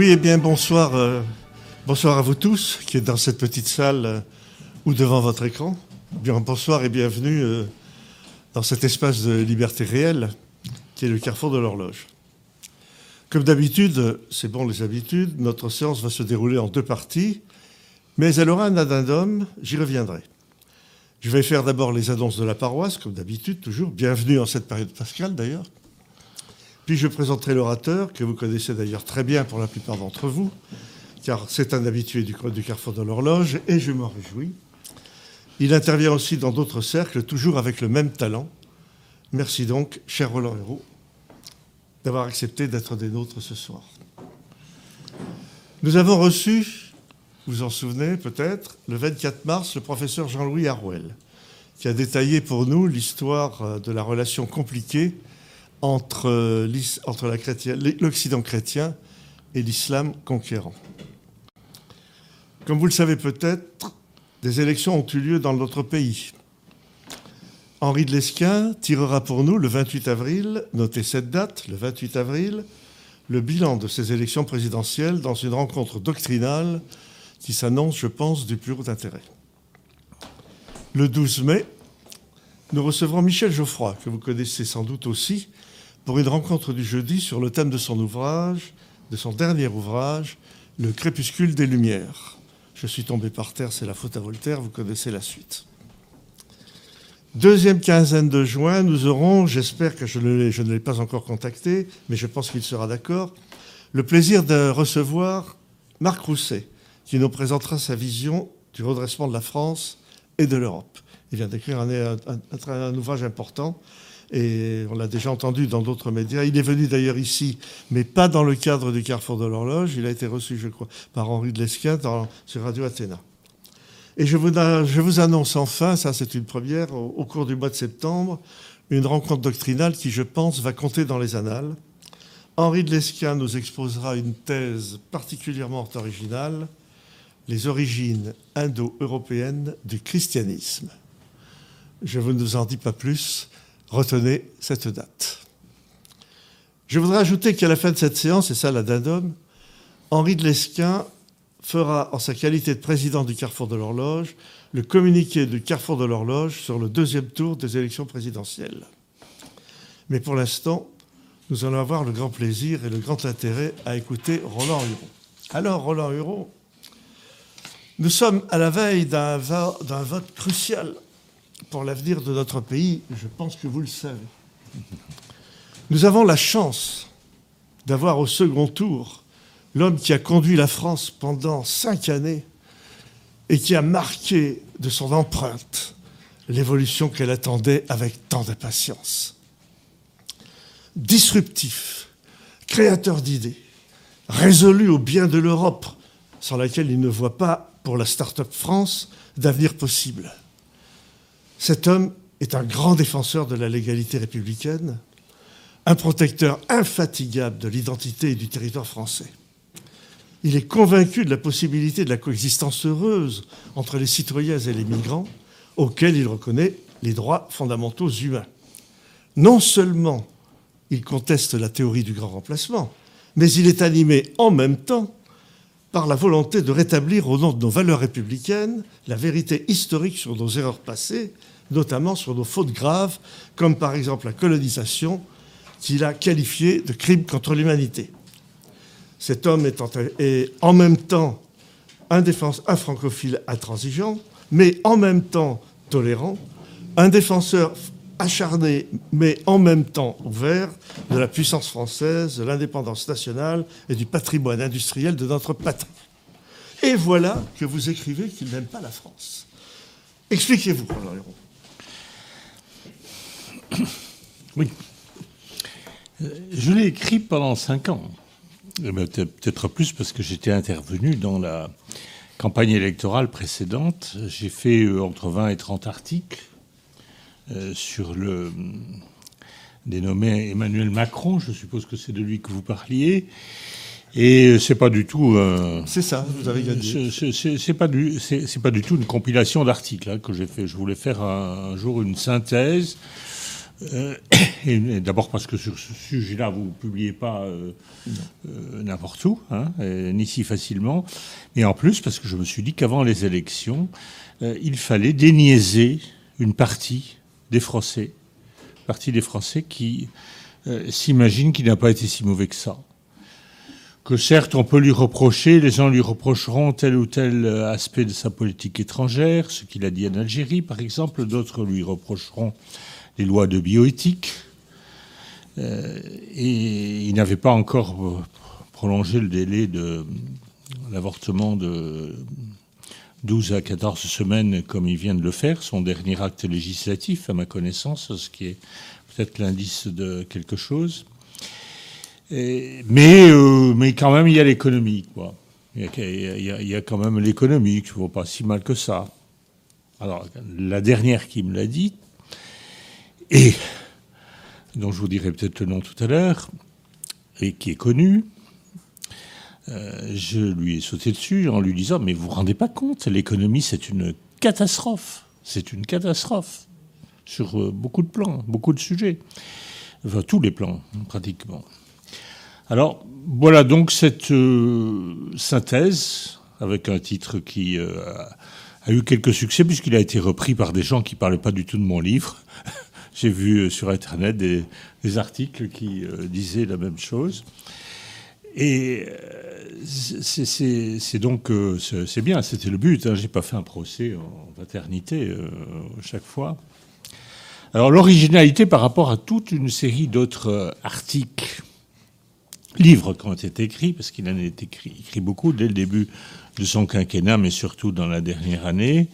Oui, eh bien, bonsoir, euh, bonsoir à vous tous qui êtes dans cette petite salle euh, ou devant votre écran. Bien, bonsoir et bienvenue euh, dans cet espace de liberté réelle qui est le carrefour de l'horloge. Comme d'habitude, c'est bon les habitudes, notre séance va se dérouler en deux parties, mais elle aura un addendum, j'y reviendrai. Je vais faire d'abord les annonces de la paroisse, comme d'habitude, toujours. Bienvenue en cette période pascale, d'ailleurs. Puis je présenterai l'orateur, que vous connaissez d'ailleurs très bien pour la plupart d'entre vous, car c'est un habitué du, Carrefour de l'Horloge, et je m'en réjouis. Il intervient aussi dans d'autres cercles, toujours avec le même talent. Merci donc, cher Roland Hérault, d'avoir accepté d'être des nôtres ce soir. Nous avons reçu, vous vous en souvenez peut-être, le 24 mars, le professeur Jean-Louis Harwell, qui a détaillé pour nous l'histoire de la relation compliquée entre, entre l'Occident chrétien et l'islam conquérant. Comme vous le savez peut-être, des élections ont eu lieu dans notre pays. Henri de Lesquin tirera pour nous le 28 avril, notez cette date, le 28 avril, le bilan de ces élections présidentielles dans une rencontre doctrinale qui s'annonce, je pense, du plus haut intérêt. Le 12 mai, nous recevrons Michel Geoffroy, que vous connaissez sans doute aussi, pour une rencontre du jeudi sur le thème de son ouvrage, de son dernier ouvrage, Le crépuscule des Lumières. Je suis tombé par terre, c'est la faute à Voltaire, vous connaissez la suite. Deuxième quinzaine de juin, nous aurons, j'espère que je ne l'ai pas encore contacté, mais je pense qu'il sera d'accord, le plaisir de recevoir Marc Rousset, qui nous présentera sa vision du redressement de la France et de l'Europe. Il vient d'écrire un, ouvrage important et on l'a déjà entendu dans d'autres médias. Il est venu d'ailleurs ici, mais pas dans le cadre du Carrefour de l'Horloge. Il a été reçu, je crois, par Henri de Lesquin sur Radio Athéna. Et je vous, annonce enfin, ça c'est une première, au, au, cours du mois de septembre, une rencontre doctrinale qui, je pense, va compter dans les annales. Henri de Lesquin nous exposera une thèse particulièrement originale, les origines indo-européennes du christianisme. Je ne vous en dis pas plus, retenez cette date. Je voudrais ajouter qu'à la fin de cette séance, et ça l'addendum, Henri de Lesquin fera, en sa qualité de président du Carrefour de l'Horloge, le communiqué du Carrefour de l'Horloge sur le deuxième tour des élections présidentielles. Mais pour l'instant, nous allons avoir le grand plaisir et le grand intérêt à écouter Roland Huron. Alors, Roland Huron, nous sommes à la veille d'un vote crucial pour l'avenir de notre pays, je pense que vous le savez. Nous avons la chance d'avoir au second tour l'homme qui a conduit la France pendant cinq années et qui a marqué de son empreinte l'évolution qu'elle attendait avec tant d'impatience. Disruptif, créateur d'idées, résolu au bien de l'Europe, sans laquelle il ne voit pas, pour la Start-up France, d'avenir possible. Cet homme est un grand défenseur de la légalité républicaine, un protecteur infatigable de l'identité et du territoire français. Il est convaincu de la possibilité de la coexistence heureuse entre les citoyens et les migrants, auxquels il reconnaît les droits fondamentaux humains. Non seulement il conteste la théorie du grand remplacement, mais il est animé en même temps par la volonté de rétablir au nom de nos valeurs républicaines la vérité historique sur nos erreurs passées, notamment sur nos fautes graves, comme par exemple la colonisation, qu'il a qualifiée de crime contre l'humanité. Cet homme est en, même temps un, un francophile intransigeant, mais en même temps tolérant, un défenseur acharné, mais en même temps ouvert, de la puissance française, de l'indépendance nationale et du patrimoine industriel de notre patrie. Et voilà que vous écrivez qu'il n'aime pas la France. Expliquez-vous, Roland. Oui. Je l'ai écrit pendant cinq ans. Peut-être plus parce que j'étais intervenu dans la campagne électorale précédente. J'ai fait euh, entre 20 et 30 articles euh, sur le dénommé Emmanuel Macron. Je suppose que c'est de lui que vous parliez. Et c'est pas du tout. c'est ça, vous avez gagné. C'est pas du, c'est pas du tout une compilation d'articles hein, que j'ai fait. Je voulais faire un, jour une synthèse Euh, d'abord parce que sur ce sujet-là, vous ne publiez pas euh, euh, n'importe où, hein, ni si facilement. Et en plus parce que je me suis dit qu'avant les élections, il fallait déniaiser une partie des Français, partie des Français qui s'imaginent qu'il n'a pas été si mauvais que ça. Que certes, on peut lui reprocher, les gens lui reprocheront tel ou tel aspect de sa politique étrangère, ce qu'il a dit en Algérie par exemple, d'autres lui reprocheront les lois de bioéthique. Euh, et il n'avait pas encore prolongé le délai de l'avortement de 12 à 14 semaines comme il vient de le faire, son dernier acte législatif à ma connaissance, ce qui est peut-être l'indice de quelque chose. mais, euh, mais quand même, il y a l'économie. Quoi. Il, y a, quand même l'économie, qui ne vaut pas si mal que ça. Alors, la dernière qui me l'a dit, et dont je vous dirai peut-être le nom tout à l'heure, et qui est connu, euh, je lui ai sauté dessus en lui disant Mais vous vous rendez pas compte, l'économie, c'est une catastrophe. C'est une catastrophe sur euh, beaucoup de plans, beaucoup de sujets. Enfin, tous les plans, pratiquement. Alors, voilà donc cette euh, synthèse, avec un titre qui a eu quelques succès, puisqu'il a été repris par des gens qui ne parlaient pas du tout de mon livre. J'ai vu euh, sur Internet des, articles qui euh, disaient la même chose. Et euh, c'est donc c'est bien, c'était le but. Hein. J'ai pas fait un procès en paternité chaque fois. Alors l'originalité par rapport à toute une série d'autres articles, livres qui ont été écrits, parce qu'il en a été écrit, beaucoup dès le début de son quinquennat, mais surtout dans la dernière année.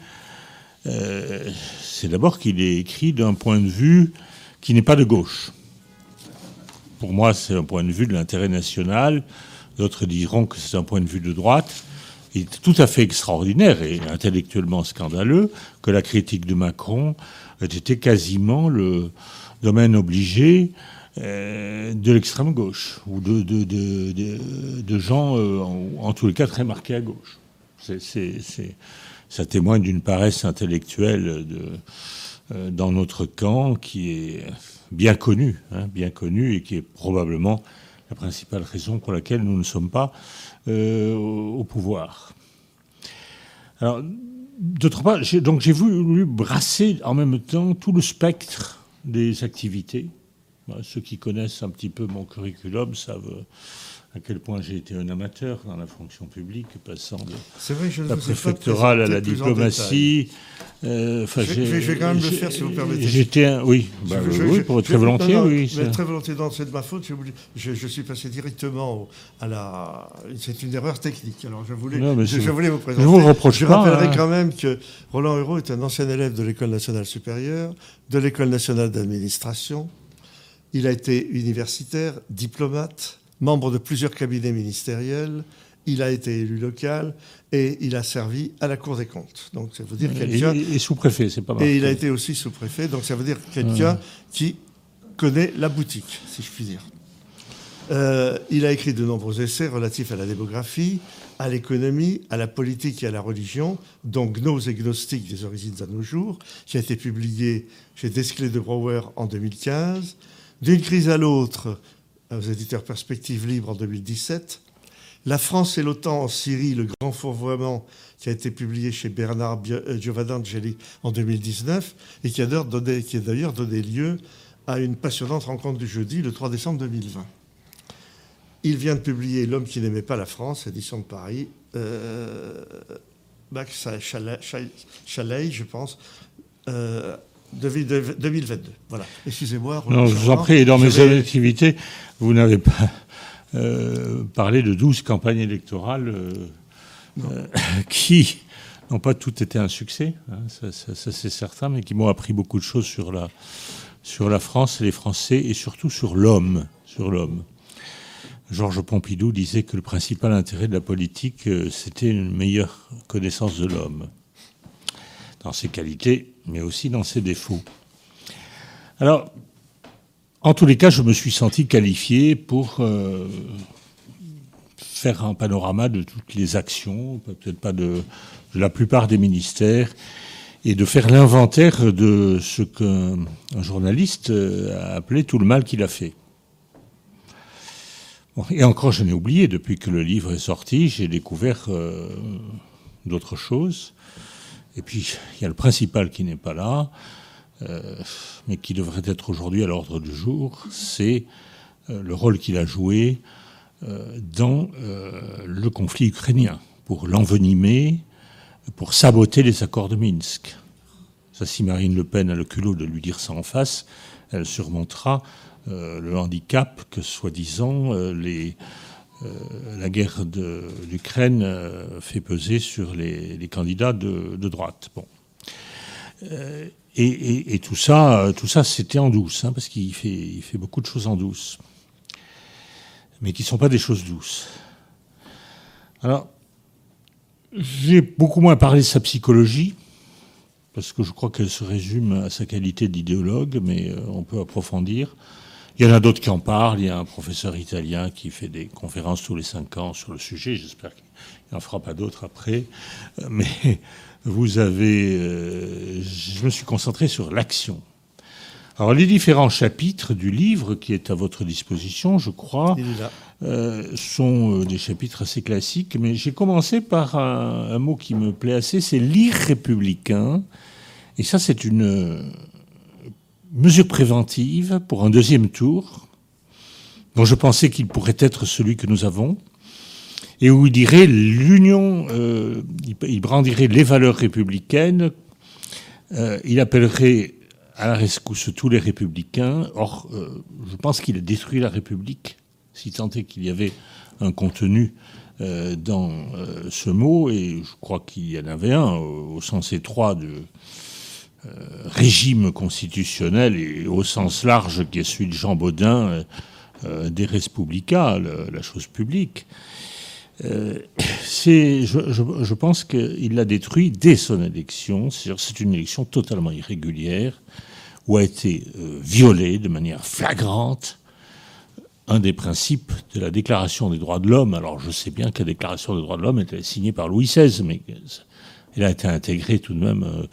Euh, c'est d'abord qu'il est écrit d'un point de vue qui n'est pas de gauche. Pour moi, c'est un point de vue de l'intérêt national. D'autres diront que c'est un point de vue de droite. Il est tout à fait extraordinaire et intellectuellement scandaleux que la critique de Macron ait été quasiment le domaine obligé euh, de l'extrême gauche ou de, gens, euh, en, en, tous les cas, très marqués à gauche. C'est ça témoigne d'une paresse intellectuelle euh, dans notre camp qui est bien connue, hein, bien connue et qui est probablement la principale raison pour laquelle nous ne sommes pas euh, au, pouvoir. Alors, d'autre part, donc j'ai voulu brasser en même temps tout le spectre des activités. ceux qui connaissent un petit peu mon curriculum savent à quel point j'ai été un amateur dans la fonction publique, passant de vrai, je la préfectorale à la diplomatie. Euh, je, vais, je, vais, quand même le faire si vous permettez. J'étais oui, bah, oui, pour très volontiers, oui. très volontiers, c'est de ma faute. Je, suis passé directement à la. C'est une erreur technique. Alors je voulais, je, voulais vous présenter. Je vous reproche Je rappellerai hein. quand même que Roland Hureau est un ancien élève de l'école nationale supérieure, de l'école nationale d'administration. Il a été universitaire, diplomate membre de plusieurs cabinets ministériels, il a été élu local et il a servi à la Cour des comptes. Donc ça veut dire quelqu'un. Et, sous-préfet, c'est pas mal. Et il a été aussi sous-préfet, donc ça veut dire quelqu'un qui connaît la boutique, si je puis dire. Euh, il a écrit de nombreux essais relatifs à la démographie, à l'économie, à la politique et à la religion, dont Gnose et Gnostique des origines à nos jours, qui a été publié chez Desclés de Brouwer en 2015. D'une crise à l'autre, aux éditeurs Perspectives Libres en 2017. La France et l'OTAN en Syrie, le grand fourvoiement, qui a été publié chez Bernard euh, Giovannangeli en 2019 et qui a d'ailleurs donné, lieu à une passionnante rencontre du jeudi, le 3 décembre 2020. Il vient de publier L'homme qui n'aimait pas la France, édition de Paris, euh, Max Chalet, je pense, euh, 2022. Voilà. Excusez-moi. Non, je vous en prie. Dans mes activités, vous n'avez pas euh, parlé de 12 campagnes électorales euh, euh, qui n'ont pas toutes été un succès, hein, ça, c'est certain, mais qui m'ont appris beaucoup de choses sur la, sur la France et les Français, et surtout sur l'homme. Sur l'homme. Georges Pompidou disait que le principal intérêt de la politique, c'était une meilleure connaissance de l'homme dans ses qualités, mais aussi dans ses défauts. Alors, en tous les cas, je me suis senti qualifié pour euh, faire un panorama de toutes les actions, peut-être pas de, la plupart des ministères, et de faire l'inventaire de ce qu'un journaliste a appelé tout le mal qu'il a fait. et encore, je n'ai oublié, depuis que le livre est sorti, j'ai découvert d'autres choses. Et puis, il y a le principal qui n'est pas là, euh, mais qui devrait être aujourd'hui à l'ordre du jour, c'est euh, le rôle qu'il a joué euh, dans le conflit ukrainien, pour l'envenimer, pour saboter les accords de Minsk. Ça, si Marine Le Pen a le culot de lui dire ça en face, elle surmontera le handicap que, soi-disant, les euh, la guerre d'Ukraine euh, fait peser sur les, candidats de, droite. Bon. Euh, et, tout ça, tout ça c'était en douce, hein, parce qu'il fait, fait beaucoup de choses en douce, mais qui ne sont pas des choses douces. Alors, j'ai beaucoup moins parlé de sa psychologie, parce que je crois qu'elle se résume à sa qualité d'idéologue, mais on peut approfondir. Il y en a d'autres qui en parlent. Il y a un professeur italien qui fait des conférences tous les cinq ans sur le sujet. J'espère qu'il n'en fera pas d'autres après. Euh, mais vous avez. Euh, je me suis concentré sur l'action. Alors, les différents chapitres du livre qui est à votre disposition, je crois, euh, sont des chapitres assez classiques. Mais j'ai commencé par un, un, mot qui me plaît assez c'est l'irrépublicain. Et ça, c'est une mesure préventive pour un deuxième tour, dont je pensais qu'il pourrait être celui que nous avons, et où il dirait l'union, euh, il brandirait les valeurs républicaines, euh, il appellerait à la rescousse tous les républicains. Or, euh, je pense qu'il a détruit la République, si tant est qu'il y avait un contenu dans ce mot, et je crois qu'il y en avait un au sens étroit de, régime constitutionnel et au sens large qui est celui de Jean Baudin euh, euh, des Respublica, la chose publique. c'est, je, pense qu'il l'a détruit dès son élection. C'est une élection totalement irrégulière où a été violé de manière flagrante un des principes de la Déclaration des droits de l'homme. Alors je sais bien que la Déclaration des droits de l'homme était signée par Louis XVI, mais il a été intégré tout de même euh,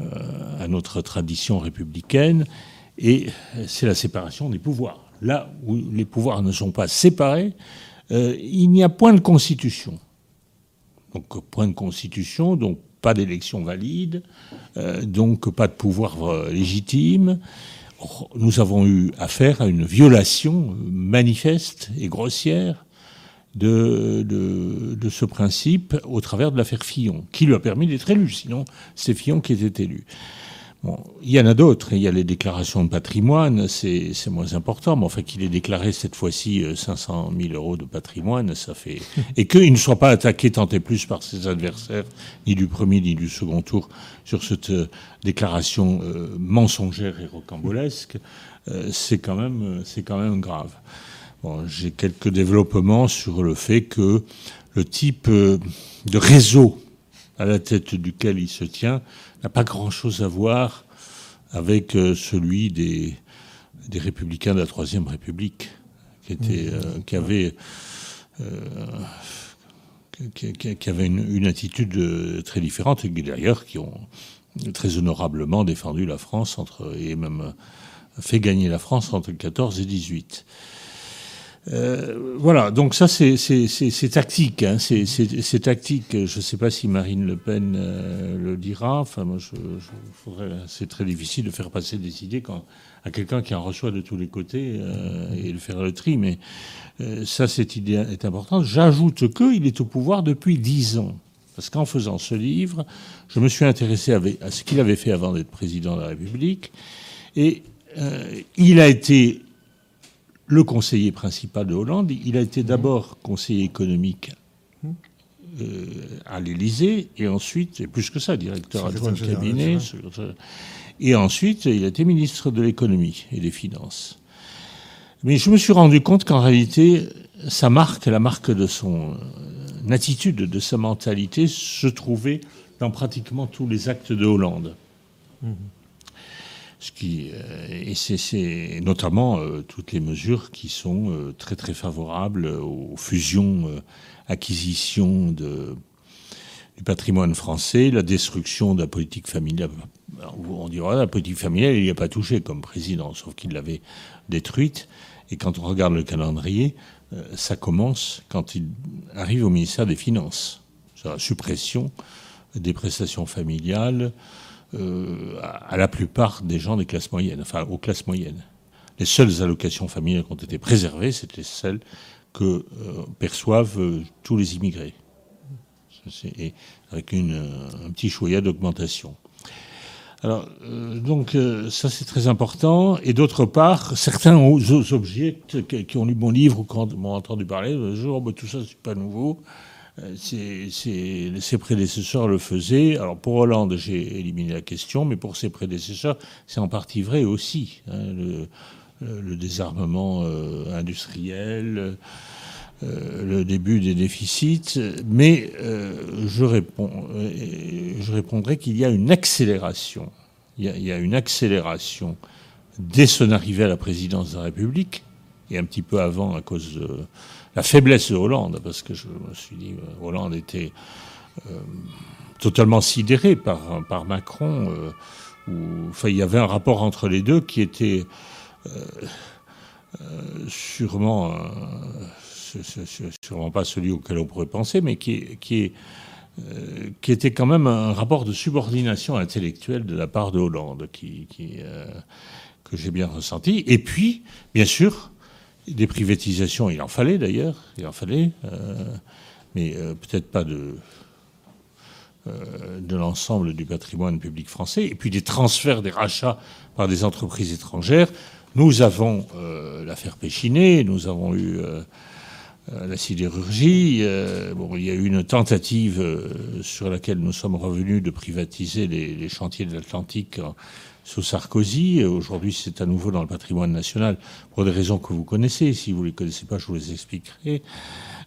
euh, à notre tradition républicaine, et c'est la séparation des pouvoirs. Là où les pouvoirs ne sont pas séparés, euh, il n'y a point de constitution. Donc point de constitution, donc pas d'élection valide, donc pas de pouvoir légitime. Nous avons eu affaire à une violation manifeste et grossière de, de, ce principe au travers de l'affaire Fillon, qui lui a permis d'être élu. Sinon, c'est Fillon qui était élu. Bon, il y en a d'autres. Il y a les déclarations de patrimoine, c'est moins important. Mais enfin, qu'il ait déclaré cette fois-ci 500 euh, 000 euros de patrimoine, ça fait. Et qu'il ne soit pas attaqué tant et plus par ses adversaires, ni du premier ni du second tour, sur cette euh, déclaration euh, mensongère et rocambolesque, c'est quand même, quand même grave. J'ai quelques développements sur le fait que le type euh, de réseau à la tête duquel il se tient n'a pas grand-chose à voir avec euh, celui des, des républicains de la Troisième République, qui, était, euh, qui avait, qui, avait une, une, attitude très différente, et d'ailleurs qui ont très honorablement défendu la France entre, et même fait gagner la France entre 14 et 18. Euh, voilà, donc ça c'est tactique, hein, c'est tactique. Je ne sais pas si Marine Le Pen euh, le dira. Enfin, moi, c'est très difficile de faire passer des idées quand, à quelqu'un qui en reçoit de tous les côtés euh, et de faire le tri. Mais ça, cette idée est importante. J'ajoute qu'il est au pouvoir depuis dix ans. Parce qu'en faisant ce livre, je me suis intéressé à ce qu'il avait fait avant d'être président de la République. Et il a été le conseiller principal de Hollande. Il a été d'abord conseiller économique euh, à l'Élysée, et ensuite, et plus que ça, directeur adjoint de cabinet. Et ensuite, il a été ministre de l'économie et des finances. Mais je me suis rendu compte qu'en réalité, sa marque, la marque de son euh, attitude, de sa mentalité, se trouvait dans pratiquement tous les actes de Hollande. Mmh. Ce qui, euh, et c'est notamment euh, toutes les mesures qui sont euh, très très favorables aux fusions, acquisitions de, du patrimoine français, la destruction de la politique familiale. On dira la politique familiale, il n'y a pas touché comme président, sauf qu'il l'avait détruite. Et quand on regarde le calendrier, ça commence quand il arrive au ministère des Finances. La suppression des prestations familiales à la plupart des gens des classes moyennes, enfin aux classes moyennes. Les seules allocations familiales qui ont été préservées, c'était celles que euh, perçoivent tous les immigrés avec une, euh, un petit choya d'augmentation. Alors, euh, donc, euh, ça c'est très important. Et d'autre part, certains objets qui ont lu mon livre ou qui m'ont entendu parler, un jour, tout ça c'est pas nouveau. Ses prédécesseurs le faisaient. Alors pour Hollande, j'ai éliminé la question, mais pour ses prédécesseurs, c'est en partie vrai aussi. Hein, le, désarmement industriel, euh, le début des déficits, mais euh, je, euh, répondrai qu'il y a une accélération. Il y, a, une accélération dès son arrivée à la présidence de la République, et un petit peu avant à cause de la faiblesse de Hollande, parce que je me suis dit, Hollande était totalement sidéré par, par Macron. Où, enfin, il y avait un rapport entre les deux qui était sûrement sûrement pas celui auquel on pourrait penser, mais qui, qui, euh, qui était quand même un rapport de subordination intellectuelle de la part de Hollande, qui, euh, que j'ai bien ressenti. Et puis, bien sûr, des privatisations, il en fallait d'ailleurs, il en fallait, euh, mais peut-être pas de de l'ensemble du patrimoine public français, et puis des transferts, des rachats par des entreprises étrangères. Nous avons l'affaire Péchinet, nous avons eu euh, la sidérurgie. Euh, bon, il y a eu une tentative euh, sur laquelle nous sommes revenus de privatiser les, chantiers de l'Atlantique sous Sarkozy. Aujourd'hui, c'est à nouveau dans le patrimoine national pour des raisons que vous connaissez. Si vous ne les connaissez pas, je vous les expliquerai.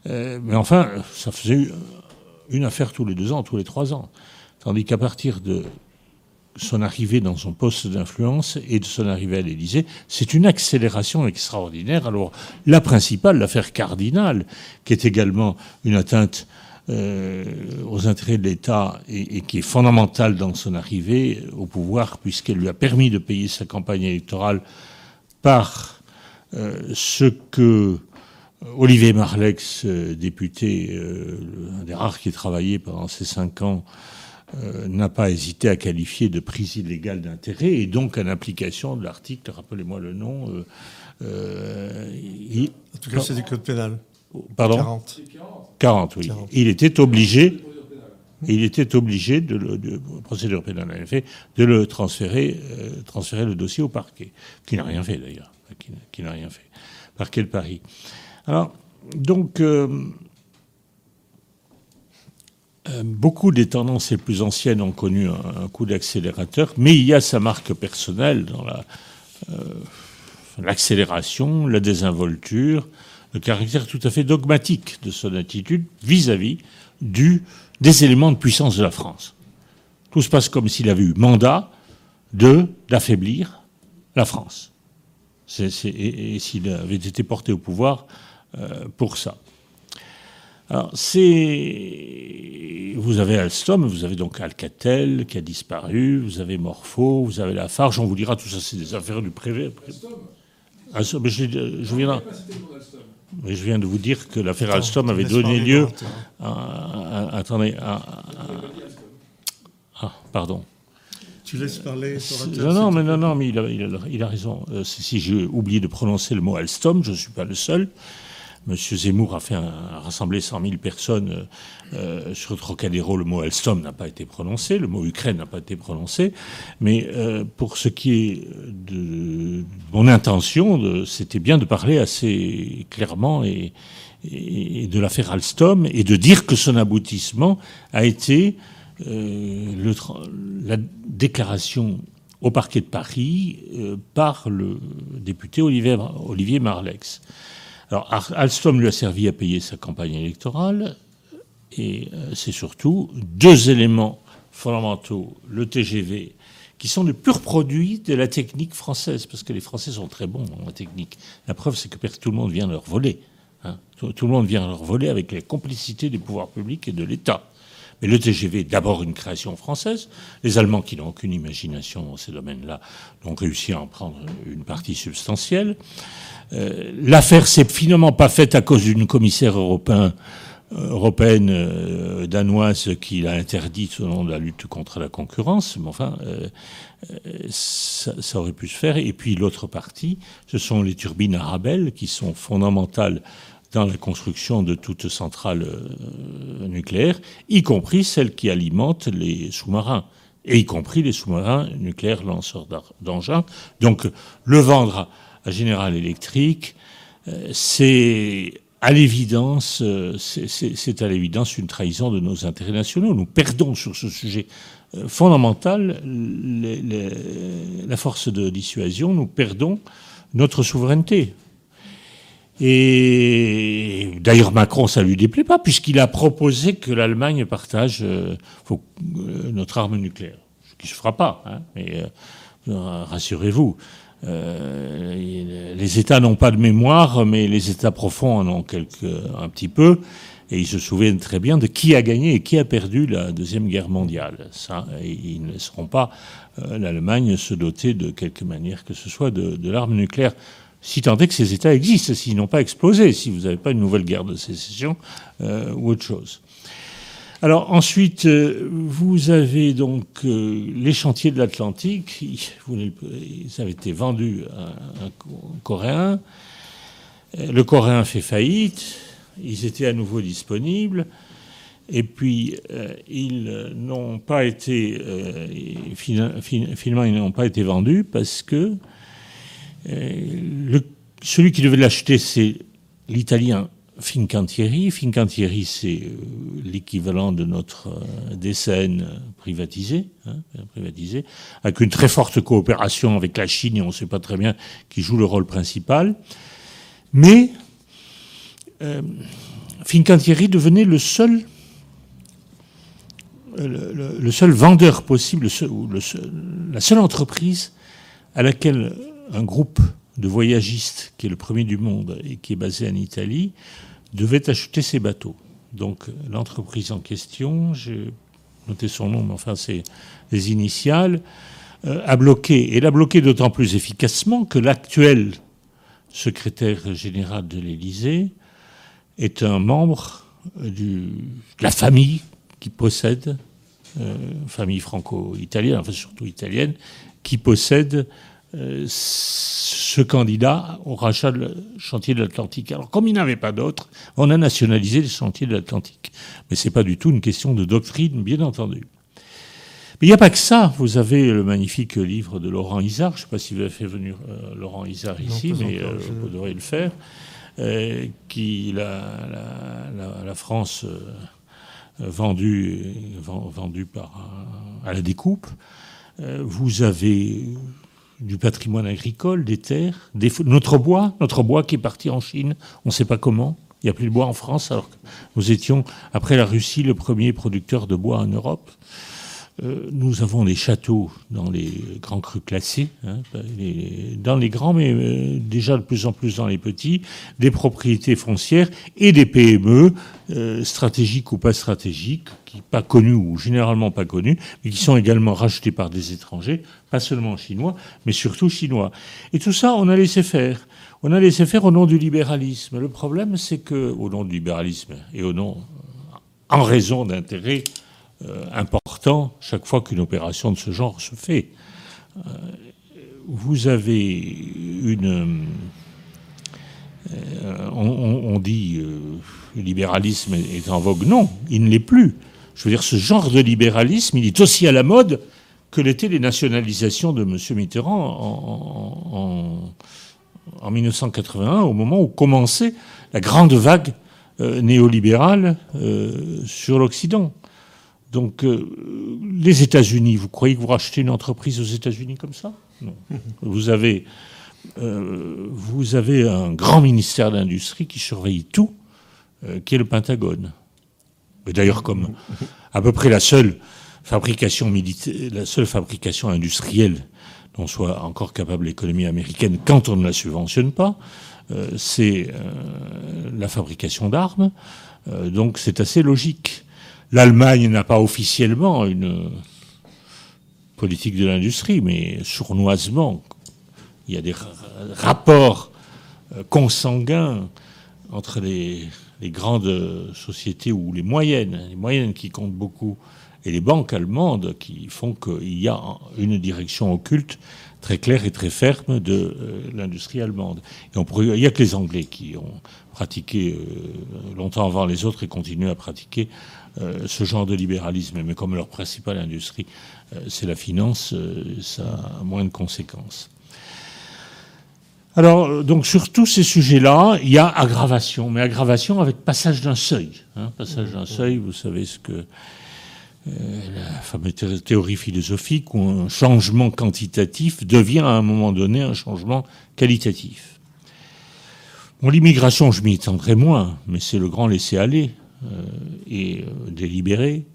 mais enfin, ça faisait une affaire tous les deux ans, tous les trois ans. Tandis qu'à partir de son arrivée dans son poste d'influence et de son arrivée à l'Élysée, c'est une accélération extraordinaire. Alors, la principale, l'affaire cardinale, qui est également une atteinte euh, aux intérêts de l'État et, qui est fondamentale dans son arrivée au pouvoir, puisqu'elle lui a permis de payer sa campagne électorale par euh, ce que Olivier Marlex, euh, député, un des rares qui a travaillé pendant ces cinq ans, euh, n'a pas hésité à qualifier de prise illégale d'intérêt et donc en application de l'article, rappelez-moi le nom. Euh, euh, en tout cas, c'est du code pénal. Pardon 40. 40, oui. Il était obligé. Il était obligé de, le, de procédure pénale en effet, de le transférer, transférer le dossier au parquet, qui n'a rien fait d'ailleurs, qui, n'a rien fait. Parquet de Paris. Alors, donc, euh, beaucoup des tendances les plus anciennes ont connu un, coup d'accélérateur, mais il y a sa marque personnelle dans euh, l'accélération, la, désinvolture, le caractère tout à fait dogmatique de son attitude vis-à-vis du, des éléments de puissance de la France. Tout se passe comme s'il avait eu mandat de d'affaiblir la France. et, s'il avait été porté au pouvoir euh, pour ça. Alors, c'est. Vous avez Alstom, vous avez donc Alcatel qui a disparu, vous avez Morpho, vous avez Lafarge, on vous dira tout ça, c'est des affaires du privé. Alstom, mais je, viens. Mais je viens de vous dire que l'affaire Alstom avait donné lieu à, attendez. ah, pardon. Tu laisses parler. Non, non, mais non, non, mais il a, il a raison. Euh, si j'ai oublié de prononcer le mot Alstom, je ne suis pas le seul. Monsieur Zemmour a fait un, rassemblé 100 000 personnes euh, sur Trocadéro. Le mot Alstom n'a pas été prononcé, le mot Ukraine n'a pas été prononcé. Mais euh, pour ce qui est de mon intention, c'était bien de parler assez clairement et, de l'affaire Alstom et de dire que son aboutissement a été euh, la déclaration au parquet de Paris par le député Olivier, Olivier Marlex. Alors Alstom lui a servi à payer sa campagne électorale, et euh, c'est surtout deux éléments fondamentaux, le TGV, qui sont le pur produit de la technique française, parce que les Français sont très bons en technique. La preuve, c'est que tout le monde vient leur voler. Hein. Tout, le monde vient leur voler avec la complicité des pouvoirs publics et de l'État. Mais le TGV, d'abord une création française. Les Allemands, qui n'ont aucune imagination dans ces domaines-là, ont réussi à en prendre une partie substantielle. Euh, l'affaire s'est finalement pas faite à cause d'une commissaire européen, européenne euh, danoise qui l'a interdite de la lutte contre la concurrence. Mais enfin, euh, ça, ça, aurait pu se faire. Et puis l'autre partie, ce sont les turbines Arabelle qui sont fondamentales dans la construction de toute centrale euh, nucléaire, y compris celles qui alimentent les sous-marins, et y compris les sous-marins nucléaires lanceurs d'engins. Donc le vendre à General Electric, euh, c'est à l'évidence, euh, c'est à l'évidence une trahison de nos intérêts nationaux. Nous perdons sur ce sujet fondamental les, les, la force de dissuasion, nous perdons notre souveraineté. Et d'ailleurs, Macron, ça lui déplaît pas, puisqu'il a proposé que l'Allemagne partage euh, euh, notre arme nucléaire. Ce qui se fera pas, hein, mais euh, rassurez-vous. Les États n'ont pas de mémoire, mais les États profonds en ont un petit peu, et ils se souviennent très bien de qui a gagné et qui a perdu la deuxième guerre mondiale. Ils ne laisseront pas l'Allemagne se doter de quelque manière que ce soit de, de l'arme nucléaire si tant est que ces États existent, s'ils n'ont pas explosé, si vous n'avez pas une nouvelle guerre de sécession euh, ou autre chose. Alors ensuite, euh, vous avez donc euh, les chantiers de l'Atlantique. Ils, avaient été vendus à un Coréen. Le Coréen fait faillite. Ils étaient à nouveau disponibles. Et puis, euh, ils n'ont pas été, euh, finalement, ils n'ont pas été vendus parce que le, celui qui devait l'acheter, c'est l'italien Fincantieri. Fincantieri, c'est euh, l'équivalent de notre euh, privatisé, hein, privatisé, avec une très forte coopération avec la Chine, et on ne sait pas très bien qui joue le rôle principal. Mais euh, Fincantieri devenait le seul, vendeur possible, la seule entreprise à laquelle un groupe de voyagistes qui est le premier du monde et qui est basé en Italie devait acheter ses bateaux. Donc l'entreprise en question, j'ai noté son nom, mais enfin c'est les initiales, euh, a bloqué. Et l'a bloqué d'autant plus efficacement que l'actuel secrétaire général de l'Élysée est un membre du, de la famille qui possède, euh, famille franco-italienne, enfin surtout italienne, qui possède euh, ce candidat au rachat du chantier de l'Atlantique. Alors, comme il n'avait pas d'autre, on a nationalisé les chantiers de l'Atlantique. Mais ce n'est pas du tout une question de doctrine, bien entendu. Mais il n'y a pas que ça. Vous avez le magnifique livre de Laurent Isard. Je ne sais pas si vous avez fait venir euh, Laurent Isard ici, mais euh, vous devriez le faire. Euh, qui la, la, la France euh, vendue, vendue par, à la découpe. vous avez du patrimoine agricole, des terres, des, notre bois, notre bois qui est parti en Chine, on ne sait pas comment. Il n'y a plus de bois en France, alors que nous étions, après la Russie, le premier producteur de bois en Europe. Euh, nous avons des châteaux dans les grands crus classés, hein, dans les grands, mais euh, déjà de plus en plus dans les petits, des propriétés foncières et des PME, euh, stratégiques ou pas stratégiques, qui pas connus ou généralement pas connus, mais qui sont également rachetés par des étrangers, pas seulement chinois, mais surtout chinois. Et tout ça, on a laissé faire. On a laissé faire au nom du libéralisme. Le problème, c'est que, au nom du libéralisme et au nom, en raison d'intérêts important chaque fois qu'une opération de ce genre se fait. Euh, vous avez une... Euh, on, on, dit le libéralisme est en vogue. Non, il ne l'est plus. Je veux dire, ce genre de libéralisme, il est aussi à la mode que l'étaient les nationalisations de M. Mitterrand en, en, en, 1981, au moment où commençait la grande vague euh, néolibérale euh, sur l'Occident. Donc, euh, les États-Unis, vous croyez que vous rachetez une entreprise aux États-Unis comme ça? Non. Vous avez, euh, vous avez un grand ministère d'industrie qui surveille tout, euh, qui est le Pentagone. D'ailleurs, comme à peu près la seule fabrication militaire, la seule fabrication industrielle dont soit encore capable l'économie américaine quand on ne la subventionne pas, c'est la fabrication d'armes. donc, c'est assez logique. L'Allemagne n'a pas officiellement une politique de l'industrie, mais sournoisement, il y a des rapports euh, consanguins entre les, grandes sociétés ou les moyennes, les moyennes qui comptent beaucoup, et les banques allemandes qui font qu'il y a une direction occulte très claire et très ferme de euh, l'industrie allemande. Il n'y a que les Anglais qui ont pratiqué euh, longtemps avant les autres et continuent à pratiquer ce genre de libéralisme. Mais comme leur principale industrie, c'est la finance, ça a moins de conséquences. Alors, donc sur tous ces sujets-là, il y a aggravation, mais aggravation avec passage d'un seuil. Hein. passage d'un seuil, vous savez ce que euh, la fameuse théorie philosophique où un changement quantitatif devient à un moment donné un changement qualitatif. Bon, l'immigration, je m'y tendrai moins, mais c'est le grand laisser-aller euh, et euh, délibéré.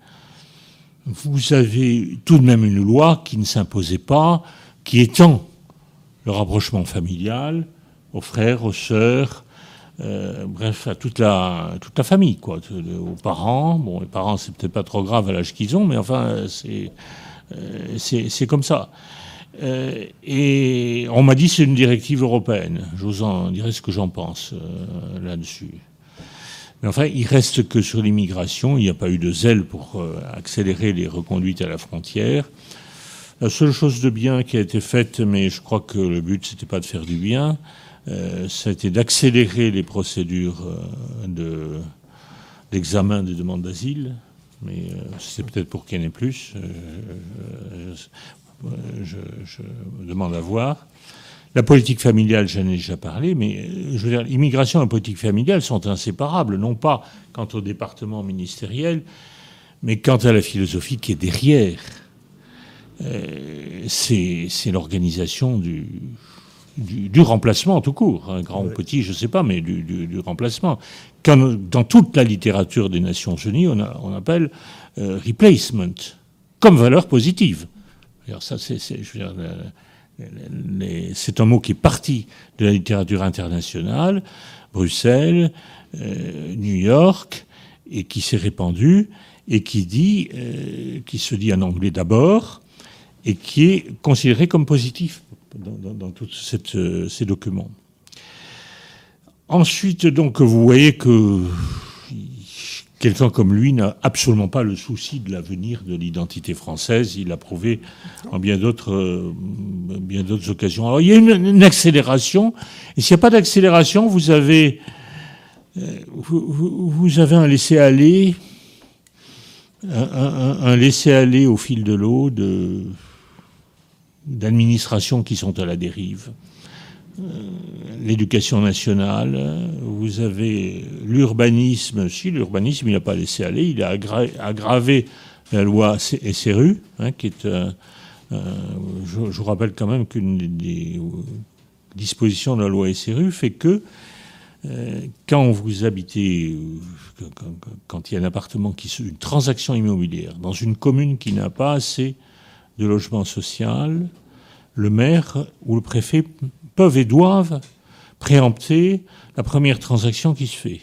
Vous avez tout de même une loi qui ne s'imposait pas, qui étend le rapprochement familial aux frères, aux sœurs, euh, bref, à toute la, famille, quoi, aux parents. Bon, les parents, c'est peut-être pas trop grave à l'âge qu'ils ont, mais enfin, c'est, euh, comme ça. Euh, et on m'a dit c'est une directive européenne. J'ose en dire ce que j'en pense là-dessus. Mais enfin, il reste que sur l'immigration, il n'y a pas eu de zèle pour accélérer les reconduites à la frontière. La seule chose de bien qui a été faite, mais je crois que le but c'était pas de faire du bien, euh, a été d'accélérer les procédures euh, d'examen des demandes d'asile, mais euh, c'est peut-être pour qu'il y en ait plus. Je, demande à voir. La politique familiale, j'en ai déjà parlé, mais je veux dire, l'immigration et la politique familiale sont inséparables, non pas quant au département ministériel, mais quant à la philosophie qui est derrière. c'est l'organisation du, du, remplacement tout court, un grand ou petit, je ne sais pas, mais du, remplacement. dans toute la littérature des Nations Unies, on, on appelle euh, replacement comme valeur positive. Ça, c'est un mot qui est parti de la littérature internationale, Bruxelles, euh, New York, et qui s'est répandu et qui dit, euh, qui se dit en anglais d'abord, et qui est considéré comme positif dans, tous euh, ces documents. Ensuite, donc, vous voyez que quelqu'un comme lui n'a absolument pas le souci de l'avenir de l'identité française. Il l'a prouvé en bien d'autres, euh, bien d'autres occasions. Alors, il y a une, accélération. Et s'il n'y a pas d'accélération, vous avez, euh, vous, avez un laisser-aller, un, un laisser-aller au fil de l'eau d'administrations qui sont à la dérive. Euh, l'éducation nationale, vous avez l'urbanisme. Si l'urbanisme, il n'a pas laissé aller, il a aggravé la loi SRU, hein, qui est. Euh, euh, je, vous rappelle quand même qu'une des dispositions de la loi SRU fait que quand vous habitez, quand, il y a un appartement qui une transaction immobilière dans une commune qui n'a pas assez de logement social, le maire ou le préfet peuvent et doivent préempter la première transaction qui se fait.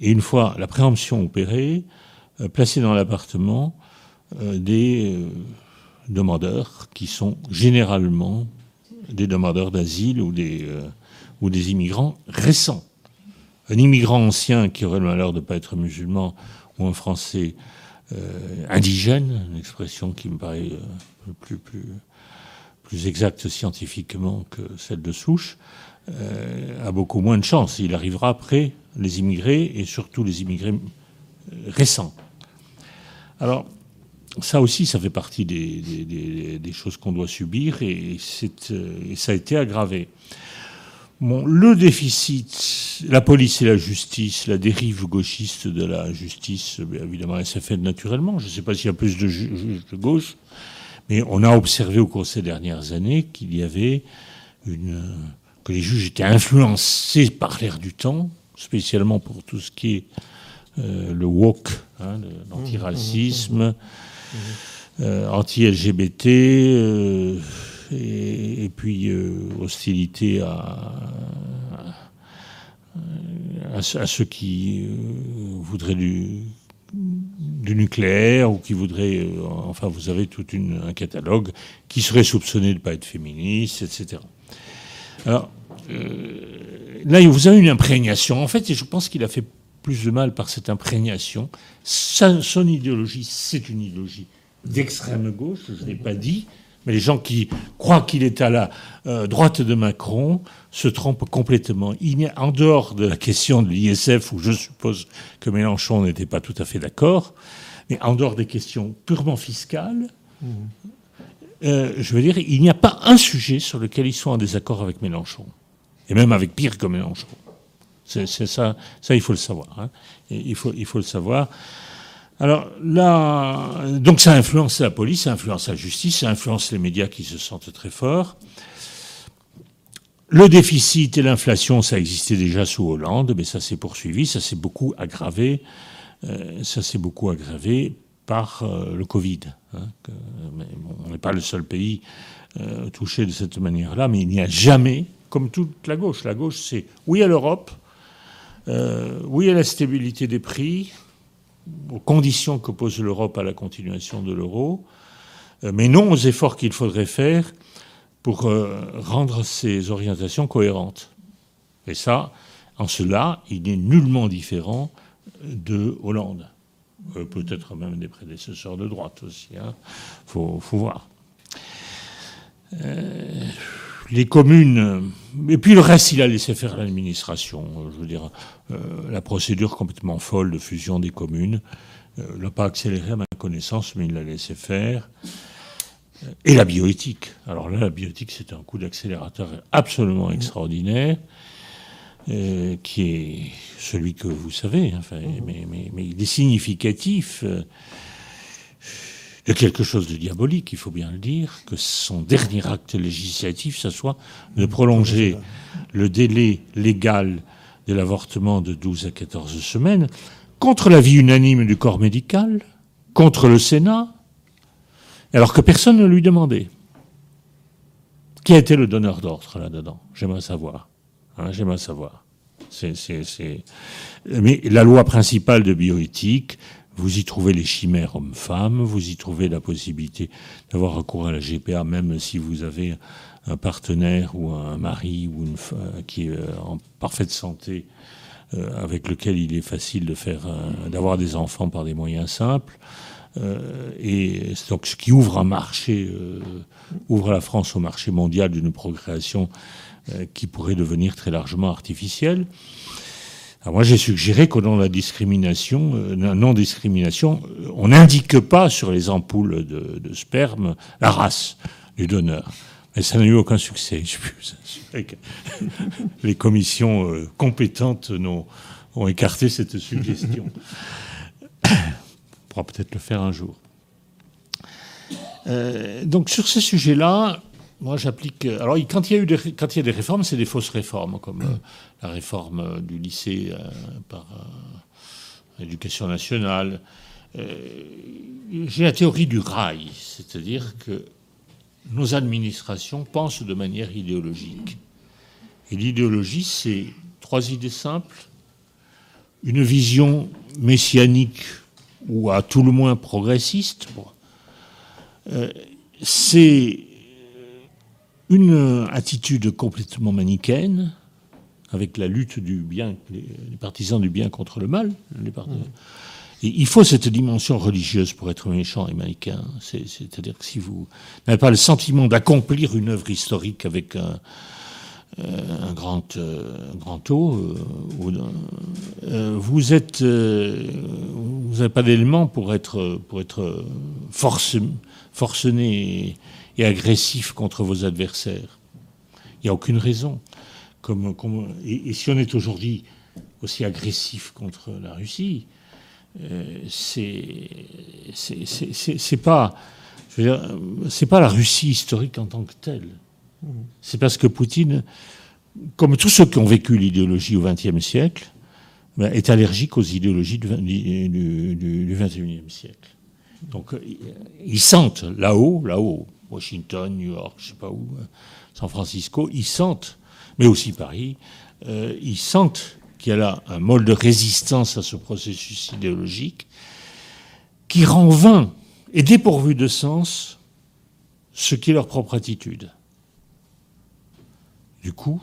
Et une fois la préemption opérée, euh, placer dans l'appartement euh, des euh, demandeurs qui sont généralement des demandeurs d'asile ou des, ou des immigrants récents. Un immigrant ancien qui aurait le malheur de ne pas être musulman ou un Français indigène, une expression qui me paraît plus, plus, plus exacte scientifiquement que celle de souche, euh, a beaucoup moins de chance. Il arrivera après les immigrés et surtout les immigrés récents. Alors, ça aussi, ça fait partie des, choses qu'on doit subir et, et, ça a été aggravé. Le déficit, la police et la justice, la dérive gauchiste de la justice, évidemment, elle s'est faite naturellement. Je ne sais pas s'il y a plus de juges de gauche, mais on a observé au cours de ces dernières années qu'il y avait une, que les juges étaient influencés par l'air du temps, spécialement pour tout ce qui est euh, le woke, hein, l'antiracisme, mmh, mmh, mmh. euh, anti-LGBT. Euh, et, puis hostilité à, à, ceux qui voudraient du nucléaire ou qui voudraient, euh, enfin vous avez tout un catalogue, qui serait soupçonné de ne pas être féministe, etc. Alors, euh, là, vous avez une imprégnation. En fait, et je pense qu'il a fait plus de mal par cette imprégnation. son idéologie, c'est une idéologie d'extrême gauche, je ne l'ai pas dit, mais les gens qui croient qu'il est à la euh, droite de Macron se trompent complètement. Il y a, en dehors de la question de l'ISF, où je suppose que Mélenchon n'était pas tout à fait d'accord, mais en dehors des questions purement fiscales, mmh. euh, je veux dire, il n'y a pas un sujet sur lequel ils sont en désaccord avec Mélenchon. Et même avec pire que Mélenchon. C'est ça, ça il faut le savoir. Hein. Il, faut, il faut le savoir. Alors là, donc ça influence la police, ça influence la justice, ça influence les médias qui se sentent très forts. Le déficit et l'inflation, ça existait déjà sous Hollande, mais ça s'est poursuivi, ça s'est beaucoup aggravé, euh, ça s'est beaucoup aggravé par euh, le Covid. Hein, on n'est pas le seul pays euh, touché de cette manière-là, mais il n'y a jamais, comme toute la gauche, la gauche c'est oui à l'Europe, oui à la stabilité des prix, aux conditions que pose l'Europe à la continuation de l'euro, euh, mais non aux efforts qu'il faudrait faire pour euh, rendre ces orientations cohérentes. Et ça, en cela, il n'est nullement différent de Hollande. Euh, peut-être même des prédécesseurs de droite aussi. Il hein. faut, voir les communes, et puis le reste, il a laissé faire l'administration. Je veux dire, euh, la procédure complètement folle de fusion des communes, euh, il l'a pas accéléré à ma connaissance, mais il l'a laissé faire. Et la bioéthique. Alors là, la bioéthique, c'est un coup d'accélérateur absolument extraordinaire, euh, qui est celui que vous savez, enfin, mais, mais, mais, il est significatif y a quelque chose de diabolique, il faut bien le dire, que son dernier acte législatif, ce soit de prolonger le délai légal de l'avortement de 12 à 14 semaines, contre l'avis unanime du corps médical, contre le Sénat, alors que personne ne lui demandait. Qui a été le donneur d'ordre là-dedans? J'aimerais savoir. Hein, J'aimerais savoir. Mais la loi principale de bioéthique, vous y trouvez les chimères hommes-femmes, vous y trouvez la possibilité d'avoir recours à la GPA, même si vous avez un partenaire ou un mari ou une euh, qui est euh, en parfaite santé, euh, avec lequel il est facile de faire, d'avoir des enfants par des moyens simples. et donc ce qui ouvre un marché, ouvre la France au marché mondial d'une procréation qui pourrait devenir très largement artificielle moi, j'ai suggéré nom de la discrimination, euh, non-discrimination, euh, on n'indique pas sur les ampoules de, sperme la race du donneur. Mais ça n'a eu aucun succès. Je suis que les commissions euh, compétentes ont, écarté cette suggestion. on pourra peut-être le faire un jour. donc sur ces sujets-là, moi, j'applique. Euh, alors, quand il y a eu des, quand il y a des réformes, c'est des fausses réformes, comme euh, la réforme euh, du lycée par l'éducation nationale. J'ai la théorie du rail, c'est-à-dire que nos administrations pensent de manière idéologique. Et l'idéologie, c'est trois idées simples une vision messianique ou à tout le moins progressiste. c'est une attitude complètement manichéenne, avec la lutte du bien, les, partisans du bien contre le mal. Mmh. il faut cette dimension religieuse pour être méchant et manichéen. C'est-à-dire que si vous n'avez pas le sentiment d'accomplir une œuvre historique avec un, euh, grand, euh, grand O, euh, vous êtes, vous n'avez pas d'éléments pour être, pour être forcené et agressif contre vos adversaires. Il n'y a aucune raison. Comme, et, si on est aujourd'hui aussi agressif contre la Russie, euh, c'est pas c'est pas la Russie historique en tant que telle. C'est parce que Poutine, comme tous ceux qui ont vécu l'idéologie au XXe siècle, ben, est allergique aux idéologies du, XXIe siècle. Donc ils sentent là-haut, là-haut, Washington, New York, je sais pas où, euh, San Francisco, ils sentent, mais aussi Paris, euh, ils sentent qu'il y a là un mode de résistance à ce processus idéologique qui rend vain et dépourvu de sens ce qui est leur propre attitude. Du coup,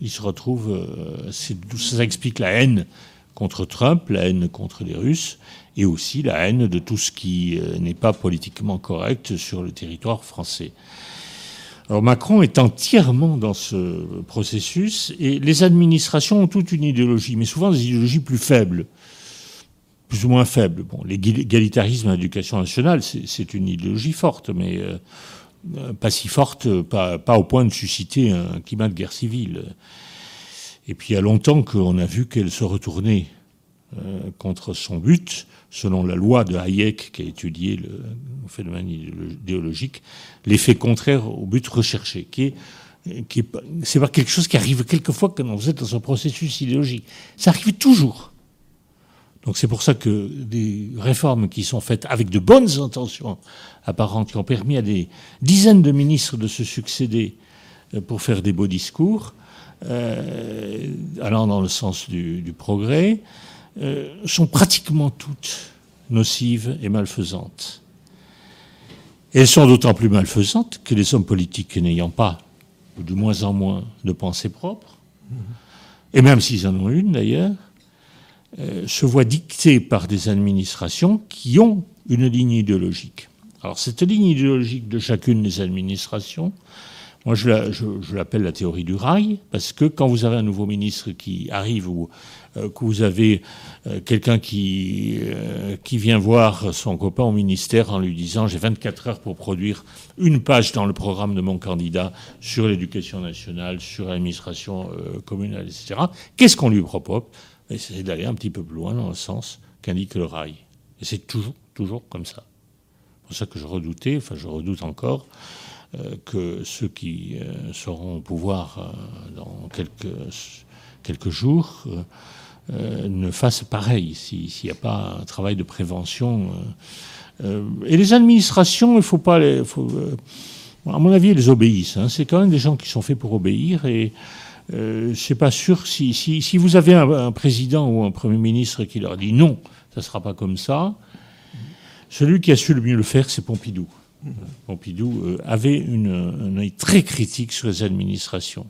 ils se retrouvent. Euh, ça explique la haine contre Trump, la haine contre les Russes, et aussi la haine de tout ce qui euh, n'est pas politiquement correct sur le territoire français. Alors Macron est entièrement dans ce processus, et les administrations ont toute une idéologie, mais souvent des idéologies plus faibles plus ou moins faibles. Bon, l'égalitarisme à l'éducation nationale, c'est une idéologie forte, mais euh, pas si forte, pas, au point de susciter un climat de guerre civile. Et puis il y a longtemps qu'on a vu qu'elle se retournait euh, contre son but, selon la loi de Hayek qui a étudié le phénomène idéologique, l'effet contraire au but recherché, qui est qui c'est pas quelque chose qui arrive quelquefois quand vous êtes dans un processus idéologique. Ça arrive toujours. Donc c'est pour ça que des réformes qui sont faites avec de bonnes intentions apparentes, qui ont permis à des dizaines de ministres de se succéder euh, pour faire des beaux discours, euh, allant dans le sens du, progrès, euh, sont pratiquement toutes nocives et malfaisantes. Elles sont d'autant plus malfaisantes que les hommes politiques n'ayant pas, ou de moins en moins, de pensée propre, et même s'ils en ont une d'ailleurs, euh, se voient dictés par des administrations qui ont une ligne idéologique. Alors cette ligne idéologique de chacune des administrations, moi je l'appelle la, théorie du rail, parce que quand vous avez un nouveau ministre qui arrive ou euh, que vous avez euh, quelqu'un qui, qui vient voir son copain au ministère en lui disant j'ai 24 heures pour produire une page dans le programme de mon candidat sur l'éducation nationale, sur l'administration communale, etc., qu'est-ce qu'on lui propose? C'est d'aller un petit peu plus loin dans le sens qu'indique le rail. Et c'est toujours, toujours comme ça. C'est pour ça que je redoutais, enfin je redoute encore, euh, que ceux qui euh, seront au pouvoir euh, dans quelques, jours ne fassent pareil, s'il n'y a pas un travail de prévention. et les administrations, il ne faut pas les... À mon avis, elles obéissent. Hein. C'est quand même des gens qui sont faits pour obéir et euh, c'est pas sûr si, vous avez un, président ou un premier ministre qui leur dit non, ça sera pas comme ça. Celui qui a su le mieux le faire, c'est Pompidou. Pompidou euh, avait une, un œil très critique sur les administrations,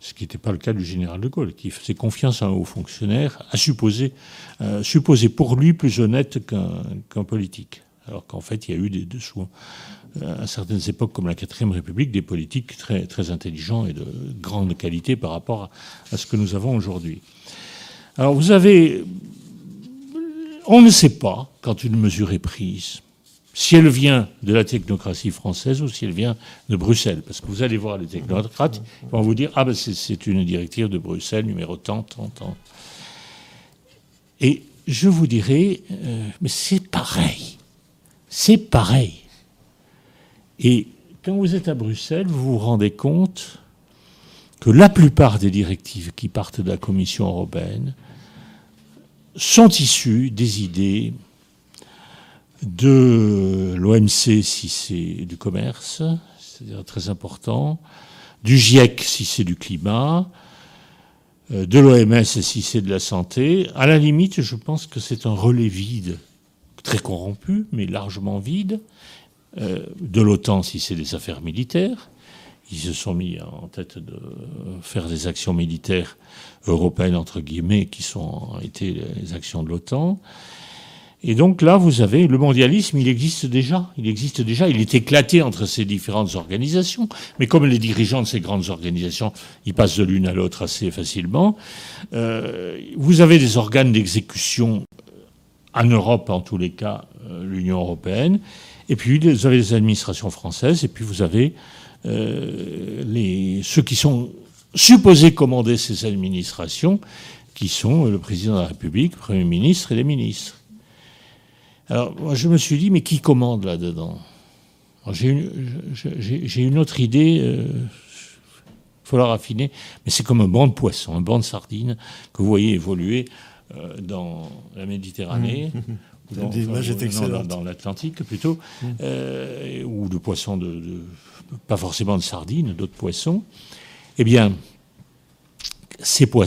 ce qui n'était pas le cas du général de Gaulle, qui faisait confiance à un haut fonctionnaire, à supposer, euh, supposé pour lui plus honnête qu'un politique. Alors qu'en fait, il y a eu des, dessous à certaines époques, comme la quatrième République, des politiques très, très intelligents et de grande qualité par rapport à, ce que nous avons aujourd'hui. Alors vous avez... On ne sait pas, quand une mesure est prise, si elle vient de la technocratie française ou si elle vient de Bruxelles. Parce que vous allez voir les technocrates, ils vont vous dire, ah ben c'est une directive de Bruxelles, numéro tant, tant, tant. Et je vous dirais, euh, mais c'est pareil. C'est pareil. Et quand vous êtes à Bruxelles, vous vous rendez compte que la plupart des directives qui partent de la Commission européenne sont issues des idées de l'OMC si c'est du commerce, c'est-à-dire très important, du GIEC si c'est du climat, euh, de l'OMS si c'est de la santé. À la limite, je pense que c'est un relais vide, très corrompu, mais largement vide, euh, de l'OTAN si c'est des affaires militaires. Ils se sont mis en tête de faire des actions militaires européennes, entre guillemets, qui sont été les actions de l'OTAN. Et donc là, vous avez le mondialisme, il existe déjà. Il existe déjà. Il est éclaté entre ces différentes organisations. Mais comme les dirigeants de ces grandes organisations, ils passent de l'une à l'autre assez facilement, euh, vous avez des organes d'exécution en Europe, en tous les cas, euh, l'Union européenne, et puis vous avez les administrations françaises, et puis vous avez euh, les, ceux qui sont supposés commander ces administrations, qui sont le président de la République, le Premier ministre et les ministres. Alors moi je me suis dit, mais qui commande là-dedans J'ai une, une, autre idée, il euh, faut la raffiner, mais c'est comme un banc de poissons, un banc de sardines que vous voyez évoluer euh, dans la Méditerranée. Mmh dans, l'Atlantique plutôt, mm. euh, ou de poissons, de, pas forcément de sardines, d'autres poissons, eh bien, vous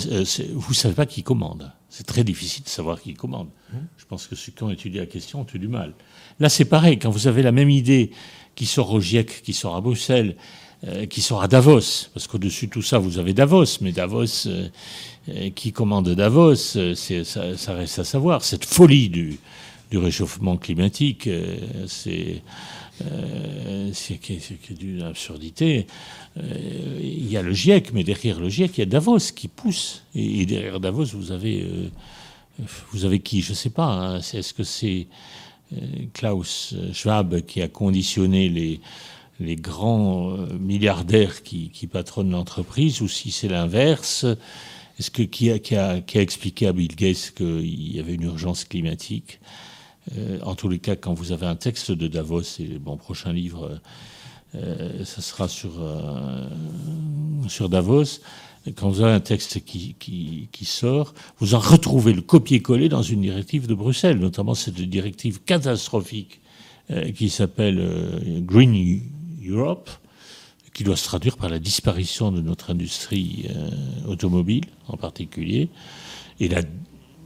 ne savez pas qui commande. C'est très difficile de savoir qui commande. Je pense que ceux qui ont étudié la question ont eu du mal. Là, c'est pareil. Quand vous avez la même idée qui sort au GIEC, qui sort à Bruxelles, euh, qui sort à Davos, parce qu'au-dessus de tout ça, vous avez Davos, mais Davos, euh, euh, qui commande Davos, ça, reste à savoir. Cette folie du, du réchauffement climatique, c'est, d'une absurdité. Il y a le GIEC, mais derrière le GIEC, il y a Davos qui pousse. Et, derrière Davos, vous avez, vous avez qui? Je ne sais pas. Hein. est-ce que c'est Klaus Schwab qui a conditionné les les grands euh, milliardaires qui, patronnent l'entreprise ou si c'est l'inverse? Est-ce que qui a, qui, a, expliqué à Bill Gates qu'il y avait une urgence climatique? Euh, En tous les cas, quand vous avez un texte de Davos, et mon prochain livre, euh, ça sera sur, sur Davos, quand vous avez un texte qui, qui, sort, vous en retrouvez le copier-coller dans une directive de Bruxelles, notamment cette directive catastrophique qui s'appelle Green Europe, qui doit se traduire par la disparition de notre industrie euh, automobile en particulier,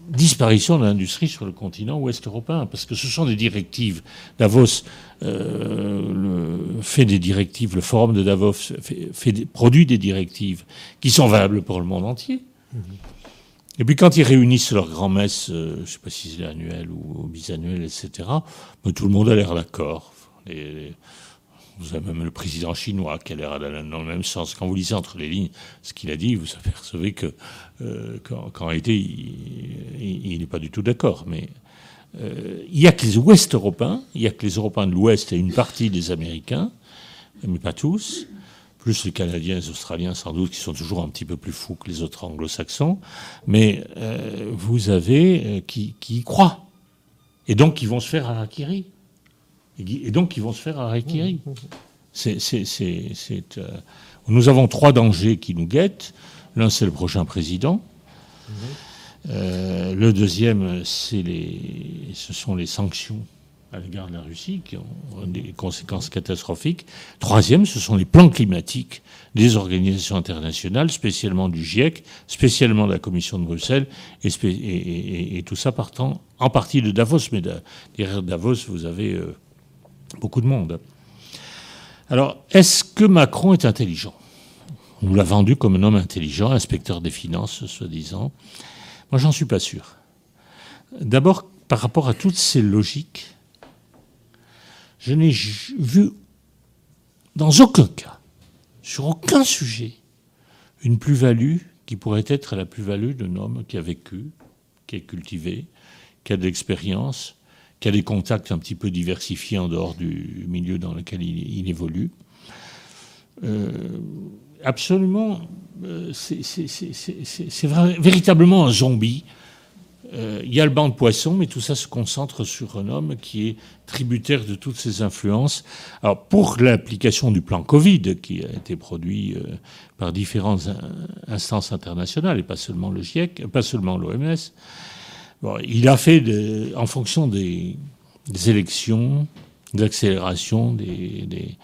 disparition de l'industrie sur le continent ouest européen, parce que ce sont des directives. Davos euh, fait des directives, le forum de Davos fait, produit des directives qui sont valables pour le monde entier. Mm-hmm. Et puis quand ils réunissent leur grand-messe, euh, je ne sais pas si c'est annuel ou bisannuel, etc., mais tout le monde a l'air d'accord. Vous avez même le président chinois qui a l'air dans le même sens. Quand vous lisez entre les lignes ce qu'il a dit, vous apercevez que, euh, qu'en réalité, il n'est pas du tout d'accord. Mais euh, il n'y a que les Ouest européens, il n'y a que les Européens de l'Ouest et une partie des Américains, mais pas tous, plus les Canadiens les Australiens sans doute, qui sont toujours un petit peu plus fous que les autres anglo-saxons, mais euh, vous avez qui, qui y croient. Et donc qui vont se faire harakiri. Et, donc, ils vont se faire harakiri. C'est, euh, nous avons trois dangers qui nous guettent. L'un, c'est le prochain président. Euh, le deuxième, les, ce sont les sanctions à l'égard de la Russie qui ont des conséquences catastrophiques. Troisième, ce sont les plans climatiques des organisations internationales, spécialement du GIEC, spécialement de la Commission de Bruxelles, et, tout ça partant en partie de Davos. Mais derrière Davos, vous avez euh, beaucoup de monde. Alors, est-ce que Macron est intelligent? On l'a vendu comme un homme intelligent, inspecteur des finances, soi-disant. Moi, j'en suis pas sûr. D'abord, par rapport à toutes ces logiques, je n'ai vu dans aucun cas, sur aucun sujet, une plus-value qui pourrait être la plus-value d'un homme qui a vécu, qui est cultivé, qui a de l'expérience, qui a des contacts un petit peu diversifiés en dehors du milieu dans lequel il, évolue. Euh, absolument, euh, c'est véritablement un zombie. Euh, il y a le banc de poissons, mais tout ça se concentre sur un homme qui est tributaire de toutes ces influences. Alors, pour l'application du plan Covid, qui a été produit par différentes instances internationales, et pas seulement le GIEC, pas seulement l'OMS, il a fait, en fonction des, élections, des accélérations, des,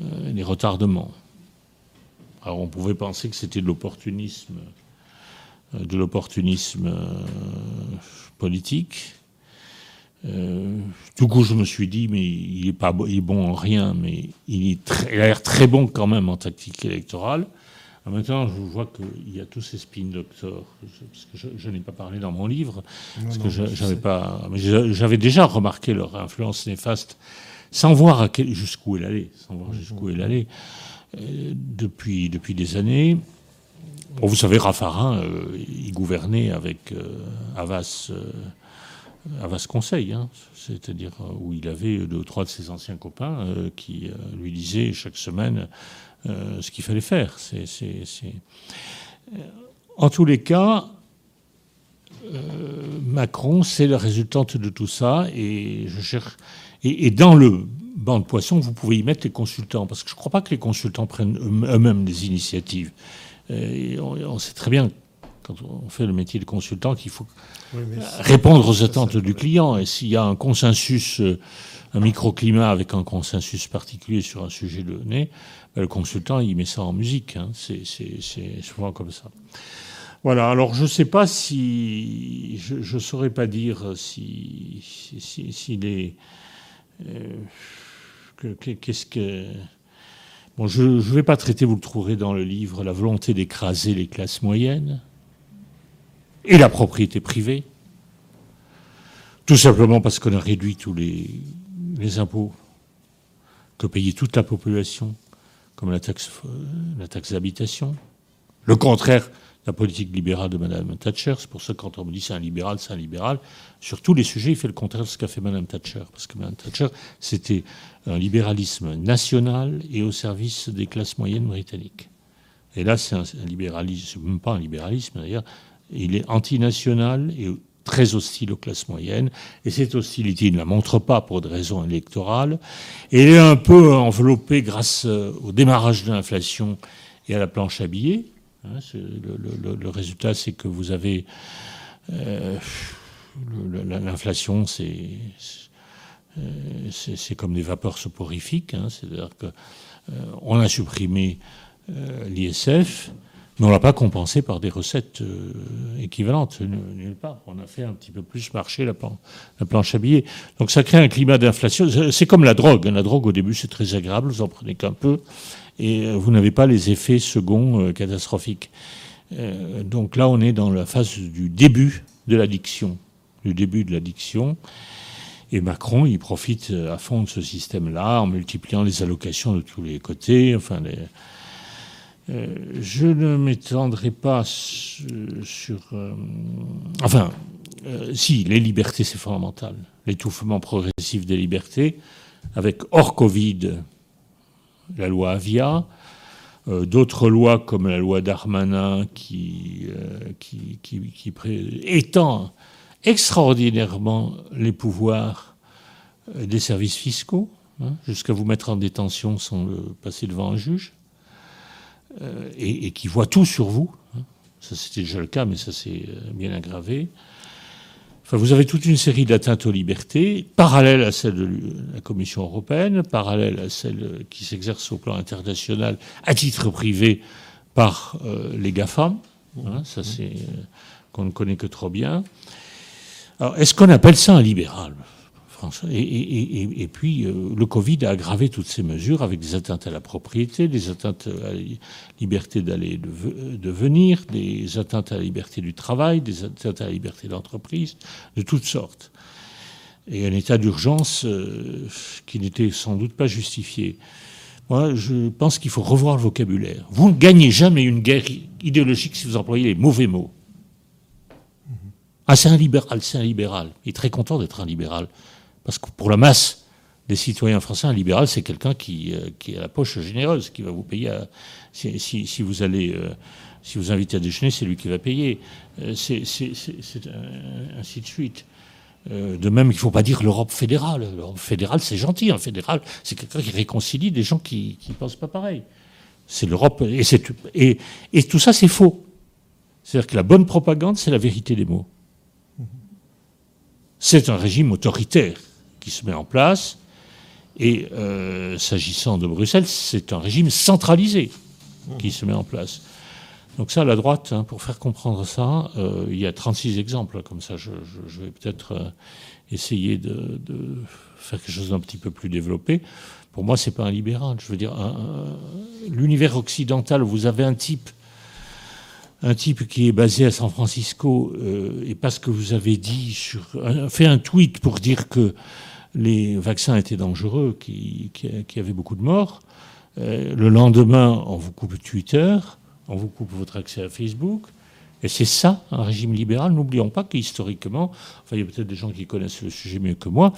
euh, retardements. Alors on pouvait penser que c'était de l'opportunisme, euh, de l'opportunisme euh, politique. du coup, je me suis dit, mais il est pas, bon en rien, mais il, est il a l'air très bon quand même en tactique électorale. Maintenant, je vois qu'il y a tous ces spin doctors, parce que je, n'ai pas parlé dans mon livre, parce que j'avais pas, j'avais déjà remarqué leur influence néfaste, sans voir jusqu'où elle allait, sans voir jusqu'où elle allait, euh, depuis depuis des années. vous savez, Raffarin, euh, il gouvernait avec euh, Havas. Havas Conseil, hein, c'est-à-dire où il avait deux ou trois de ses anciens copains qui lui disaient chaque semaine euh, ce qu'il fallait faire. C'est, euh, En tous les cas, euh, Macron, c'est la résultante de tout ça. Et, je cherche... et, dans le banc de poissons, vous pouvez y mettre les consultants, parce que je ne crois pas que les consultants prennent eux-mêmes des initiatives. on, sait très bien, quand on fait le métier de consultant, qu'il faut répondre aux attentes du client. Et s'il y a un consensus, un microclimat avec un consensus particulier sur un sujet donné, le consultant, il met ça en musique. Hein. C'est souvent comme ça. Voilà, alors je ne sais pas si. Je ne saurais pas dire si, les. Euh, qu'est-ce que. Bon, je ne vais pas traiter, vous le trouverez dans le livre, la volonté d'écraser les classes moyennes et la propriété privée. Tout simplement parce qu'on a réduit tous les impôts que payait toute la population, comme la taxe, la taxe d'habitation. Le contraire la politique libérale de Mme Thatcher. C'est pour ça que quand on me dit c'est un libéral, c'est un libéral. Sur tous les sujets, il fait le contraire de ce qu'a fait Mme Thatcher. Parce que Mme Thatcher, c'était un libéralisme national et au service des classes moyennes britanniques. Et là, c'est un, libéralisme, même pas un libéralisme d'ailleurs, il est antinational et très hostile aux classes moyennes. Et cette hostilité, il ne la montre pas pour des raisons électorales. Et elle est un peu enveloppée grâce euh, au démarrage de l'inflation et à la planche à billets. Hein, le, résultat, c'est que vous avez euh, l'inflation, c'est comme des vapeurs soporifiques. Hein, C'est-à-dire qu'on euh, a supprimé l'ISF, mais on ne l'a pas compensé par des recettes équivalentes, nulle part. On a fait un petit peu plus marcher la, la planche à billets. Donc ça crée un climat d'inflation. C'est comme la drogue. La drogue, au début, c'est très agréable, vous en prenez qu'un peu et euh, vous n'avez pas les effets seconds euh, catastrophiques. Euh, donc là, on est dans la phase du début de l'addiction, du début de l'addiction. Et Macron, il profite à fond de ce système-là en multipliant les allocations de tous les côtés. Enfin, je ne m'étendrai pas sur. enfin, si, les libertés, c'est fondamental. L'étouffement progressif des libertés, avec hors Covid, la loi Avia, euh, d'autres lois comme la loi Darmanin qui, euh, étend extraordinairement les pouvoirs euh, des services fiscaux, hein, jusqu'à vous mettre en détention sans le passer devant un juge, et, qui voit tout sur vous. Hein. Ça c'était déjà le cas, mais ça s'est bien aggravé vous avez toute une série d'atteintes aux libertés, parallèles à celles de la Commission européenne, parallèles à celles qui s'exercent au plan international à titre privé par euh, les GAFAM. Hein, ça, c'est euh, qu'on ne connaît que trop bien. Alors, est-ce qu'on appelle ça un libéral? Et, puis, euh, le Covid a aggravé toutes ces mesures avec des atteintes à la propriété, des atteintes à la liberté d'aller et de, venir, des atteintes à la liberté du travail, des atteintes à la liberté d'entreprise, de toutes sortes. Et un état d'urgence euh, qui n'était sans doute pas justifié. Moi, je pense qu'il faut revoir le vocabulaire. Vous ne gagnez jamais une guerre idéologique si vous employez les mauvais mots. Ah, c'est un libéral, c'est un libéral. Il est très content d'être un libéral. Parce que pour la masse des citoyens français, un libéral, c'est quelqu'un qui, euh, qui, a la poche généreuse, qui va vous payer. si, vous allez, euh, si vous invitez à déjeuner, c'est lui qui va payer. Euh, c'est ainsi de suite. de même, il ne faut pas dire l'Europe fédérale. L'Europe fédérale, c'est gentil. Un fédéral, c'est quelqu'un qui réconcilie des gens qui ne pensent pas pareil. C'est l'Europe. Et, tout ça, c'est faux. C'est-à-dire que la bonne propagande, c'est la vérité des mots. C'est un régime autoritaire qui se met en place. Et euh, s'agissant de Bruxelles, c'est un régime centralisé qui se met en place. Donc ça, la droite, hein, pour faire comprendre ça, euh, il y a 36 exemples comme ça. Je, vais peut-être euh, essayer de, faire quelque chose d'un petit peu plus développé. Pour moi, c'est pas un libéral. Je veux dire, l'univers occidental, vous avez un type un type qui est basé à San Francisco, et parce que vous avez dit sur, fait un tweet pour dire que les vaccins étaient dangereux, qui, qui, avait beaucoup de morts. Euh, le lendemain, on vous coupe Twitter, on vous coupe votre accès à Facebook. Et c'est ça, un régime libéral. N'oublions pas qu'historiquement, enfin, il y a peut-être des gens qui connaissent le sujet mieux que moi,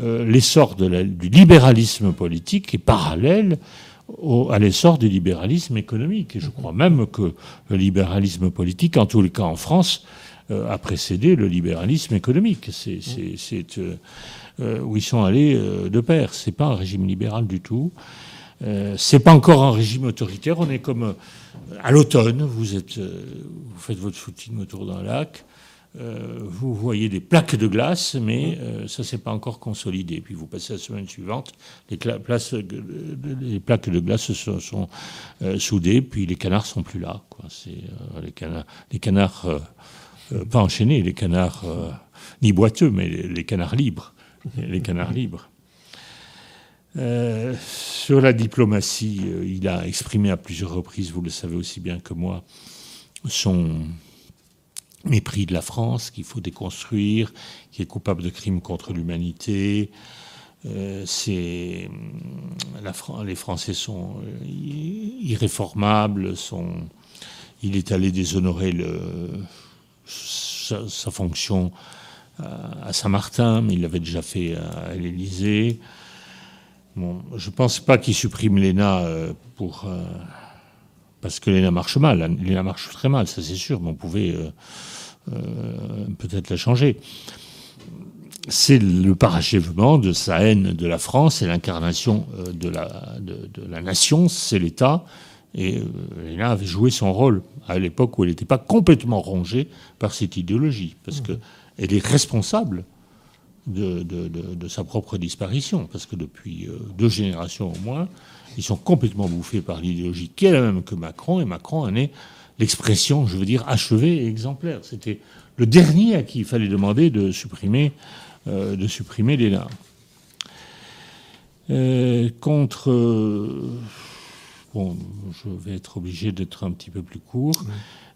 euh, l'essor du libéralisme politique est parallèle à l'essor du libéralisme économique. Et je crois même que le libéralisme politique, en tous les cas en France, euh, a précédé le libéralisme économique. C'est, où ils sont allés euh, de pair. C'est pas un régime libéral du tout. Euh, c'est pas encore un régime autoritaire. On est comme à l'automne. Vous êtes, vous faites votre footing autour d'un lac. euh, vous voyez des plaques de glace, mais euh, ça ne s'est pas encore consolidé. Puis vous passez la semaine suivante, les, places, les plaques de glace sont, sont soudées, puis les canards sont plus là. Les canards, les canards pas enchaînés, les canards ni boiteux, mais les, canards libres, les canards libres. sur la diplomatie, il a exprimé à plusieurs reprises, vous le savez aussi bien que moi, son mépris de la France qu'il faut déconstruire, qui est coupable de crimes contre l'humanité. Euh, la, les Français sont euh, irréformables. Il est allé déshonorer sa, fonction à, Saint-Martin, mais il l'avait déjà fait à, l'Élysée. Bon, je ne pense pas qu'il supprime l'ENA euh, pour parce que l'ENA marche mal. L'ENA marche très mal, ça c'est sûr, mais on pouvait euh, euh, peut-être la changer. C'est le parachèvement de sa haine de la France et l'incarnation euh, de la, de, la nation, c'est l'État. Et l'ENA avait joué son rôle à l'époque où elle n'était pas complètement rongée par cette idéologie, parce qu'elle est responsable de, sa propre disparition, parce que depuis deux générations au moins, ils sont complètement bouffés par l'idéologie qui est la même que Macron, et Macron en est l'expression, je veux dire, achevée et exemplaire. C'était le dernier à qui il fallait demander de supprimer, euh, de supprimer l'ENA. Euh, contre. Euh, bon, je vais être obligé d'être un petit peu plus court.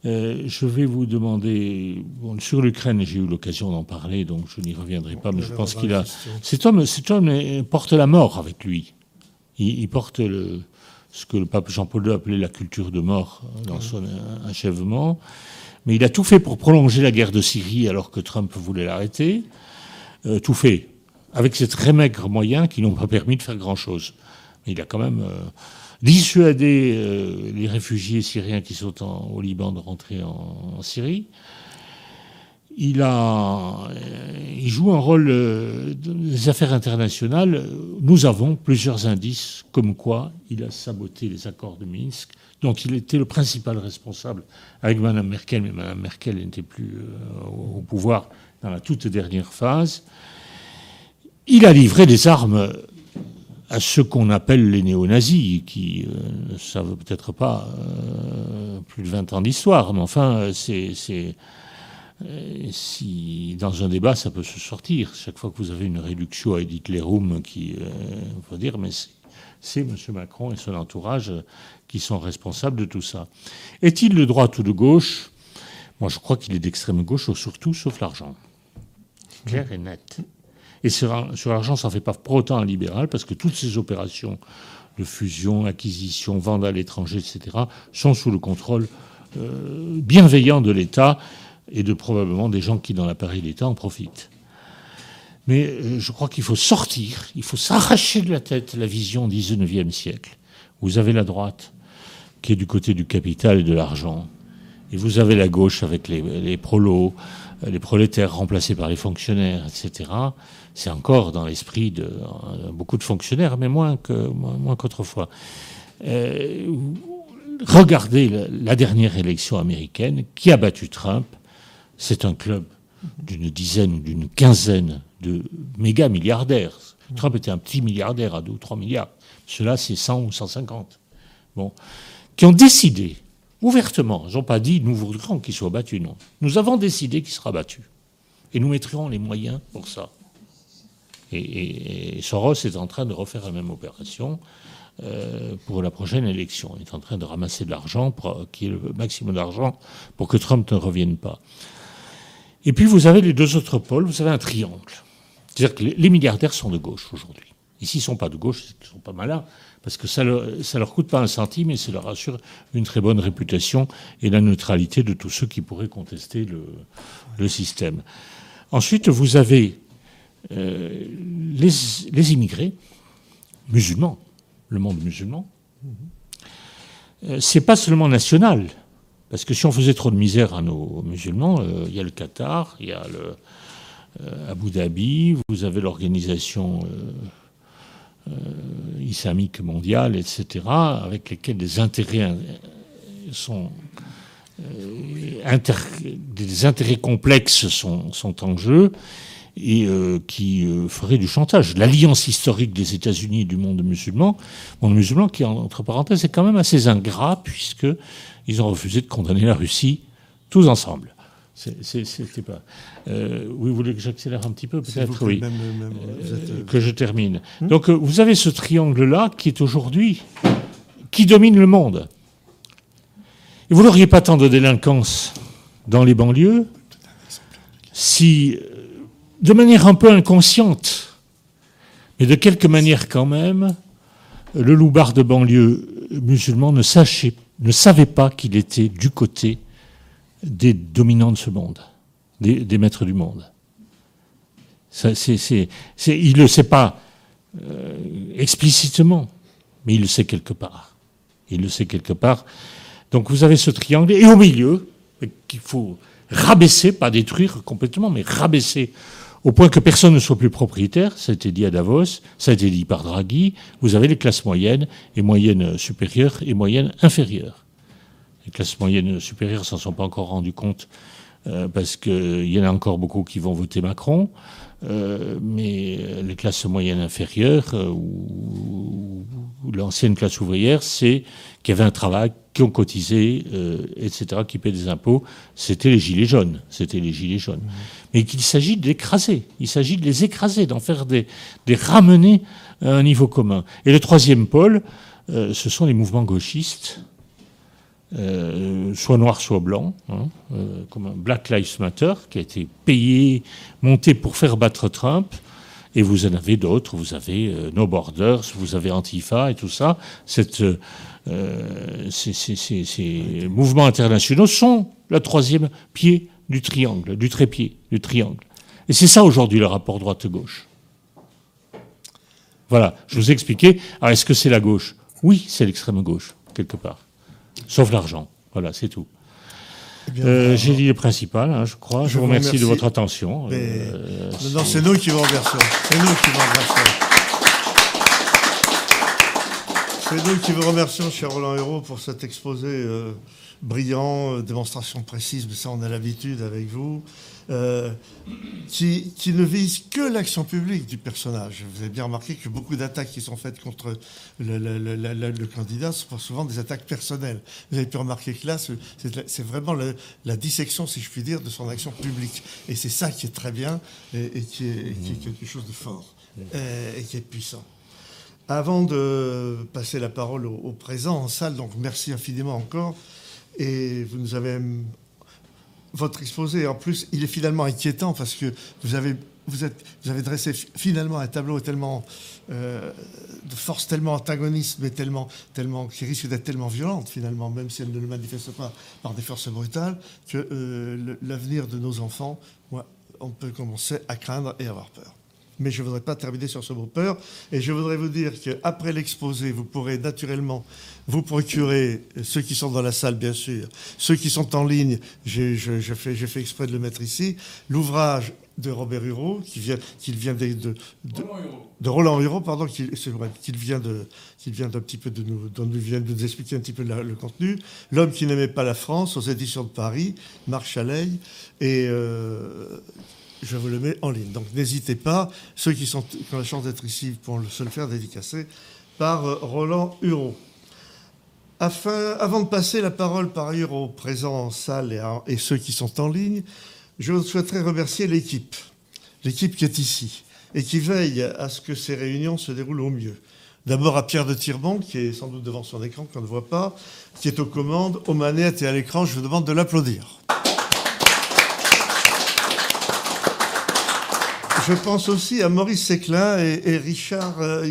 Je vais vous demander. Bon, sur l'Ukraine, j'ai eu l'occasion d'en parler, donc je n'y reviendrai pas, mais je pense qu'il a. Cet homme, cet homme porte la mort avec lui. Il, porte ce que le pape Jean-Paul II appelait la culture de mort dans son achèvement. Mais il a tout fait pour prolonger la guerre de Syrie alors que Trump voulait l'arrêter. Euh, tout fait. Avec ces très maigres moyens qui n'ont pas permis de faire grand-chose. Mais il a quand même euh, dissuadé euh, les réfugiés syriens qui sont au Liban de rentrer en Syrie il, a, il joue un rôle euh, des affaires internationales. Nous avons plusieurs indices comme quoi il a saboté les accords de Minsk. Donc il était le principal responsable avec Mme Merkel, mais Mme Merkel n'était plus euh, au pouvoir dans la toute dernière phase. Il a livré des armes à ceux qu'on appelle les néo-nazis, qui ne euh, savent peut-être pas plus de 20 ans d'histoire, mais enfin, c'est euh, si dans un débat ça peut se sortir, chaque fois que vous avez une réduction à Edith Lerum qui, euh, dire, mais c'est M. Macron et son entourage qui sont responsables de tout ça. Est-il de droite ou de gauche? Moi, je crois qu'il est d'extrême gauche, surtout sauf l'argent. Clair et net. Et sur, l'argent, ça ne fait pas pour autant un libéral, parce que toutes ces opérations de fusion, acquisition, vente à l'étranger, etc., sont sous le contrôle euh, bienveillant de l'État et de probablement des gens qui, dans l'appareil d'État, en profitent. Mais euh, je crois qu'il faut sortir, il faut s'arracher de la tête la vision du XIXe siècle. Vous avez la droite qui est du côté du capital et de l'argent, et vous avez la gauche avec les, les prolos, les prolétaires remplacés par les fonctionnaires, etc. C'est encore dans l'esprit de euh, beaucoup de fonctionnaires, mais moins que moins, qu'autrefois. regardez la, dernière élection américaine qui a battu Trump c'est un club d'une dizaine ou d'une quinzaine de méga milliardaires. Trump était un petit milliardaire à 2 ou 3 milliards. Cela, c'est 100 ou 150. Bon. Qui ont décidé, ouvertement, ils n'ont pas dit nous voudrons qu'il soit battu, non. Nous avons décidé qu'il sera battu. Et nous mettrons les moyens pour ça. Et, Soros est en train de refaire la même opération euh, pour la prochaine élection. Il est en train de ramasser de l'argent, qu'il y ait le maximum d'argent pour que Trump ne revienne pas. Et puis vous avez les deux autres pôles, vous avez un triangle. C'est-à-dire que les milliardaires sont de gauche aujourd'hui. Ici, ils ne sont pas de gauche, ils ne sont pas malins, parce que ça ne leur, leur coûte pas un centime et ça leur assure une très bonne réputation et la neutralité de tous ceux qui pourraient contester le, système. Ensuite, vous avez euh, les, les, immigrés musulmans, le monde musulman. Euh, c'est pas seulement national. Parce que si on faisait trop de misère à nos musulmans, euh, il y a le Qatar, il y a le, euh, Abu Dhabi, vous avez l'organisation islamique mondiale, etc., avec lesquels les intérêts sont des intérêts complexes sont, sont en jeu et qui ferait du chantage. L'alliance historique des États-Unis et du monde musulman, monde musulman qui, entre parenthèses, est quand même assez ingrat puisqu'ils ont refusé de condamner la Russie tous ensemble. C'était pas. Euh, oui, vous voulez que j'accélère un petit peu, peut-être? Oui. Euh, que je termine. Hmm? Donc, euh, vous avez ce triangle-là qui est aujourd'hui qui domine le monde. Et vous n'auriez pas tant de délinquance dans les banlieues si, de manière un peu inconsciente, mais de quelque manière quand même, le loupard de banlieue musulman ne, savait pas qu'il était du côté des dominants de ce monde, des, maîtres du monde. Il ne le sait pas euh, explicitement, mais il le sait quelque part. Il le sait quelque part. Donc vous avez ce triangle, et au milieu, qu'il faut rabaisser, pas détruire complètement, mais rabaisser au point que personne ne soit plus propriétaire, ça a été dit à Davos, ça a été dit par Draghi, vous avez les classes moyennes, et moyennes supérieures et moyennes inférieures. Les classes moyennes supérieures s'en sont pas encore rendues compte euh, parce qu'il y en a encore beaucoup qui vont voter Macron. Euh, mais les classes moyennes inférieures euh, ou, l'ancienne classe ouvrière, c'est qui avaient un travail, qui ont cotisé, etc., qui paient des impôts. C'était les gilets jaunes. C'était les gilets jaunes. Mmh. Mais qu'il s'agit d'écraser. Il s'agit de les écraser, d'en faire des, des ramener à un niveau commun. Et le troisième pôle, ce sont les mouvements gauchistes euh, soit noir, soit blanc, hein, euh, comme un Black Lives Matter, qui a été payé, monté pour faire battre Trump. Et vous en avez d'autres, vous avez euh, No Borders, vous avez Antifa et tout ça. Cette, ces, mouvements internationaux sont le troisième pied du triangle, du trépied, du triangle. Et c'est ça aujourd'hui le rapport droite-gauche. Voilà, je vous ai expliqué. Alors est-ce que c'est la gauche? Oui, c'est l'extrême gauche, quelque part. Sauf l'argent. Voilà, c'est tout. Eh euh, j'ai dit le principal, hein, je crois. Je, vous remercie, de votre attention. Euh, non, c'est nous qui vous remercions. C'est nous qui vous remercions. C'est nous qui vous remercions, cher Roland Hérault, pour cet exposé euh, brillant, démonstration précise, mais ça on a l'habitude avec vous. Euh, qui, ne vise que l'action publique du personnage. Vous avez bien remarqué que beaucoup d'attaques qui sont faites contre le, candidat sont souvent des attaques personnelles. Vous avez pu remarquer que là, c'est vraiment la dissection, si je puis dire, de son action publique. Et c'est ça qui est très bien et, qui, est, quelque chose de fort euh, et, qui est puissant. Avant de passer la parole au, au, présent en salle, donc merci infiniment encore. Et vous nous avez votre exposé, en plus, il est finalement inquiétant parce que vous avez, vous êtes, vous avez dressé finalement un tableau tellement euh, de force tellement antagoniste, mais tellement, tellement qui risque d'être tellement violente finalement, même si elle ne le manifeste pas par des forces brutales, que euh, l'avenir de nos enfants, on peut commencer à craindre et avoir peur. Mais je ne voudrais pas terminer sur ce mot peur. Et je voudrais vous dire qu'après l'exposé, vous pourrez naturellement vous procurer, ceux qui sont dans la salle bien sûr, ceux qui sont en ligne, j'ai fait, fait, exprès de le mettre ici, l'ouvrage de Robert Huro, qui vient, qui vient de, de, de, Roland Huro, pardon, qui, vient de, vient d'un petit peu de nous, dont nous vient de nous expliquer un petit peu le contenu. L'homme qui n'aimait pas la France, aux éditions de Paris, Marc Chaleil, et euh, je vous le mets en ligne. Donc n'hésitez pas, ceux qui, sont, qui ont la chance d'être ici pour se le faire dédicacer par euh, Roland Huro. Avant de passer la parole par ailleurs aux présents en salle et, ceux qui sont en ligne, je souhaiterais remercier l'équipe, l'équipe qui est ici et qui veille à ce que ces réunions se déroulent au mieux. D'abord à Pierre de Tirbon, qui est sans doute devant son écran, qu'on ne voit pas, qui est aux commandes, aux manettes et à l'écran. Je vous demande de l'applaudir. Je pense aussi à Maurice Séclin et, Richard euh,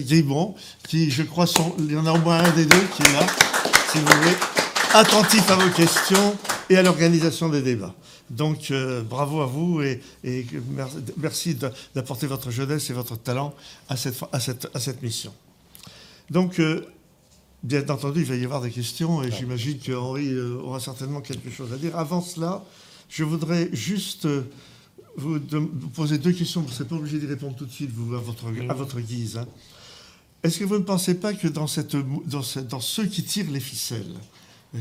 qui, je crois, sont, il y en a au moins un des deux qui est là si vous voulez, attentif à vos questions et à l'organisation des débats. Donc, euh, bravo à vous et, merci d'apporter votre jeunesse et votre talent à cette, à cette, à cette mission. Donc, euh, bien entendu, il va y avoir des questions et j'imagine qu'Henri euh, aura certainement quelque chose à dire. Avant cela, je voudrais juste vous, poser deux questions. Vous ne serez pas obligé d'y répondre tout de suite, vous, à votre, à votre guise. Hein. Est-ce que vous ne pensez pas que dans, ceux qui tirent les ficelles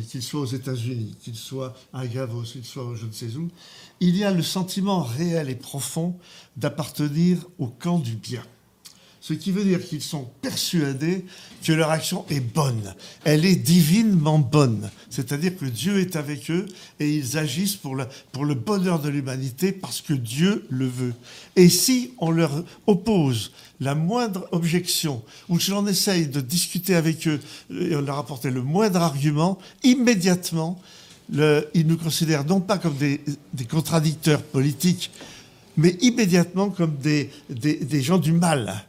qu'il soit aux États-Unis, qu'il soit à Gavos, qu'il soit je ne sais où, il y a le sentiment réel et profond d'appartenir au camp du bien? Ce qui veut dire qu'ils sont persuadés que leur action est bonne. Elle est divinement bonne. C'est-à-dire que Dieu est avec eux et ils agissent pour, le bonheur de l'humanité parce que Dieu le veut. Et si on leur oppose la moindre objection ou que l'on essaye de discuter avec eux et on leur apporte le moindre argument, immédiatement, ils nous considèrent non pas comme des, contradicteurs politiques, mais immédiatement comme des gens du mal.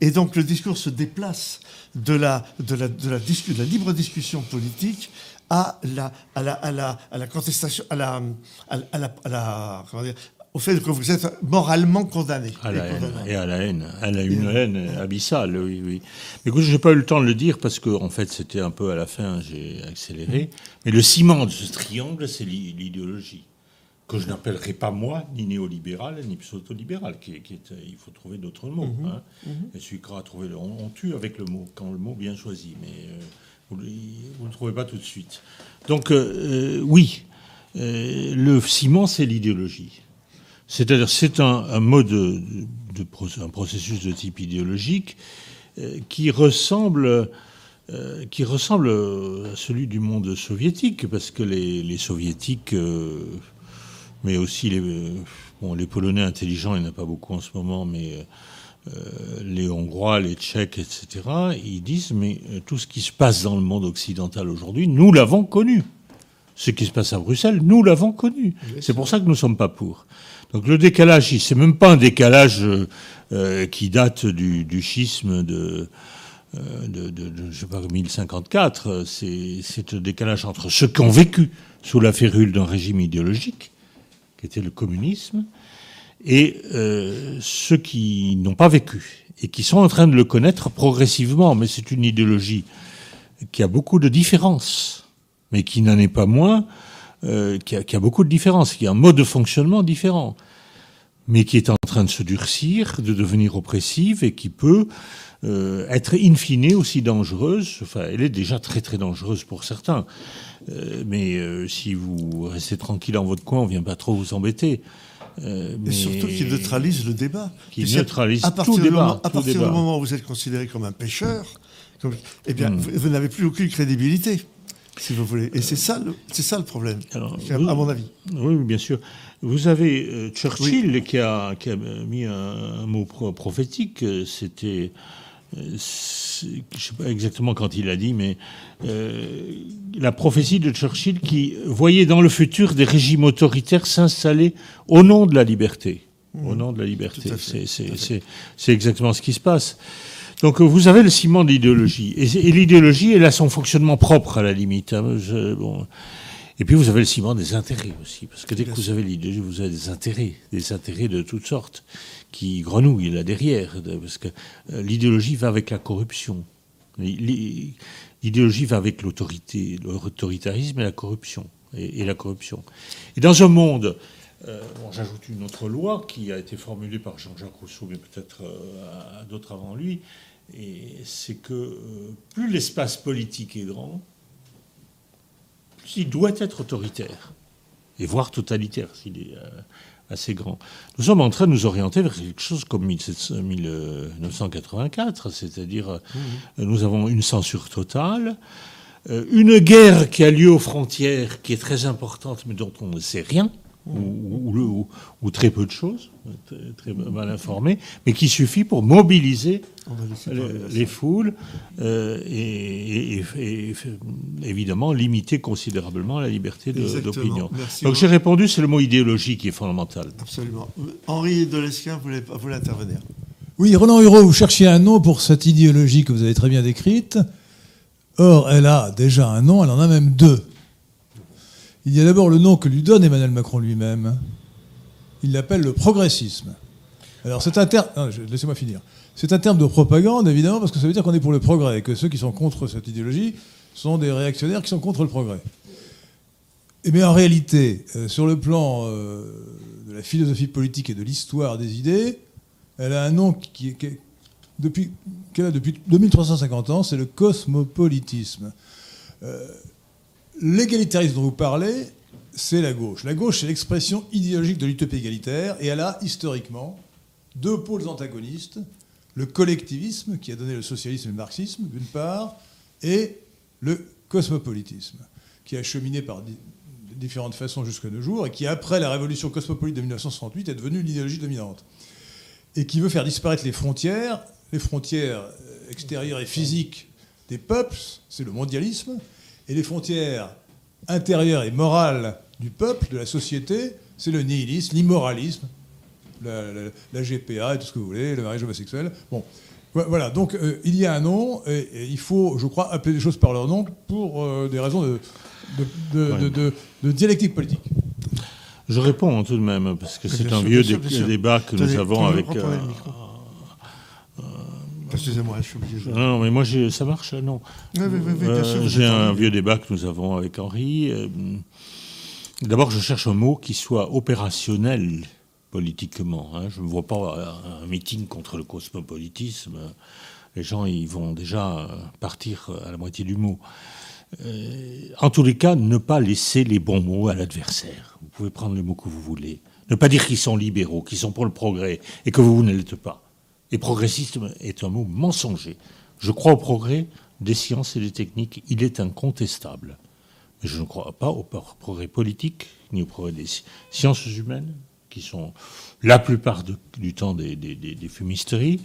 Et donc le discours se déplace de la, de la, de la, de la libre discussion politique à la, à la, à la, à la contestation, à la, à la, à la comment dire, au fait que vous êtes moralement condamné. À la haine, et à la haine. Elle a une haine abyssale, oui, oui. Mais écoute, je n'ai pas eu le temps de le dire parce que, en fait, c'était un peu à la fin, j'ai accéléré. Mais le ciment de ce triangle, c'est l'idéologie que je n'appellerai pas moi ni néolibéral ni pseudo-libéral, qui, qui est, il faut trouver d'autres mots. Mm -hmm, hein. mm -hmm. Et celui qui aura trouvé le, on, on, tue avec le mot, quand le mot bien choisi, mais euh, vous ne le trouvez pas tout de suite. Donc euh, oui, euh, le ciment, c'est l'idéologie. C'est-à-dire, c'est un, un, mode, de, de, un processus de type idéologique euh, qui ressemble qui ressemble à celui du monde soviétique, parce que les, les soviétiques mais aussi les, bon, les Polonais intelligents, il n'y en a pas beaucoup en ce moment, mais euh, les Hongrois, les Tchèques, etc., ils disent, mais euh, tout ce qui se passe dans le monde occidental aujourd'hui, nous l'avons connu. Ce qui se passe à Bruxelles, nous l'avons connu. C'est pour ça que nous ne sommes pas pour. Donc le décalage, c'est même pas un décalage euh, qui date du, du schisme de, euh, de, de, de, je sais pas, 1054. C'est un décalage entre ceux qui ont vécu sous la férule d'un régime idéologique qui était le communisme, et euh, ceux qui n'ont pas vécu et qui sont en train de le connaître progressivement. Mais c'est une idéologie qui a beaucoup de différences, mais qui n'en est pas moins, euh, qui, a, qui, a, beaucoup de différences, qui a un mode de fonctionnement différent, mais qui est en train de se durcir, de devenir oppressive et qui peut euh, être in fine aussi dangereuse. Enfin, elle est déjà très très dangereuse pour certains. Euh, mais euh, si vous restez tranquille dans votre coin, on vient pas trop vous embêter. Euh, mais... Et surtout qu'il neutralise le débat. Qui neutralise tout débat. Moment, à tout partir débat. du moment où vous êtes considéré comme un pêcheur, comme, eh bien, hmm. vous, vous n'avez plus aucune crédibilité si vous voulez. Et c'est ça, c'est ça le problème, Alors, vous, à mon avis. Oui, bien sûr. Vous avez euh, Churchill oui. qui, a, qui, a, mis un, un mot prophétique. C'était je ne sais pas exactement quand il a dit, mais euh, la prophétie de Churchill qui voyait dans le futur des régimes autoritaires s'installer au nom de la liberté. Mmh. Au nom de la liberté. C'est exactement ce qui se passe. Donc vous avez le ciment de l'idéologie. Et, et l'idéologie, elle a son fonctionnement propre à la limite. Hein. Je, bon. Et puis vous avez le ciment des intérêts aussi. Parce que dès que vous avez l'idéologie, vous avez des intérêts. Des intérêts de toutes sortes qui grenouille là derrière, parce que euh, l'idéologie va avec la corruption. L'idéologie va avec l'autorité, l'autoritarisme et la corruption. Et, la corruption. Et dans un monde, euh, j'ajoute une autre loi qui a été formulée par Jean-Jacques Rousseau, mais peut-être euh, d'autres avant lui, et c'est que euh, plus l'espace politique est grand, plus il doit être autoritaire, et voire totalitaire s'il est assez grand. Nous sommes en train de nous orienter vers quelque chose comme 1984, c'est-à-dire mmh. nous avons une censure totale, euh, une guerre qui a lieu aux frontières, qui est très importante, mais dont on ne sait rien, ou, ou, ou, ou très peu de choses, très, très, mal informés, mais qui suffit pour mobiliser les, les, foules euh, et, et, et, évidemment limiter considérablement la liberté d'opinion. Donc j'ai répondu, c'est le mot idéologie qui est fondamental. Absolument. Henri Delesquin voulait, voulait intervenir? Oui, Roland Hureau, vous cherchiez un nom pour cette idéologie que vous avez très bien décrite. Or, elle a déjà un nom, elle en a même deux. Il y a d'abord le nom que lui donne Emmanuel Macron lui-même. Il l'appelle le progressisme. Alors c'est un terme. Laissez-moi finir. C'est un terme de propagande, évidemment, parce que ça veut dire qu'on est pour le progrès, et que ceux qui sont contre cette idéologie sont des réactionnaires qui sont contre le progrès. Mais en réalité, euh, sur le plan euh, de la philosophie politique et de l'histoire des idées, elle a un nom qui, qui depuis, qu'elle a depuis 2350 ans, c'est le cosmopolitisme. Euh, L'égalitarisme dont vous parlez, c'est la gauche. La gauche, c'est l'expression idéologique de l'utopie égalitaire, et elle a historiquement deux pôles antagonistes le collectivisme, qui a donné le socialisme et le marxisme, d'une part, et le cosmopolitisme, qui a cheminé par différentes façons jusqu'à nos jours, et qui, après la révolution cosmopolite de 1968, est devenu l'idéologie dominante. Et qui veut faire disparaître les frontières, les frontières extérieures et physiques des peuples, c'est le mondialisme, et les frontières intérieures et morales du peuple, de la société, c'est le nihilisme, l'immoralisme, la, GPA et tout ce que vous voulez, le mariage homosexuel. Bon, voilà, donc euh, il y a un nom, et, il faut, je crois, appeler les choses par leur nom pour euh, des raisons de, de, dialectique politique. Je réponds tout de même, parce que c'est un vieux débat que nous avons avec. Euh, Excusez-moi, je suis obligé. Non, non, mais moi, ça marche, non. J'ai un vieux débat que nous avons avec Henri. D'abord, je cherche un mot qui soit opérationnel politiquement. Hein. Je ne vois pas un meeting contre le cosmopolitisme. Les gens, ils vont déjà partir à la moitié du mot. Euh, en tous les cas, ne pas laisser les bons mots à l'adversaire. Vous pouvez prendre les mots que vous voulez. Ne pas dire qu'ils sont libéraux, qu'ils sont pour le progrès, et que vous ne l'êtes pas. Et progressiste est un mot mensonger. Je crois au progrès des sciences et des techniques. Il est incontestable. Mais je ne crois pas au progrès politique, ni au progrès des sciences humaines, qui sont la plupart du temps des, fumisteries.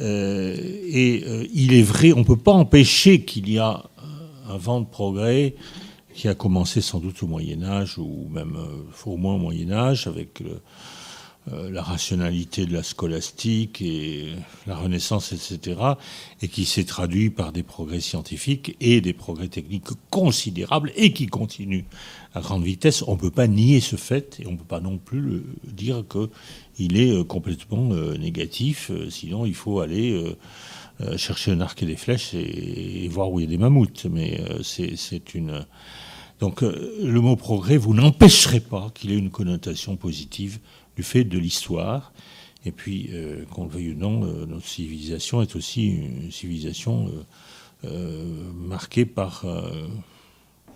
Euh, et euh, il est vrai, on ne peut pas empêcher qu'il y a un vent de progrès qui a commencé sans doute au Moyen Âge, ou même euh, au moins au Moyen Âge, avec la rationalité de la scolastique et la Renaissance, etc., et qui s'est traduit par des progrès scientifiques et des progrès techniques considérables et qui continuent à grande vitesse. On ne peut pas nier ce fait et on ne peut pas non plus dire qu'il est euh, complètement euh, négatif. Euh, sinon, il faut aller chercher un arc et des flèches et, voir où il y a des mammouths. Mais c'est une. Donc, le mot progrès, vous n'empêcherez pas qu'il ait une connotation positive du fait de l'histoire. Et puis, qu'on le veuille ou non, notre civilisation est aussi une civilisation marquée par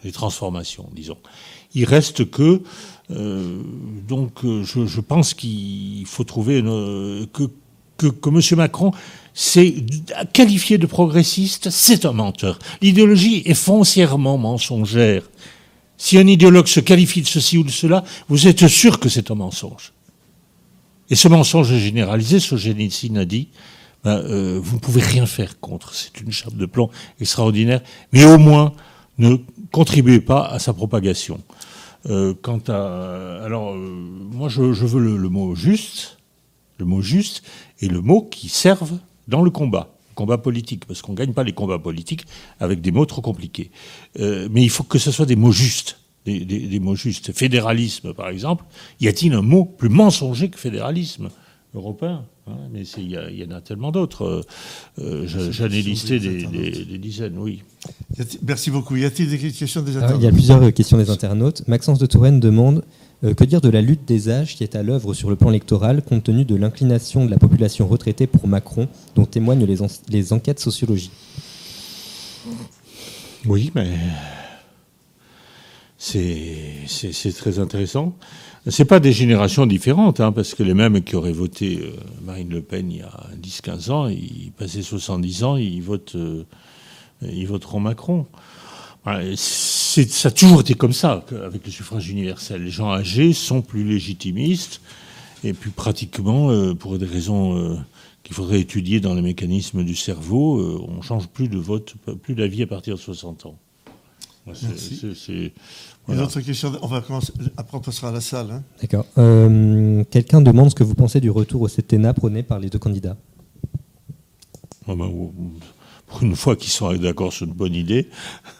les transformations, disons. Il reste que, euh, donc, euh, je, pense qu'il faut trouver que, que, que M. Macron c'est qualifié de progressiste, c'est un menteur. L'idéologie est foncièrement mensongère. Si un idéologue se qualifie de ceci ou de cela, vous êtes sûr que c'est un mensonge. Et ce mensonge généralisé, Solzhenitsyn a dit, vous ne pouvez rien faire contre. C'est une chape de plomb extraordinaire, mais au moins ne contribuez pas à sa propagation. Euh, quant à, alors, euh, moi, je, veux le, mot juste, le mot juste, et le mot qui serve dans le combat, combat politique, parce qu'on ne gagne pas les combats politiques avec des mots trop compliqués. Euh, mais il faut que ce soit des mots justes. Des, des mots justes. Fédéralisme, par exemple. Y a-t-il un mot plus mensonger que fédéralisme européen Hein, mais il y, en a tellement d'autres. Euh, euh, j'en ai listé des, dizaines, oui. Merci beaucoup. Y a-t-il des questions des internautes Il y a plusieurs questions des internautes. Maxence de Touraine demande euh, que dire de la lutte des âges qui est à l'œuvre sur le plan électoral compte tenu de l'inclination de la population retraitée pour Macron, dont témoignent les, les enquêtes sociologiques? Oui, mais c'est très intéressant. C'est pas des générations différentes, hein, parce que les mêmes qui auraient voté euh, Marine Le Pen il y a 10-15 ans, ils passaient 70 ans, ils votent, euh, ils voteront Macron. ça a toujours été comme ça avec le suffrage universel. Les gens âgés sont plus légitimistes et puis pratiquement, euh, pour des raisons qu'il faudrait étudier dans les mécanismes du cerveau, on change plus de vote, plus d'avis à partir de 60 ans. C'est une autre question, on va commencer, après on passera à la salle. Hein. D'accord. Euh, quelqu'un demande ce que vous pensez du retour au CETENA prôné par les deux candidats. Ah ben, pour une fois qu'ils sont d'accord sur une bonne idée,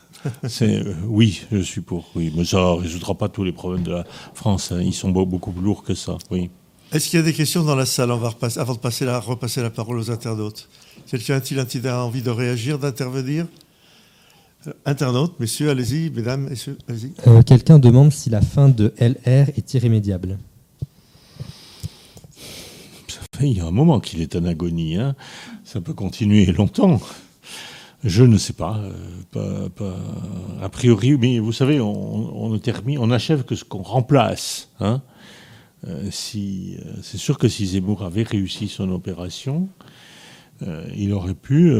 c'est euh, oui, je suis pour. Oui, mais ça ne résoudra pas tous les problèmes de la France. Hein. Ils sont beaucoup plus lourds que ça. Oui. Est-ce qu'il y a des questions dans la salle? On va repasser, Avant de passer la, repasser la parole aux internautes. Quelqu'un a-t-il envie de réagir, d'intervenir? Internaute, messieurs, allez-y, mesdames, messieurs, allez-y. Euh, quelqu'un demande si la fin de LR est irrémédiable. Ça fait il y a un moment qu'il est en agonie. Hein. Ça peut continuer longtemps. Je ne sais pas, A priori, mais vous savez, on, termine, on achève que ce qu'on remplace. Hein. si, c'est sûr que si Zemmour avait réussi son opération, il aurait pu,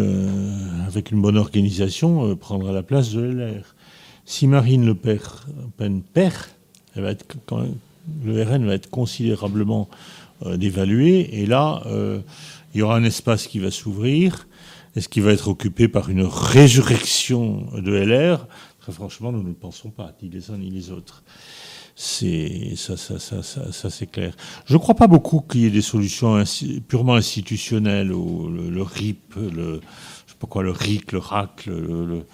avec une bonne organisation, prendre la place de LR. Si Marine Le Pen perd, va être, le RN va être considérablement dévalué, et là, il y aura un espace qui va s'ouvrir est-ce qu'il va être occupé par une résurrection de LR Très franchement, nous ne le pensons pas, ni les uns ni les autres. C'est ça, ça, ça, ça, c'est clair. Je ne crois pas beaucoup qu'il y ait des solutions purement institutionnelles au le, RIP, le je sais pas quoi, le RIC, le RAC, le,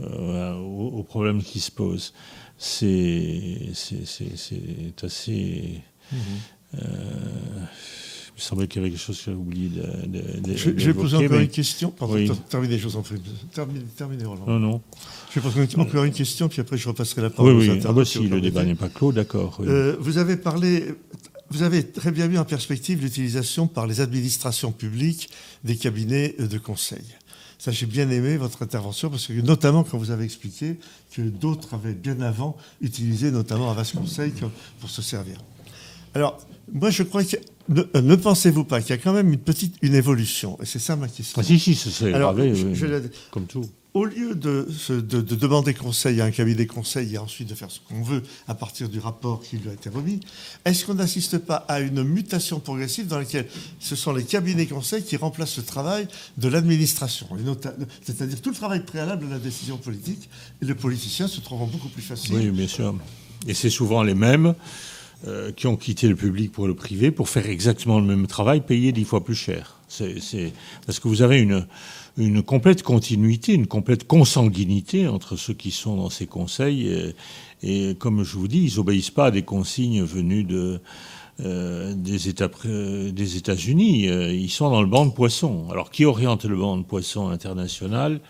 euh, aux, problèmes qui se posent. C'est assez. Mmh. Euh, me semblait qu'il y avait quelque chose que j'avais oublié de, Je, vais poser encore une question. Pardon, terminez, je vous en prie. Terminez, Roland. Non, non. Je vais poser encore une question, puis après je repasserai la parole oui, aux oui. Ah bah si, le débat n'est pas clos, d'accord. Euh, vous avez parlé, vous avez très bien mis en perspective l'utilisation par les administrations publiques des cabinets de conseil. Ça, j'ai bien aimé votre intervention, parce que notamment quand vous avez expliqué que d'autres avaient bien avant utilisé notamment Avas Conseil pour se servir. Alors, moi, je crois que euh, ne, pensez-vous pas qu'il y a quand même une petite une évolution? Et c'est ça ma question. Ah, si, si, c'est gravé, comme tout. Au lieu de, de, demander conseil à un cabinet conseil et ensuite de faire ce qu'on veut à partir du rapport qui lui a été remis, est-ce qu'on n'assiste pas à une mutation progressive dans laquelle ce sont les cabinets conseils qui remplacent le travail de l'administration C'est-à-dire tout le travail préalable à la décision politique, et les politiciens se trouvent beaucoup plus facile. Oui, bien sûr. Et c'est souvent les mêmes euh, qui ont quitté le public pour le privé pour faire exactement le même travail, payé dix fois plus cher. C'est parce que vous avez une, une complète continuité, une complète consanguinité entre ceux qui sont dans ces conseils. Et, comme je vous dis, ils n'obéissent pas à des consignes venues de, euh, des États-Unis. Euh, ils sont dans le banc de poissons. Alors, qui oriente le banc de poissons international?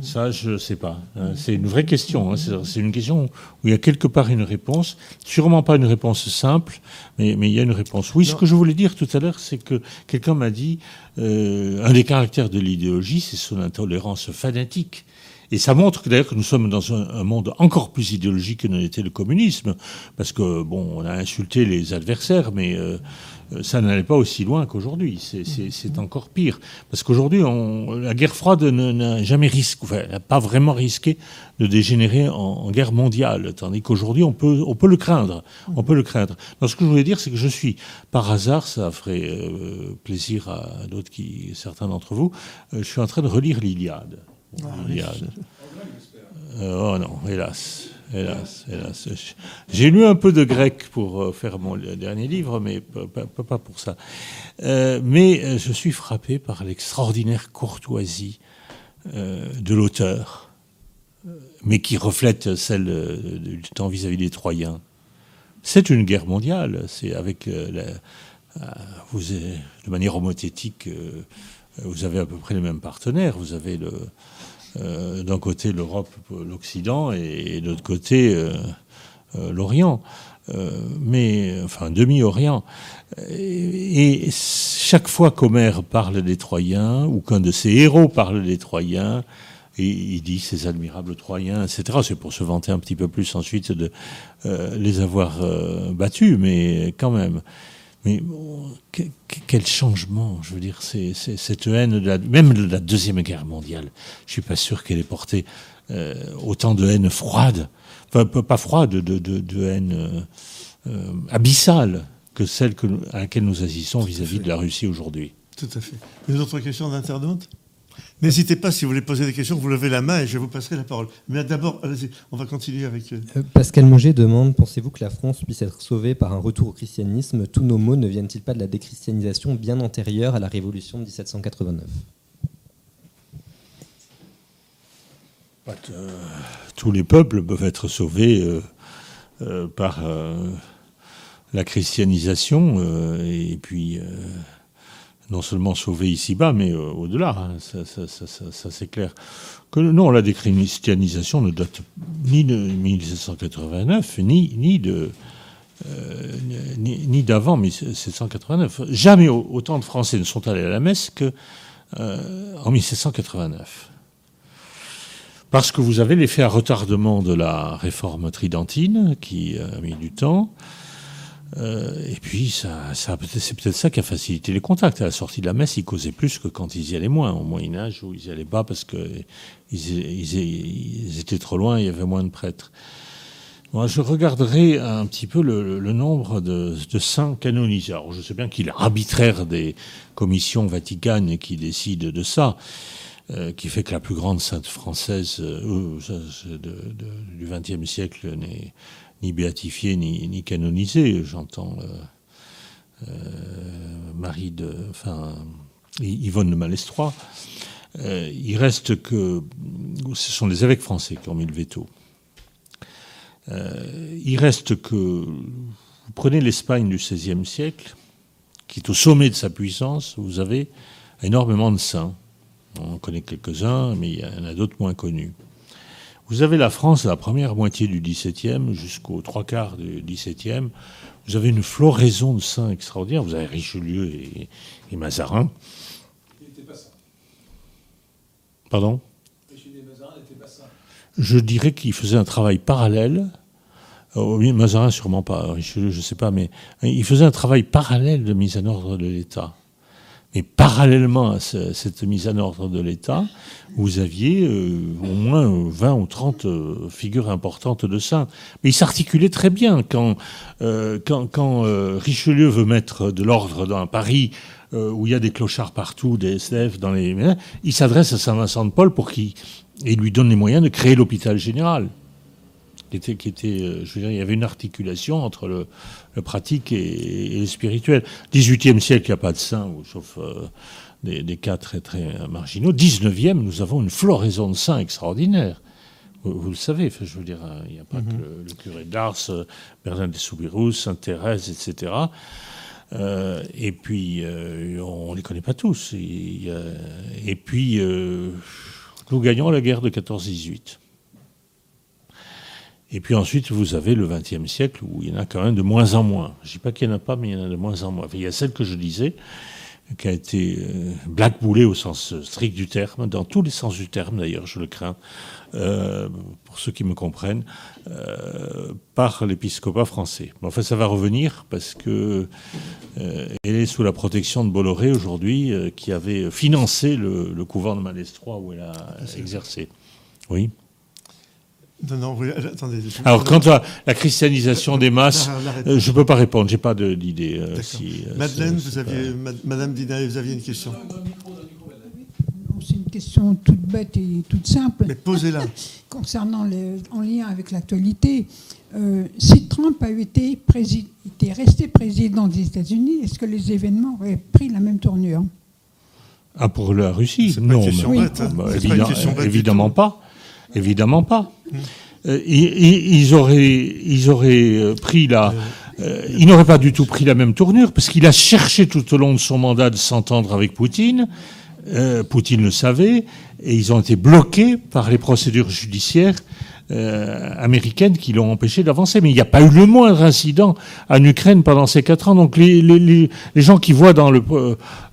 Ça, je ne sais pas. Hein. C'est une vraie question. Hein. C'est une question où il y a quelque part une réponse. Sûrement pas une réponse simple, mais, il y a une réponse. Oui, ce que je voulais dire tout à l'heure, c'est que quelqu'un m'a dit euh, un des caractères de l'idéologie, c'est son intolérance fanatique. Et ça montre que d'ailleurs que nous sommes dans un, monde encore plus idéologique que n'était le communisme, parce que bon, on a insulté les adversaires, mais euh, euh, ça n'allait pas aussi loin qu'aujourd'hui. C'est encore pire. Parce qu'aujourd'hui, la guerre froide n'a jamais risqué, enfin, n'a pas vraiment risqué de dégénérer en, guerre mondiale. Tandis qu'aujourd'hui, on peut, on peut le craindre. On peut le craindre. Donc, ce que je voulais dire, c'est que je suis, par hasard, ça ferait euh, plaisir à d'autres qui, certains d'entre vous, euh, je suis en train de relire l'Iliade. Ah, L'Iliade. oh non, hélas. Hélas, hélas. J'ai lu un peu de grec pour euh, faire mon dernier livre, mais pas, pour ça. Euh, mais euh, je suis frappé par l'extraordinaire courtoisie de l'auteur, mais qui reflète celle du temps vis-à-vis des Troyens. C'est une guerre mondiale. C'est avec vous, de manière homothétique, vous avez à peu près les mêmes partenaires. Vous avez le euh, d'un côté l'Europe, l'Occident, et, de l'autre côté euh, euh, l'Orient. mais enfin demi-orient. Et, chaque fois qu'Homère parle des Troyens, ou qu'un de ses héros parle des Troyens, et il dit ces admirables Troyens, etc. C'est pour se vanter un petit peu plus ensuite de les avoir battus, mais quand même. Mais quel changement, je veux dire, c'est, cette haine, de la, même de la Deuxième Guerre mondiale, je suis pas sûr qu'elle ait porté euh, autant de haine froide, enfin pas froide, de, de, haine euh, euh, abyssale que celle que, à laquelle nous assistons vis-à-vis de la Russie aujourd'hui. Tout à fait. Une autre question d'internaute N'hésitez pas, si vous voulez poser des questions, vous levez la main et je vous passerai la parole. Mais d'abord, allez-y, on va continuer avec... Euh, euh, Pascal Monger demande, pensez-vous que la France puisse être sauvée par un retour au christianisme? Tous nos mots ne viennent-ils pas de la déchristianisation bien antérieure à la Révolution de 1789 euh, Tous les peuples peuvent être sauvés par la christianisation et puis non seulement sauver ici-bas, mais euh, au-delà. Hein. Ça, c'est clair. Que non, la déchristianisation ne date ni de 1789, ni, ni. Euh, ni, d'avant 1789. Jamais autant de Français ne sont allés à la messe qu'en euh, 1789. Parce que vous avez l'effet à retardement de la réforme tridentine qui a mis du temps. Euh, et puis, ça, c'est peut-être ça qui a facilité les contacts. À la sortie de la messe, ils causaient plus que quand ils y allaient moins. Au Moyen Âge, où ils y allaient pas parce qu'ils ils, étaient trop loin, il y avait moins de prêtres. Moi, je regarderai un petit peu le, nombre de, saints canonisés. Alors, je sais bien qu'il est arbitraire des commissions vaticanes qui décident de ça. Euh, qui fait que la plus grande sainte française euh, du XXe siècle n'est ni béatifiée ni, ni canonisée. J'entends euh, euh Marie de, enfin Yvonne de Malestroit. Euh, il reste que ce sont les évêques français qui ont mis le veto. il reste que vous prenez l'Espagne du XVIe siècle, qui est au sommet de sa puissance. Vous avez énormément de saints on en connaît quelques-uns, mais il y en a d'autres moins connus. Vous avez la France, la première moitié du XVIIe jusqu'aux trois quarts du XVIIe. Vous avez une floraison de saints extraordinaires. Vous avez Richelieu et, et Mazarin. Il n'était pas ça. Pardon? Richelieu et Mazarin n'étaient pas ça. Je dirais qu'il faisait un travail parallèle. Oh, Mazarin, sûrement pas. Richelieu, je ne sais pas. Mais il faisait un travail parallèle de mise en ordre de l'État. Et parallèlement à cette mise en ordre de l'État, vous aviez euh, au moins 20 ou 30 euh, figures importantes de saints. Mais ils s'articulaient très bien. Quand, euh, Richelieu veut mettre de l'ordre dans Paris, où il y a des clochards partout, des SDF dans les... Il s'adresse à Saint-Vincent de Paul pour qu'il lui donne les moyens de créer l'hôpital général euh, il y avait une articulation entre le pratique et, et, le spirituel. 18e siècle, il n'y a pas de saints, sauf euh, des, des, cas très, très marginaux. 19e, nous avons une floraison de saints extraordinaire. Vous, vous le savez, je veux dire, euh, il n'y a pas mm -hmm. que le, le, curé d'Ars, Bernard de Soubirous, Sainte-Thérèse, etc. Euh, et puis, euh, on ne les connaît pas tous. Et, et puis, euh, nous gagnons la guerre de 14-18. Et puis ensuite, vous avez le XXe siècle où il y en a quand même de moins en moins. Je ne dis pas qu'il n'y en a pas, mais il y en a de moins en moins. Enfin, il y a celle que je disais, qui a été euh, blackboulée au sens strict du terme, dans tous les sens du terme d'ailleurs, je le crains, euh, pour ceux qui me comprennent, euh, par l'épiscopat français. Mais enfin, ça va revenir parce que euh, elle est sous la protection de Bolloré aujourd'hui, qui avait financé le, le couvent de Malestroit où elle a exercé. Oui. Non, non, oui, attendez. Alors, quant à la christianisation des masses, euh, je ne peux pas répondre, je n'ai pas d'idée. Euh, si, euh, Madeleine, vous aviez, pas... Madame Dina, vous aviez une question C'est une question toute bête et toute simple. Mais posez-la. Concernant les, en lien avec l'actualité, euh, si Trump avait été, président, était resté président des États-Unis, est-ce que les événements auraient pris la même tournure? Ah, pour la Russie? Non, mais, oui. bête, hein. bah, évidemment, évidemment pas. Évidemment pas. Euh, ils, ils, auraient, ils auraient pris la. Euh, il n'aurait pas du tout pris la même tournure parce qu'il a cherché tout au long de son mandat de s'entendre avec Poutine. Euh, Poutine le savait et ils ont été bloqués par les procédures judiciaires euh, américaines qui l'ont empêché d'avancer. Mais il n'y a pas eu le moindre incident en Ukraine pendant ces quatre ans. Donc les, les, les, gens qui voient dans le,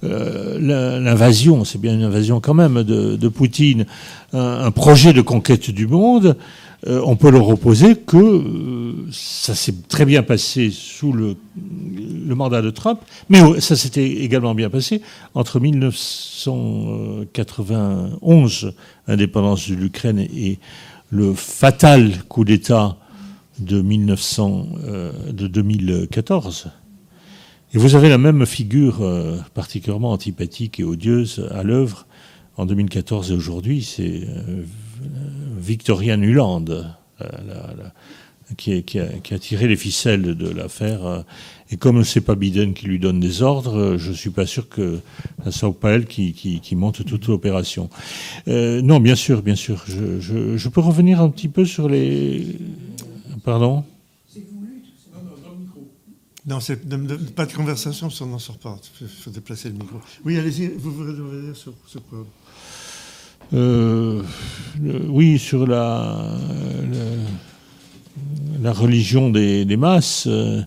euh, l'invasion, c'est bien une invasion quand même de, de Poutine, un, projet de conquête du monde, euh, on peut leur opposer que euh, ça s'est très bien passé sous le, le, mandat de Trump, mais ça s'était également bien passé entre 1991, indépendance de l'Ukraine, et le fatal coup d'État de, 1900, euh, 2014. Et vous avez la même figure euh, particulièrement antipathique et odieuse à l'œuvre en 2014 et aujourd'hui, c'est euh, Victoria Nuland, qui, a, tiré les ficelles de l'affaire. Et comme c'est pas Biden qui lui donne des ordres, je suis pas sûr que ça soit pas elle qui, qui monte toute l'opération. Euh, non, bien sûr, bien sûr. Je, je, je, peux revenir un petit peu sur les. Pardon? Non, c'est pas de conversation, on n'en sort pas. Il faut déplacer le micro. Oui, allez-y, vous voulez revenir sur ce point. Euh, le, oui, sur la, la, la religion des, des masses, euh,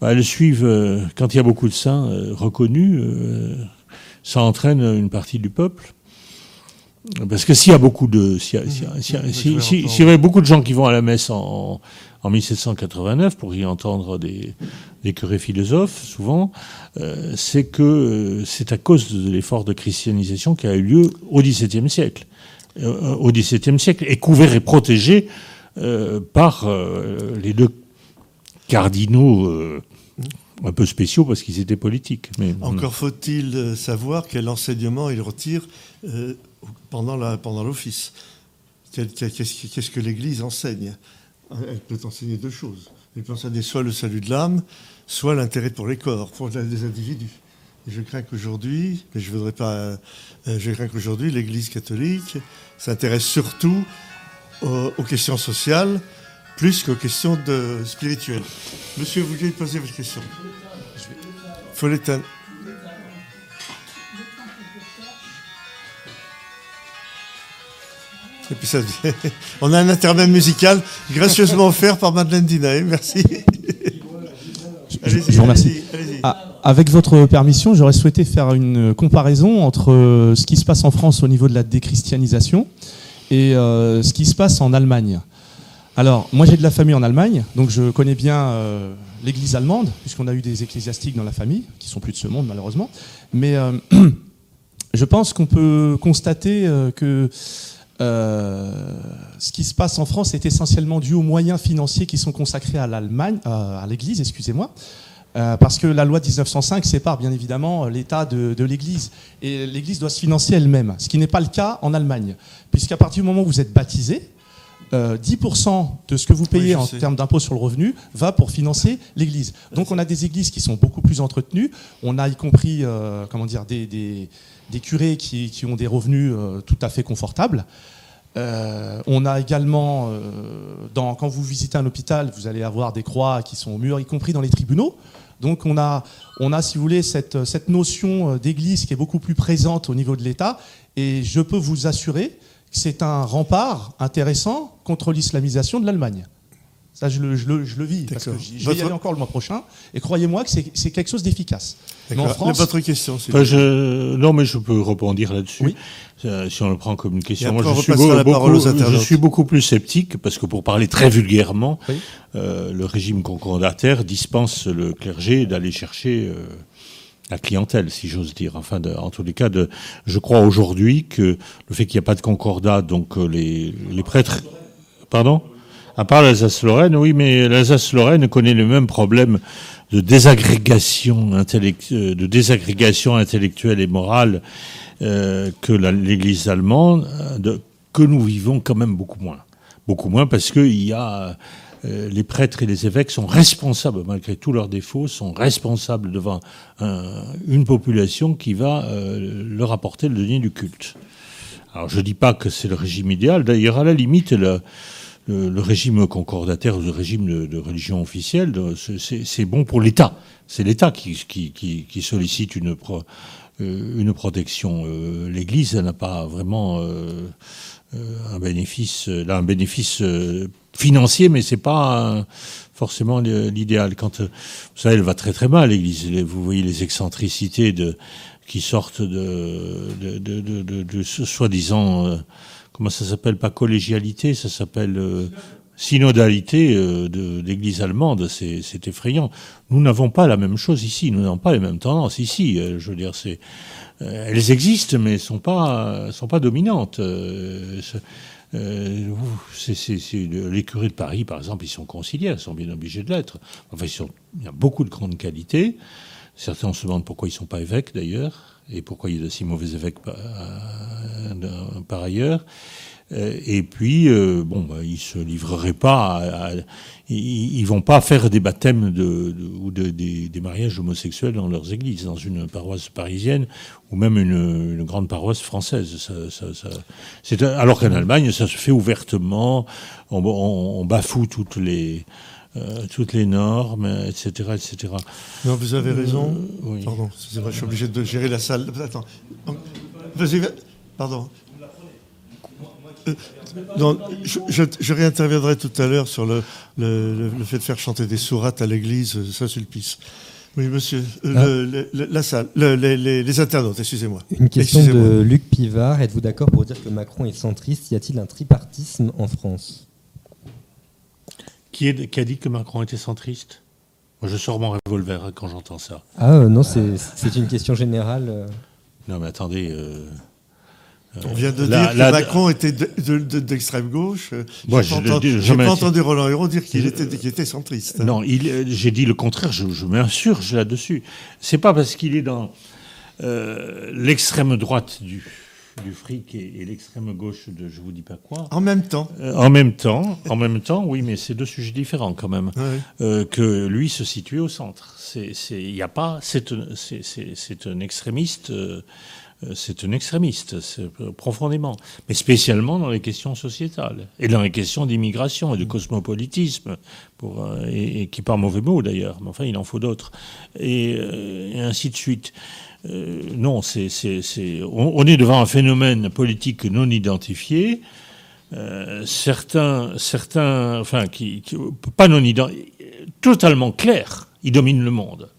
bah, elles suivent, euh, quand il y a beaucoup de saints euh, reconnus, ça entraîne une partie du peuple. Parce que s'il y a beaucoup de, s'il y, y, avait beaucoup de gens qui vont à la messe en, en 1789 pour y entendre des, des curés philosophes, souvent, euh, c'est que euh, c'est à cause de l'effort de christianisation qui a eu lieu au XVIIe siècle, euh, au XVIIe siècle, et couvert et protégé par les deux cardinaux un peu spéciaux parce qu'ils étaient politiques. Encore faut-il savoir quel enseignement ils retirent pendant l'office. Qu'est-ce que l'Église enseigne? Elle peut enseigner deux choses. Elle peut enseigner soit le salut de l'âme, soit l'intérêt pour les corps, pour les individus. Je crains qu'aujourd'hui, mais je voudrais pas, euh, je crains qu'aujourd'hui l'Église catholique s'intéresse surtout aux, questions sociales plus qu'aux questions de, spirituelles. Monsieur, vous voulez poser votre question Il faut l'éteindre. Et puis ça, on a un intermède musical gracieusement offert par Madeleine Dinaé. Merci. Je, vous remercie. Ah, avec votre permission, j'aurais souhaité faire une comparaison entre euh, ce qui se passe en France au niveau de la déchristianisation et euh, ce qui se passe en Allemagne. Alors, moi j'ai de la famille en Allemagne, donc je connais bien euh, l'église allemande, puisqu'on a eu des ecclésiastiques dans la famille, qui sont plus de ce monde malheureusement. Mais je pense qu'on peut constater que euh, ce qui se passe en France est essentiellement dû aux moyens financiers qui sont consacrés à l'Allemagne, euh, à l'Église, excusez-moi. Euh, parce que la loi 1905 sépare bien évidemment l'État de, l'Église. Et l'Église doit se financer elle-même, ce qui n'est pas le cas en Allemagne. Puisqu'à partir du moment où vous êtes baptisé, 10% de ce que vous payez en termes d'impôt sur le revenu va pour financer l'Église. Donc on a des églises qui sont beaucoup plus entretenues. On a y compris, comment dire, des des curés qui, ont des revenus euh, tout à fait confortables. Euh, on a également, euh, dans, quand vous visitez un hôpital, vous allez avoir des croix qui sont au mur, y compris dans les tribunaux. Donc on a, on a si vous voulez, cette, cette notion d'église qui est beaucoup plus présente au niveau de l'État. Et je peux vous assurer c'est un rempart intéressant contre l'islamisation de l'Allemagne. Ça, je le, je le, je le vis, parce que je vais y aller encore le mois prochain. Et croyez-moi que c'est quelque chose d'efficace. France, votre question, je, Non, mais je peux rebondir là-dessus. Euh, si on le prend comme une question. Moi, je, suis beaucoup, je suis beaucoup plus sceptique, parce que pour parler très vulgairement, euh, le régime concordataire dispense le clergé d'aller chercher... Euh, la clientèle, si j'ose dire. Enfin, en tous les cas, de, je crois aujourd'hui que le fait qu'il n'y a pas de concordat, donc euh, les, les prêtres... Pardon à part l'Alsace-Lorraine, oui, mais l'Alsace-Lorraine connaît le même problème de désagrégation, euh, intellectuelle et morale euh, que l'Église allemande, de, que nous vivons quand même beaucoup moins. Beaucoup moins parce que il y a les prêtres et les évêques sont responsables, malgré tous leurs défauts, sont responsables devant une population qui va leur apporter le denier du culte. Alors je ne dis pas que c'est le régime idéal, d'ailleurs à la limite, le, le, régime concordataire ou le régime de, religion officielle, c'est bon pour l'État. C'est l'État qui, qui, sollicite une, euh, une protection. Euh, L'Église n'a pas vraiment euh, un bénéfice, là, un bénéfice financier, mais c'est pas forcément l'idéal. Quand vous savez, elle va très très mal, l'Église. Vous voyez les excentricités de, qui sortent de, de, de, de soi-disant comment ça s'appelle? Pas collégialité, ça s'appelle euh, synodalité euh, de l'Église allemande. C'est effrayant. Nous n'avons pas la même chose ici. Nous n'avons pas les mêmes tendances ici. Euh, je veux dire, c'est elles existent, mais sont pas sont pas dominantes. les curés de Paris, par exemple, ils sont conciliaires, ils sont bien obligés de l'être. Enfin, il y a beaucoup de grandes qualités. Certains se demandent pourquoi ils ne sont pas évêques, d'ailleurs et pourquoi il y a de si mauvais évêques par, ailleurs. Euh, et puis, euh, bon, bah, ils se livreraient pas, ils, vont pas faire des baptêmes de, ou des, mariages homosexuels dans leurs églises, dans une paroisse parisienne ou même une, grande paroisse française. Ça, alors qu'en Allemagne, ça se fait ouvertement, on bafoue toutes les euh, toutes les normes, etc., etc. Non, vous avez raison. Euh, pardon, je suis obligé de gérer la salle. Attends. Vas-y, pardon. Euh, je, réinterviendrai tout à l'heure sur le, le, fait de faire chanter des sourates à l'église, Saint-Sulpice. Oui, monsieur. Euh, ah. la salle, les, internautes, excusez-moi. Une question de Luc Pivard. Êtes-vous d'accord pour dire que Macron est centriste? Y a-t-il un tripartisme en France? Qui, a dit que Macron était centriste? Moi, je sors mon revolver quand j'entends ça. Ah euh, non, c'est une question générale. Euh. Non, mais attendez. On vient de dire que Macron était d'extrême gauche. Moi, je n'ai pas entendu Roland Hérault dire qu'il était, était, centriste. Non, j'ai dit le contraire, je, je m'insurge là-dessus. C'est pas parce qu'il est dans euh, l'extrême droite du, du fric et, l'extrême gauche de je vous dis pas quoi. En même temps. Euh, en même temps, en même temps, oui, mais c'est deux sujets différents quand même. Euh, que lui se situe au centre. Il n'y a pas, c'est un extrémiste. Euh, c'est un extrémiste, profondément, mais spécialement dans les questions sociétales et dans les questions d'immigration et de cosmopolitisme, pour, euh, et, qui par mauvais mot d'ailleurs, mais enfin il en faut d'autres, et, euh, ainsi de suite. non, c'est, on, est devant un phénomène politique non identifié. certains, certains, enfin, qui, pas non identifié, totalement clair, ils dominent le monde.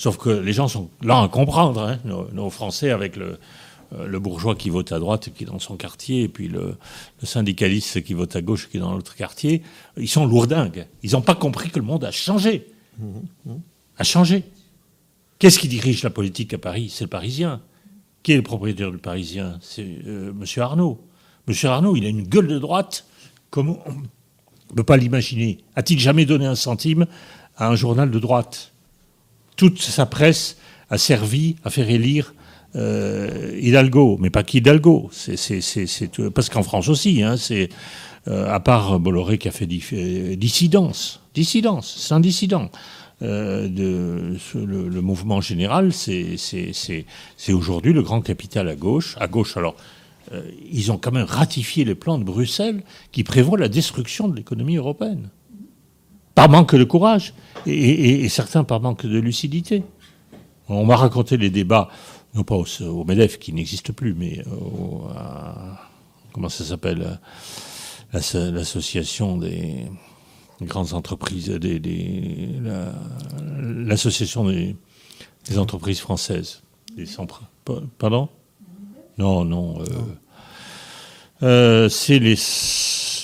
Sauf que les gens sont là à comprendre, hein, nos, Français, avec le, euh, le, bourgeois qui vote à droite, qui est dans son quartier, et puis le, syndicaliste qui vote à gauche, qui est dans l'autre quartier, ils sont lourdingues. Ils n'ont pas compris que le monde a changé. A changé. Qu'est-ce qui dirige la politique à Paris? C'est le Parisien. Qui est le propriétaire du Parisien? C'est euh, M. Arnaud. M. Arnaud, il a une gueule de droite comme on ne peut pas l'imaginer? A-t-il jamais donné un centime à un journal de droite? Toute sa presse a servi à faire élire euh, Hidalgo, mais pas qu'Hidalgo. C'est, parce qu'en France aussi, hein, euh, à part Bolloré qui a fait euh, dissidence, dissidence, c'est un dissident. de, le, mouvement général, c'est aujourd'hui le grand capital à gauche. À gauche, alors, ils ont quand même ratifié les plans de Bruxelles qui prévoient la destruction de l'économie européenne par manque de courage, et, certains par manque de lucidité. On m'a raconté les débats, non pas au, MEDEF qui n'existe plus, mais au, comment ça s'appelle L'association des grandes entreprises, l'association des, entreprises françaises. pardon? Non, non. Euh, euh, c'est les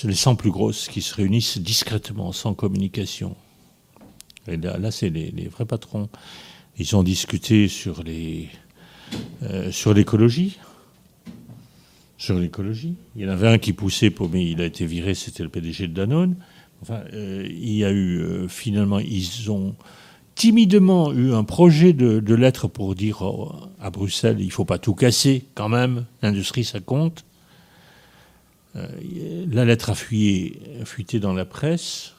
les 100 plus grosses qui se réunissent discrètement, sans communication. Et là, c'est les, vrais patrons. Ils ont discuté sur les euh, sur l'écologie. Sur l'écologie. Il y en avait un qui poussait pour, mais il a été viré, c'était le PDG de Danone. Enfin, euh, il y a eu euh, finalement, ils ont timidement eu un projet de, de lettre pour dire à Bruxelles, il ne faut pas tout casser quand même, l'industrie ça compte. Euh, la lettre a, fuité dans la presse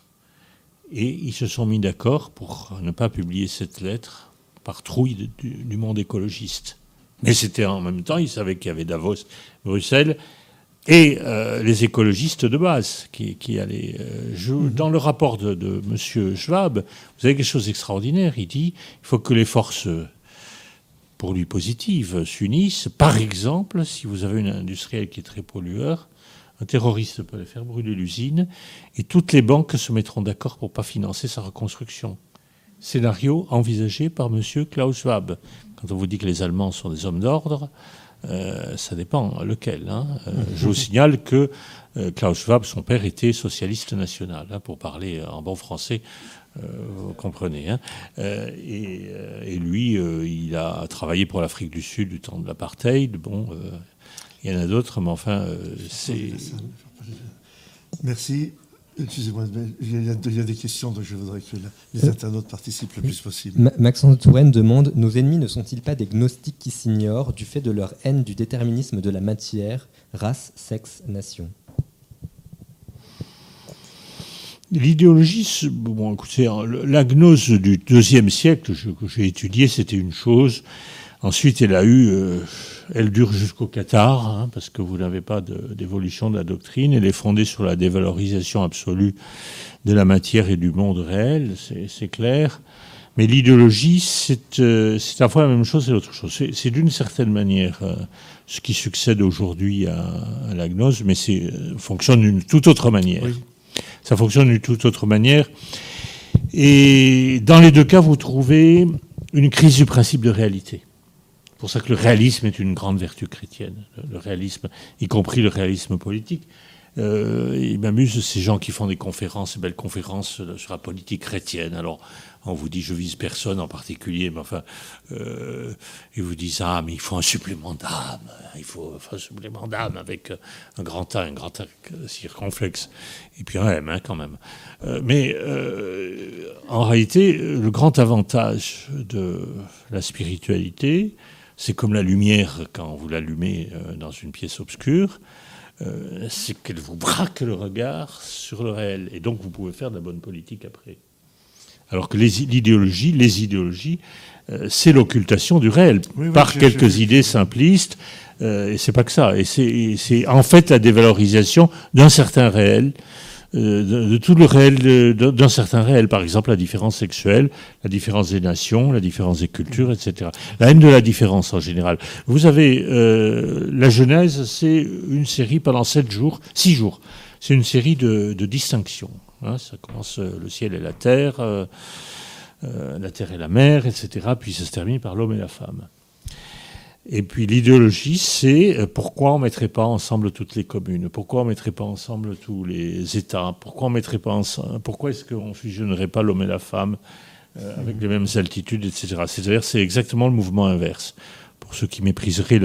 et ils se sont mis d'accord pour ne pas publier cette lettre par trouille du, monde écologiste. Mais c'était en même temps, ils savaient qu'il y avait Davos, Bruxelles et euh, les écologistes de base qui, allaient euh, jouer. Mhm. Dans le rapport de, de M. Schwab, vous avez quelque chose d'extraordinaire. Il dit il faut que les forces, pour lui positives, s'unissent. Par exemple, si vous avez une industrielle qui est très pollueur, un terroriste peut aller faire brûler l'usine et toutes les banques se mettront d'accord pour ne pas financer sa reconstruction. Scénario envisagé par M. Klaus Schwab. Quand on vous dit que les Allemands sont des hommes d'ordre, euh, ça dépend lequel. Hein. Euh, je vous signale que euh, Klaus Schwab, son père, était socialiste national, hein, pour parler en bon français. vous comprenez. Hein. Et, et, lui, il a travaillé pour l'Afrique du Sud du temps de l'apartheid. Bon, il y en a d'autres, mais enfin, euh, c'est. Merci. Excusez-moi, il y, a, des questions dont je voudrais que les euh, internautes participent le plus possible. Maxence Touraine demande Nos ennemis ne sont-ils pas des gnostiques qui s'ignorent du fait de leur haine du déterminisme de la matière, race, sexe, nation? L'idéologie, bon, écoutez, la gnose du deuxième siècle que j'ai étudié, c'était une chose. Ensuite, elle a eu. Euh, elle dure jusqu'au Qatar, hein, parce que vous n'avez pas d'évolution de, la doctrine. Elle est fondée sur la dévalorisation absolue de la matière et du monde réel, c'est clair. Mais l'idéologie, c'est euh, à la fois la même chose et l'autre chose. C'est d'une certaine manière euh, ce qui succède aujourd'hui à, la gnose, mais c'est euh, fonctionne d'une toute autre manière. Ça fonctionne d'une toute autre manière. Et dans les deux cas, vous trouvez une crise du principe de réalité. Pour ça que le réalisme est une grande vertu chrétienne. Le réalisme, y compris le réalisme politique. Euh, il m'amuse ces gens qui font des conférences, ces belles conférences sur la politique chrétienne. Alors, on vous dit, je vise personne en particulier, mais enfin, euh, ils vous disent, ah, mais il faut un supplément d'âme, il faut un supplément d'âme avec un grand A, un grand A circonflexe, et puis un M hein, quand même. Euh, mais euh, en réalité, le grand avantage de la spiritualité, c'est comme la lumière quand vous l'allumez euh, dans une pièce obscure, euh, c'est qu'elle vous braque le regard sur le réel. Et donc vous pouvez faire de la bonne politique après. Alors que l'idéologie, les, idéologies, euh, c'est l'occultation du réel par quelques idées simplistes. Euh, et c'est pas que ça. Et c'est en fait la dévalorisation d'un certain réel euh, de, tout le réel, d'un certain réel, par exemple la différence sexuelle, la différence des nations, la différence des cultures, etc. La haine de la différence en général. Vous avez euh, la Genèse, c'est une série pendant sept jours, six jours. C'est une série de, de distinctions. Hein. ça commence euh, le ciel et la terre, la terre et la mer, etc. Puis ça se termine par l'homme et la femme. Et puis l'idéologie, c'est euh, pourquoi on ne mettrait pas ensemble toutes les communes? Pourquoi on ne mettrait pas ensemble tous les États? Pourquoi on mettrait pas ensemble Pourquoi est-ce qu'on ne fusionnerait pas l'homme et la femme euh, avec les mêmes altitudes, etc. C'est-à-dire c'est exactement le mouvement inverse. Pour ceux qui mépriseraient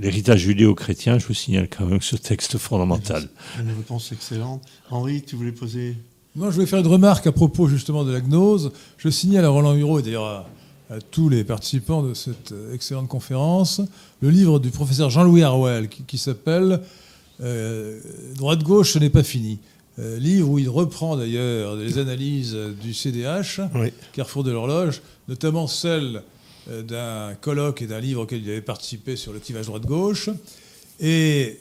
l'héritage judéo-chrétien, je vous signale quand même ce texte fondamental. Une réponse excellente. Henri, tu voulais poser? Moi, je voulais faire une remarque à propos justement de la gnose. Je signale à Roland Hureau, et d'ailleurs à tous les participants de cette excellente conférence le livre du professeur Jean-Louis Harwell qui, s'appelle euh, Droite-gauche, ce n'est pas fini. Euh, livre où il reprend d'ailleurs les analyses du CDH, Carrefour de l'horloge, notamment celle euh, d'un colloque et d'un livre auquel il avait participé sur le clivage droite-gauche. Et,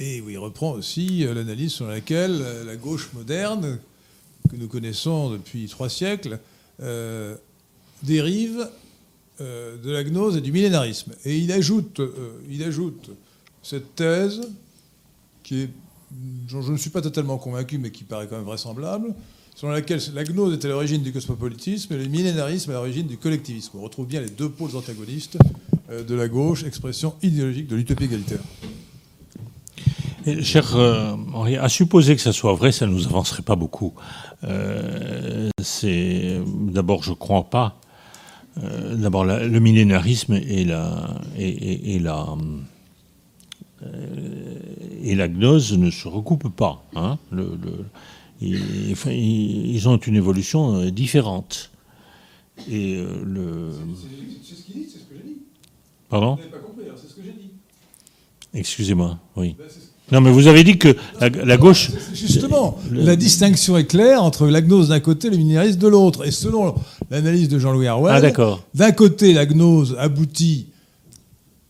et où il reprend aussi l'analyse sur laquelle la gauche moderne, que nous connaissons depuis trois siècles, dérive euh, de la gnose et du millénarisme. Et il ajoute, euh, il ajoute cette thèse, qui est, je ne suis pas totalement convaincu, mais qui paraît quand même vraisemblable, selon laquelle la gnose est à l'origine du cosmopolitisme et le millénarisme à l'origine du collectivisme. On retrouve bien les deux pôles antagonistes euh, de la gauche, expression idéologique de l'utopie égalitaire. cher Henri, à supposer que ça soit vrai, ça ne nous avancerait pas beaucoup. d'abord, je ne crois pas euh, d'abord, le millénarisme et la, et, la, euh, et la gnose ne se recoupent pas. Hein. Le, ils, ont une évolution euh, différente. Et le... C'est ce qu'il dit, c'est ce que j'ai dit. Pardon Vous n'avez pas compris, c'est ce que j'ai dit. Excusez-moi, oui. Ben, non, mais vous avez dit que la, gauche. Justement, la distinction est claire entre la gnose d'un côté et le millénarisme de l'autre. Et selon l'analyse de Jean-Louis Harwell, ah, d'un côté, la gnose aboutit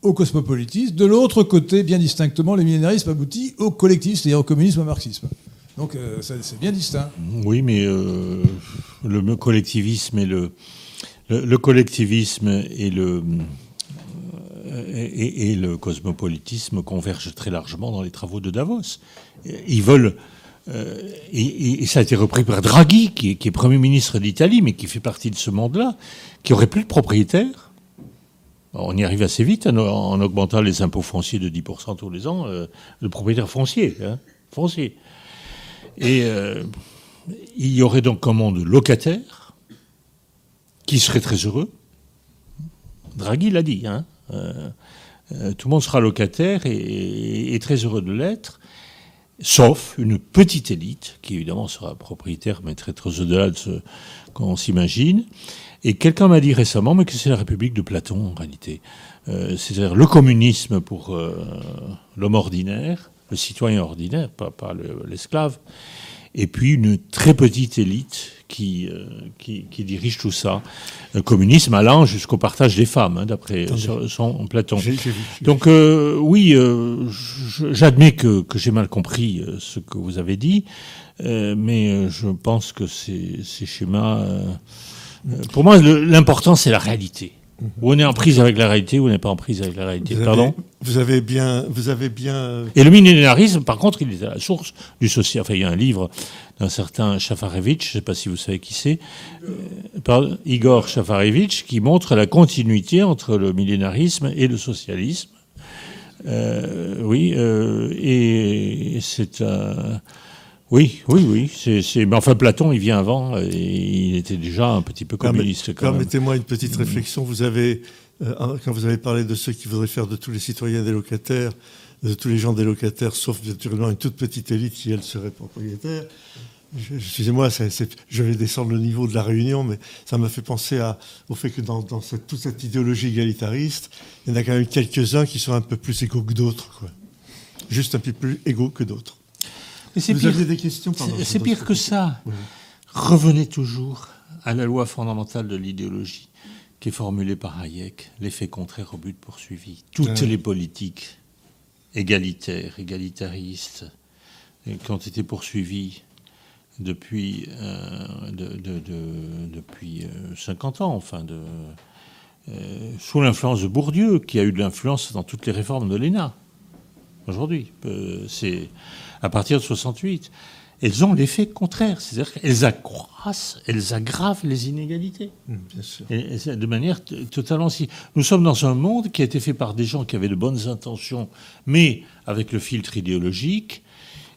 au cosmopolitisme, de l'autre côté, bien distinctement, le millénarisme aboutit au collectivisme, c'est-à-dire au communisme, au marxisme. Donc euh, c'est bien distinct. Oui, mais euh, le collectivisme et le, le collectivisme et le et, le cosmopolitisme convergent très largement dans les travaux de Davos. Ils veulent. Euh, et, ça a été repris par Draghi, qui est, Premier ministre d'Italie, mais qui fait partie de ce monde-là, qui aurait plus de propriétaires. On y arrive assez vite en, augmentant les impôts fonciers de 10% tous les ans, euh, le propriétaire foncier. Hein, foncier. Et euh, il y aurait donc un monde locataire qui serait très heureux. Draghi l'a dit. Hein, tout le monde sera locataire et, très heureux de l'être, sauf une petite élite qui évidemment sera propriétaire, mais très très au-delà de ce qu'on s'imagine. Et quelqu'un m'a dit récemment, mais que c'est la République de Platon en réalité. Euh, c'est-à-dire le communisme pour l'homme ordinaire, le citoyen ordinaire, pas l'esclave, et puis une très petite élite qui, euh, qui, dirige tout ça. Le communisme allant jusqu'au partage des femmes, hein, d'après son Platon. Donc euh, oui, euh, j'admets que, j'ai mal compris ce que vous avez dit, mais je pense que ces, ces schémas... pour moi, l'important, c'est la réalité. On est en prise avec la réalité, ou on n'est pas en prise avec la réalité. Vous Pardon avez, vous avez bien, vous avez bien. Et le millénarisme, par contre, il est à la source du social. Enfin, il y a un livre d'un certain Shafarevitch, je ne sais pas si vous savez qui c'est, euh, Igor Shafarevitch, qui montre la continuité entre le millénarisme et le socialisme. Euh, oui, euh, et c'est un. Oui, oui, oui. C'est, mais enfin, Platon, il vient avant, et il était déjà un petit peu communiste. Permettez-moi une petite réflexion. Vous avez, euh, quand vous avez parlé de ceux qui voudraient faire de tous les citoyens des locataires, de tous les gens des locataires, sauf naturellement une toute petite élite qui, elle, serait propriétaire. Excusez-moi, je vais descendre le niveau de la réunion, mais ça m'a fait penser à, au fait que dans, cette, toute cette idéologie égalitariste, il y en a quand même quelques-uns qui sont un peu plus égaux que d'autres. Juste un peu plus égaux que d'autres. Vous pire, des questions C'est pire que ça. Revenez toujours à la loi fondamentale de l'idéologie qui est formulée par Hayek, l'effet contraire au but poursuivi. Toutes les politiques égalitaires, égalitaristes, qui ont été poursuivies depuis, euh, depuis 50 euh, ans, enfin, de, euh, sous l'influence de Bourdieu, qui a eu de l'influence dans toutes les réformes de l'ENA. Aujourd'hui, c'est à partir de 68, elles ont l'effet contraire, c'est-à-dire qu'elles accroissent, elles aggravent les inégalités. Mmh, bien sûr. Et, de manière totalement si. Nous sommes dans un monde qui a été fait par des gens qui avaient de bonnes intentions, mais avec le filtre idéologique.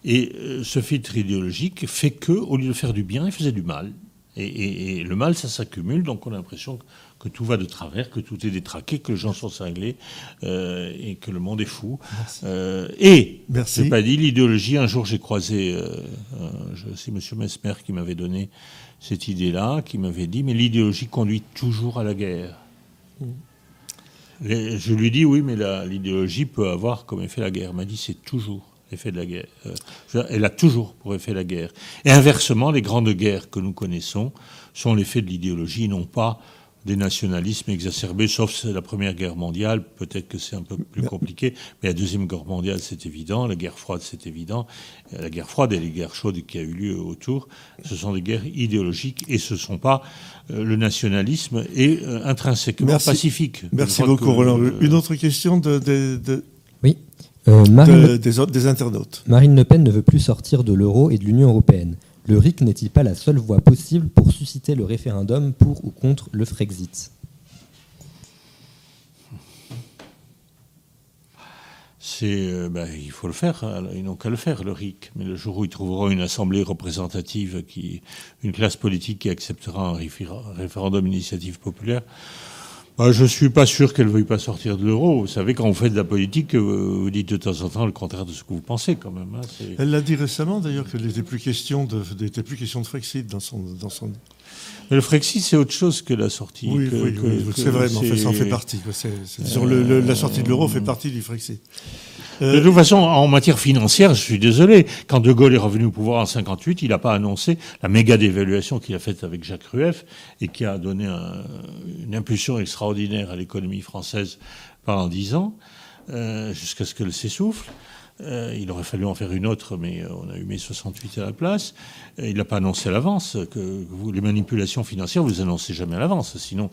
Et euh, ce filtre idéologique fait que, au lieu de faire du bien, il faisait du mal. Et, et le mal, ça s'accumule, donc on a l'impression que tout va de travers, que tout est détraqué, que les gens sont cinglés euh, et que le monde est fou. Euh, et, je n'ai pas dit l'idéologie, un jour j'ai croisé, euh, c'est M. Mesmer qui m'avait donné cette idée-là, qui m'avait dit, mais l'idéologie conduit toujours à la guerre. Mm. je lui dis, oui, mais l'idéologie peut avoir comme effet la guerre. Il m'a dit, c'est toujours l'effet de la guerre. elle a toujours pour effet la guerre. Et inversement, les grandes guerres que nous connaissons sont l'effet de l'idéologie, non pas des nationalismes exacerbés, sauf la Première Guerre mondiale, peut-être que c'est un peu plus compliqué, mais la Deuxième Guerre mondiale, c'est évident, la guerre froide, c'est évident, la guerre froide et les guerres chaudes qui a eu lieu autour, ce sont des guerres idéologiques et ce ne sont pas euh, le nationalisme est euh, intrinsèquement pacifique. Merci beaucoup, Roland. Une autre question de, oui. Euh, des, des internautes. Marine Le Pen ne veut plus sortir de l'euro et de l'Union européenne le RIC n'est-il pas la seule voie possible pour susciter le référendum pour ou contre le Frexit? C'est, euh, ben, il faut le faire, hein. ils n'ont qu'à le faire, le RIC. Mais le jour où ils trouveront une assemblée représentative, qui, une classe politique qui acceptera un référendum d'initiative populaire, bah, je ne suis pas sûr qu'elle ne veuille pas sortir de l'euro. Vous savez, quand vous faites de la politique, vous dites de temps en temps le contraire de ce que vous pensez, quand même. Hein, Elle l'a dit récemment, d'ailleurs, qu'il n'était plus question de, plus question de Frexit dans son, dans son... Mais le Frexit, c'est autre chose que la sortie. Oui, oui, c'est vrai, mais en fait, ça en fait partie. le, la sortie de l'euro fait partie du Frexit. De toute façon, en matière financière, je suis désolé, quand De Gaulle est revenu au pouvoir en 58, il n'a pas annoncé la méga dévaluation qu'il a faite avec Jacques Rueff et qui a donné une impulsion extraordinaire à l'économie française pendant dix ans, euh, jusqu'à ce qu'elle s'essouffle. Euh, il aurait fallu en faire une autre, mais euh, on a eu mai 68 à la place. il n'a pas annoncé à l'avance que les manipulations financières, vous annoncez jamais à l'avance. Sinon,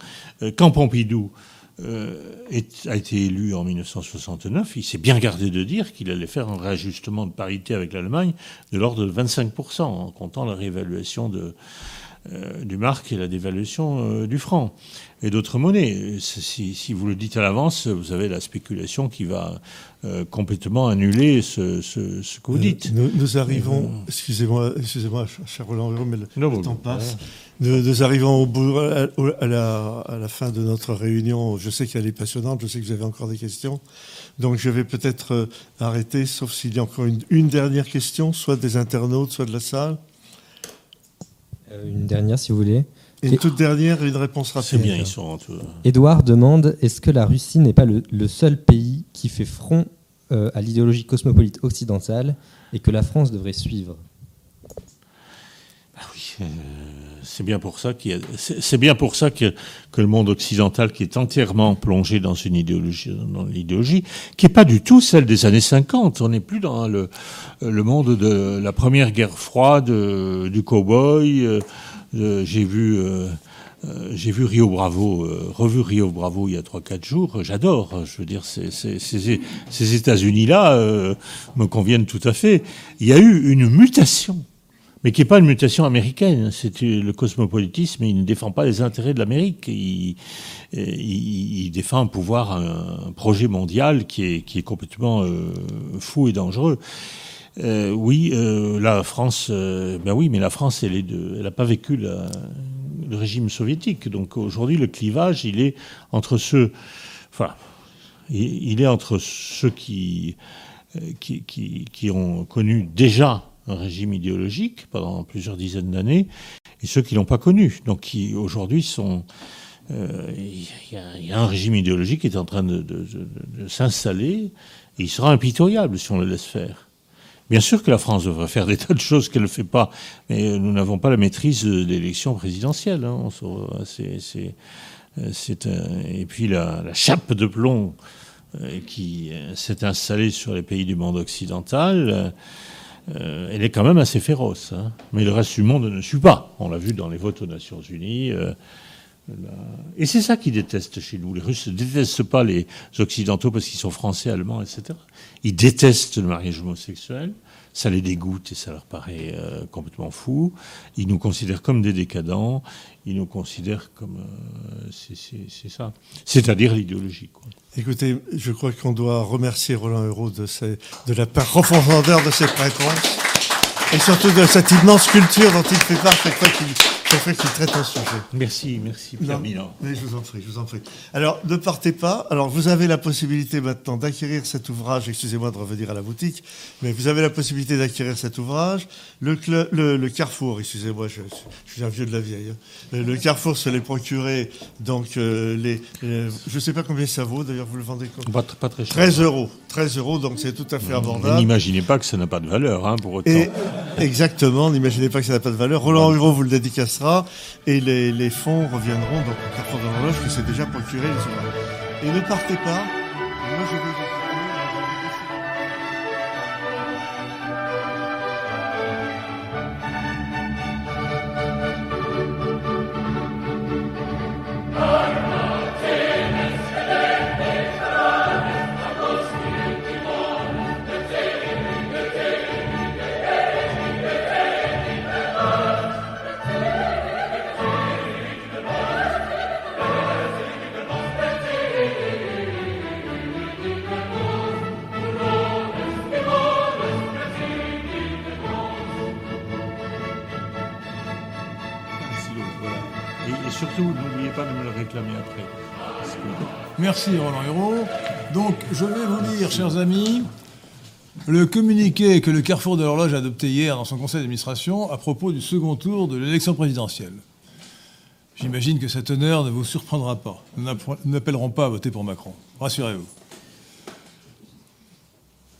quand Pompidou euh, a été élu en 1969, il s'est bien gardé de dire qu'il allait faire un réajustement de parité avec l'Allemagne de l'ordre de 25%, en comptant la réévaluation euh, du marque et la dévaluation euh, du franc et d'autres monnaies. Si, si, vous le dites à l'avance, vous avez la spéculation qui va euh, complètement annuler ce, ce, ce, que vous dites. Nous, nous arrivons, excusez-moi, excusez-moi, cher Roland, mais le, temps passe. Nous, nous, arrivons au bout, à, la, à, la, fin de notre réunion. Je sais qu'elle est passionnante, je sais que vous avez encore des questions. Donc je vais peut-être arrêter, sauf s'il y a encore une, une dernière question, soit des internautes, soit de la salle. Euh, une dernière, si vous voulez. Une toute dernière, une réponse rapide. C'est bien, ils sont Édouard demande est-ce que la Russie n'est pas le, seul pays qui fait front euh, à l'idéologie cosmopolite occidentale et que la France devrait suivre? Bah oui, euh, c'est bien pour ça qu'il c'est bien pour ça que, que, le monde occidental qui est entièrement plongé dans une idéologie, dans l'idéologie qui n'est pas du tout celle des années 50. On n'est plus dans le, le monde de la première guerre froide, du cow-boy. J'ai vu euh, j'ai vu Rio Bravo, euh, revu Rio Bravo il y a 3-4 jours. J'adore. Je veux dire, ces, États-Unis-là me conviennent tout à fait. Il y a eu une mutation, mais qui n'est pas une mutation américaine. C'est le cosmopolitisme. Il ne défend pas les intérêts de l'Amérique. Il, défend un pouvoir, un projet mondial qui est complètement fou et dangereux. Euh, oui, euh, la France, euh, ben oui, mais la France, elle n'a pas vécu le régime soviétique. Donc aujourd'hui, le clivage, il est entre ceux, enfin, il, est entre ceux qui, qui, qui, ont connu déjà un régime idéologique pendant plusieurs dizaines d'années et ceux qui l'ont pas connu. Donc qui aujourd'hui sont il y, a un régime idéologique qui est en train de, de s'installer et il sera impitoyable si on le laisse faire. Bien sûr que la France devrait faire des tas de choses qu'elle ne fait pas, mais euh, nous n'avons pas la maîtrise de l'élection présidentielle. Hein. Euh, et puis la, chape de plomb euh, qui s'est installée sur les pays du monde occidental, elle est quand même assez féroce. Hein. Mais le reste du monde ne suit pas. On l'a vu dans les votes aux Nations Unies. Et c'est ça qu'ils détestent chez nous. Les Russes ne détestent pas les Occidentaux parce qu'ils sont français, allemands, etc. Ils détestent le mariage homosexuel. Ça les dégoûte et ça leur paraît euh, complètement fou. Ils nous considèrent comme des décadents. Ils nous considèrent comme. Euh, c'est ça. C'est-à-dire l'idéologie. Écoutez, je crois qu'on doit remercier Roland Hérault de, la profondeur de ses prétentions et surtout de cette immense culture dont il fait part chaque fois qu'il fait qu'il traite un sujet. Merci, merci Pierre Milan. Mais je vous en prie, je vous en prie. Alors, ne partez pas. Alors, vous avez la possibilité maintenant d'acquérir cet ouvrage. Excusez-moi de revenir à la boutique, mais vous avez la possibilité d'acquérir cet ouvrage. Le, le, Carrefour, excusez-moi, je, je, suis un vieux de la vieille. Hein. Le, Carrefour se l'est procuré, donc euh, les, je ne sais pas combien ça vaut. D'ailleurs, vous le vendez combien pas, pas, très cher. 13 euros. 13 euros, donc c'est tout à fait abordable. N'imaginez pas que ça n'a pas de valeur, hein, pour autant. exactement, n'imaginez pas que ça n'a pas de valeur. Roland Hugo vous le dédicacera et les, fonds reviendront donc au carrefour de l'horloge qui s'est déjà procuré les Et ne partez pas. Communiqué que le Carrefour de l'horloge a adopté hier dans son conseil d'administration à propos du second tour de l'élection présidentielle. J'imagine que cet honneur ne vous surprendra pas. Nous n'appellerons pas à voter pour Macron. Rassurez-vous.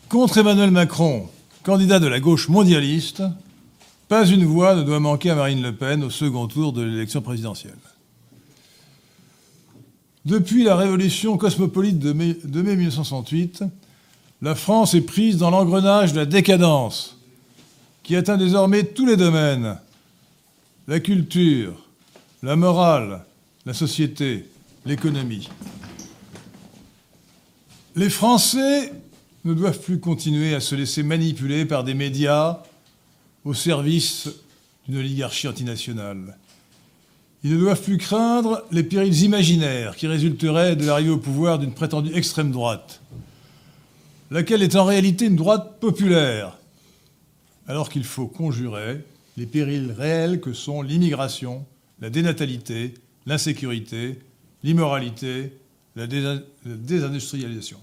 Contre Emmanuel Macron, candidat de la gauche mondialiste, pas une voix ne doit manquer à Marine Le Pen au second tour de l'élection présidentielle. Depuis la révolution cosmopolite de mai, 1968, la France est prise dans l'engrenage de la décadence, qui atteint désormais tous les domaines la culture, la morale, la société, l'économie. Les Français ne doivent plus continuer à se laisser manipuler par des médias au service d'une oligarchie antinationale. Ils ne doivent plus craindre les périls imaginaires qui résulteraient de l'arrivée au pouvoir d'une prétendue extrême droite, laquelle est en réalité une droite populaire, alors qu'il faut conjurer les périls réels que sont l'immigration, la dénatalité, l'insécurité, l'immoralité, la, désindustrialisation.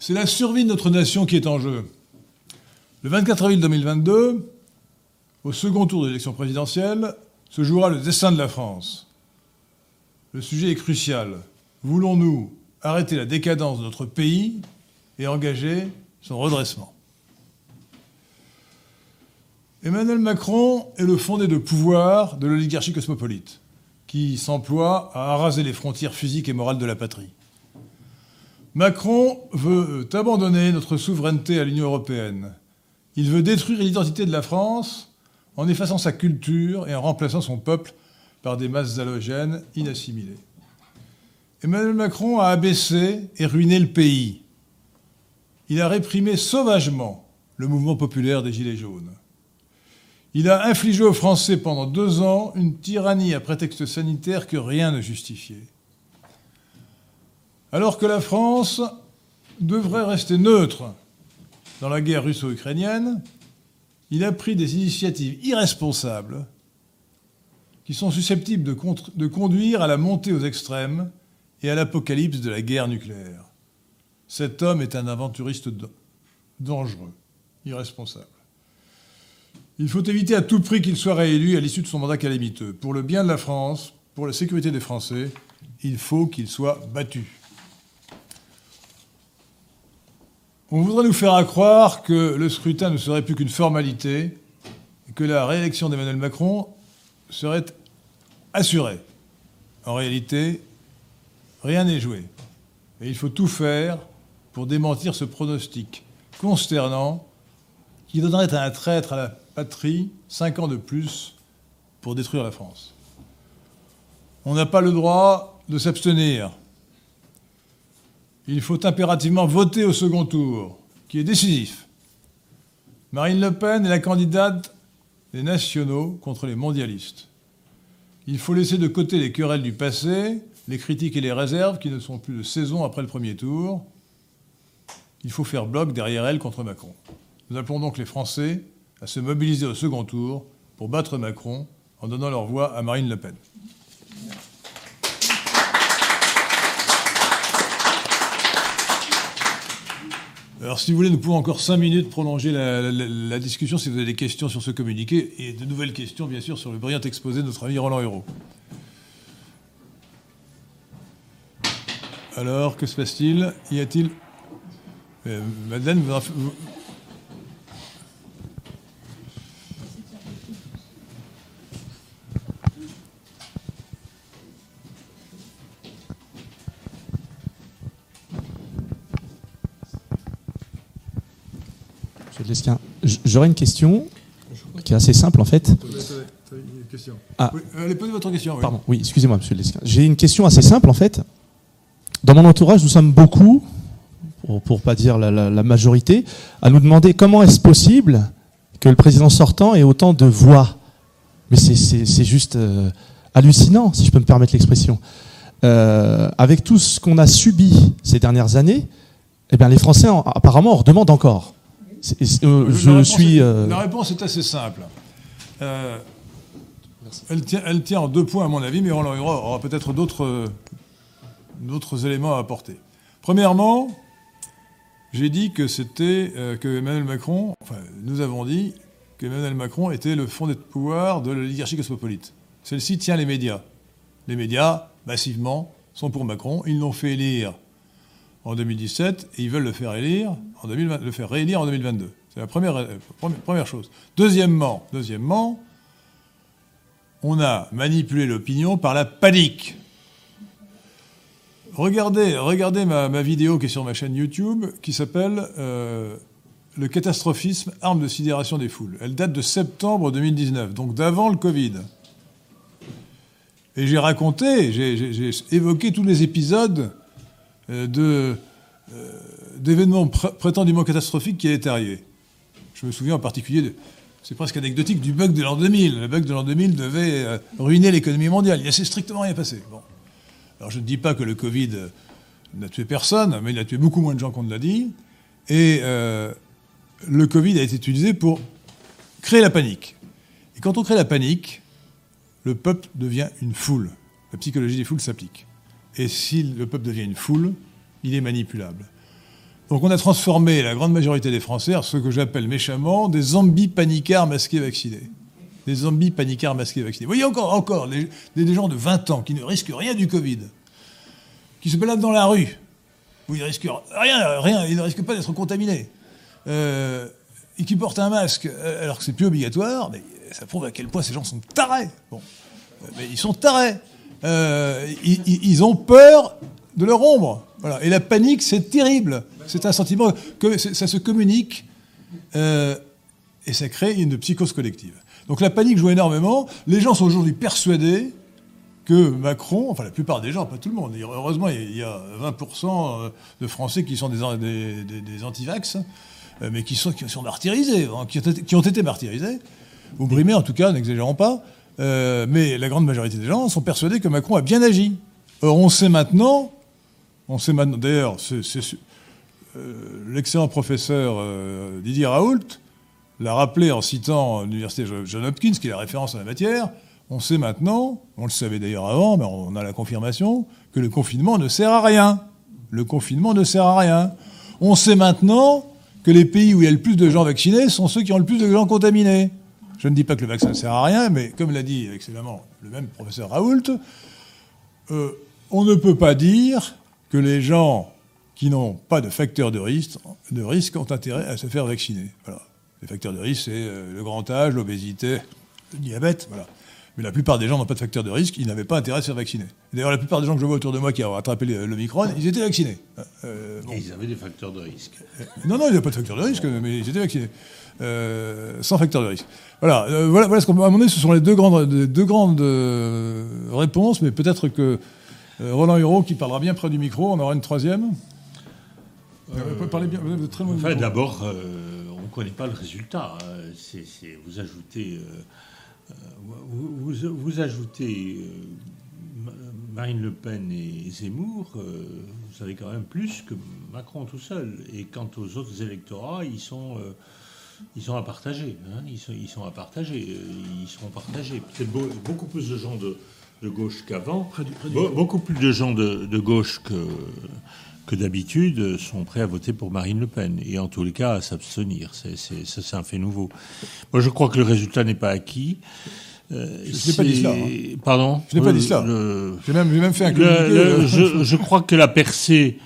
C'est la survie de notre nation qui est en jeu. Le 24 avril 2022, au second tour de l'élection présidentielle, se jouera le destin de la France. Le sujet est crucial. Voulons-nous arrêter la décadence de notre pays et engager son redressement Emmanuel Macron est le fondé de pouvoir de l'oligarchie cosmopolite, qui s'emploie à araser les frontières physiques et morales de la patrie. Macron veut abandonner notre souveraineté à l'Union européenne. Il veut détruire l'identité de la France en effaçant sa culture et en remplaçant son peuple par des masses halogènes inassimilées. Emmanuel Macron a abaissé et ruiné le pays. Il a réprimé sauvagement le mouvement populaire des Gilets jaunes. Il a infligé aux Français pendant deux ans une tyrannie à prétexte sanitaire que rien ne justifiait. Alors que la France devrait rester neutre dans la guerre russo-ukrainienne, il a pris des initiatives irresponsables qui sont susceptibles de, de, conduire à la montée aux extrêmes et à l'apocalypse de la guerre nucléaire. Cet homme est un aventuriste dangereux, irresponsable. Il faut éviter à tout prix qu'il soit réélu à l'issue de son mandat calamiteux. Pour le bien de la France, pour la sécurité des Français, il faut qu'il soit battu. On voudrait nous faire croire que le scrutin ne serait plus qu'une formalité et que la réélection d'Emmanuel Macron serait assurée. En réalité, rien n'est joué. Et il faut tout faire pour démentir ce pronostic consternant qui donnerait à un traître à la patrie cinq ans de plus pour détruire la France. On n'a pas le droit de s'abstenir il faut impérativement voter au second tour, qui est décisif. Marine Le Pen est la candidate des nationaux contre les mondialistes. Il faut laisser de côté les querelles du passé, les critiques et les réserves qui ne sont plus de saison après le premier tour. Il faut faire bloc derrière elle contre Macron. Nous appelons donc les Français à se mobiliser au second tour pour battre Macron en donnant leur voix à Marine Le Pen. Alors, si vous voulez, nous pouvons encore cinq minutes prolonger la, discussion si vous avez des questions sur ce communiqué et de nouvelles questions, bien sûr, sur le brillant exposé de notre ami Roland Hérault. Alors, que se passe-t-il? Y a-t-il. Euh, Madeleine, vous, J'aurais une question qui est assez simple en fait. Ah. allez, posez votre question. Pardon, oui, excusez-moi, monsieur Lesquin. J'ai une question assez simple en fait. Dans mon entourage, nous sommes beaucoup, pour ne pas dire la, majorité, à nous demander comment est-ce possible que le président sortant ait autant de voix. Mais c'est juste euh, hallucinant, si je peux me permettre l'expression. Euh, avec tout ce qu'on a subi ces dernières années, eh bien, les Français, apparemment, en redemandent encore. Euh, je suis. Euh, la réponse est assez simple. Elle, tient, elle, tient, en deux points, à mon avis, mais on aura, peut-être d'autres, d'autres éléments à apporter. Premièrement, j'ai dit que c'était que Emmanuel Macron, enfin, nous avons dit que Emmanuel Macron était le fond de pouvoir de l'oligarchie cosmopolite. Celle-ci tient les médias. Les médias, massivement, sont pour Macron. Ils l'ont fait élire en 2017 et ils veulent le faire élire en 2020, le faire réélire en 2022. C'est la première, euh, première chose. Deuxièmement, deuxièmement, on a manipulé l'opinion par la panique. Regardez, regardez ma, vidéo qui est sur ma chaîne YouTube qui s'appelle euh, Le catastrophisme, arme de sidération des foules. Elle date de septembre 2019, donc d'avant le Covid. Et j'ai raconté, j'ai évoqué tous les épisodes euh, euh, d'événements prétendument catastrophiques qui allaient arriver. Je me souviens en particulier, c'est presque anecdotique, du bug de l'an 2000. Le bug de l'an 2000 devait ruiner l'économie mondiale. Il ne s'est strictement rien passé. Bon. Alors je ne dis pas que le Covid n'a tué personne, mais il a tué beaucoup moins de gens qu'on ne l'a dit. Et le Covid a été utilisé pour créer la panique. Et quand on crée la panique, le peuple devient une foule. La psychologie des foules s'applique. Et si le peuple devient une foule, il est manipulable. Donc on a transformé la grande majorité des Français en ce que j'appelle méchamment des zombies panicards masqués vaccinés. Des zombies panicards masqués vaccinés. Vous voyez encore, encore des, gens de 20 ans qui ne risquent rien du Covid, qui se baladent dans la rue, où ils risquent rien, rien, ils ne risquent pas d'être contaminés, euh, et qui portent un masque euh, alors que c'est plus obligatoire, mais ça prouve à quel point ces gens sont tarés. Bon. Euh, mais ils sont tarés. Ils, ont peur de leur ombre. Et la panique, c'est terrible. C'est un sentiment que ça se communique et ça crée une psychose collective. Donc la panique joue énormément. Les gens sont aujourd'hui persuadés que Macron, enfin la plupart des gens, pas tout le monde, heureusement il y a 20% de Français qui sont des, anti-vax, mais qui sont, martyrisés, hein, qui, ont été, martyrisés, ou brimés en tout cas, n'exagérons pas, mais la grande majorité des gens sont persuadés que Macron a bien agi. Or on sait maintenant, on sait maintenant, d'ailleurs, c'est euh, l'excellent professeur euh, Didier Raoult l'a rappelé en citant l'université John Hopkins, qui est la référence en la matière. On sait maintenant, on le savait d'ailleurs avant, mais on a la confirmation, que le confinement ne sert à rien. Le confinement ne sert à rien. On sait maintenant que les pays où il y a le plus de gens vaccinés sont ceux qui ont le plus de gens contaminés. Je ne dis pas que le vaccin ne sert à rien, mais comme l'a dit excellemment le même professeur Raoult, euh, on ne peut pas dire que les gens qui n'ont pas de facteurs de risque, de risque ont intérêt à se faire vacciner. Voilà. Les facteurs de risque, c'est euh, le grand âge, l'obésité, le diabète, voilà. Mais la plupart des gens n'ont pas de facteurs de risque, ils n'avaient pas intérêt à se faire vacciner. D'ailleurs, la plupart des gens que je vois autour de moi qui ont attrapé le, micron, ils étaient vaccinés. Euh, Et ils avaient des facteurs de risque. Euh, non, non, ils n'avaient pas de facteurs de risque, mais ils étaient vaccinés. sans facteurs de risque. Voilà, voilà, voilà ce qu'on, à mon avis, ce sont les deux grandes, deux grandes réponses, mais peut-être que Roland Hureau, qui parlera bien près du micro, on aura une troisième. Euh, bien, vous êtes très loin. Enfin, d'abord, euh, connaît pas le résultat. Hein. Vous ajoutez, euh, vous, vous, ajoutez Marine Le Pen et Zemmour, vous avez quand même plus que Macron tout seul. Et quant aux autres électorats, ils sont ils sont à partager. Hein. ils, sont, ils, sont, à partager. Ils seront partagés. Peut-être beaucoup plus de gens de, de gauche qu'avant. Beaucoup plus de gens de, de gauche que, que d'habitude, sont prêts à voter pour Marine Le Pen, et en tous les cas à s'abstenir. C'est, un fait nouveau. Moi, je crois que le résultat n'est pas acquis. Euh, je n'ai pas dit cela. Hein. Pardon Je n'ai pas dit cela. J'ai même, même, fait un communiqué. je, je, crois que la percée,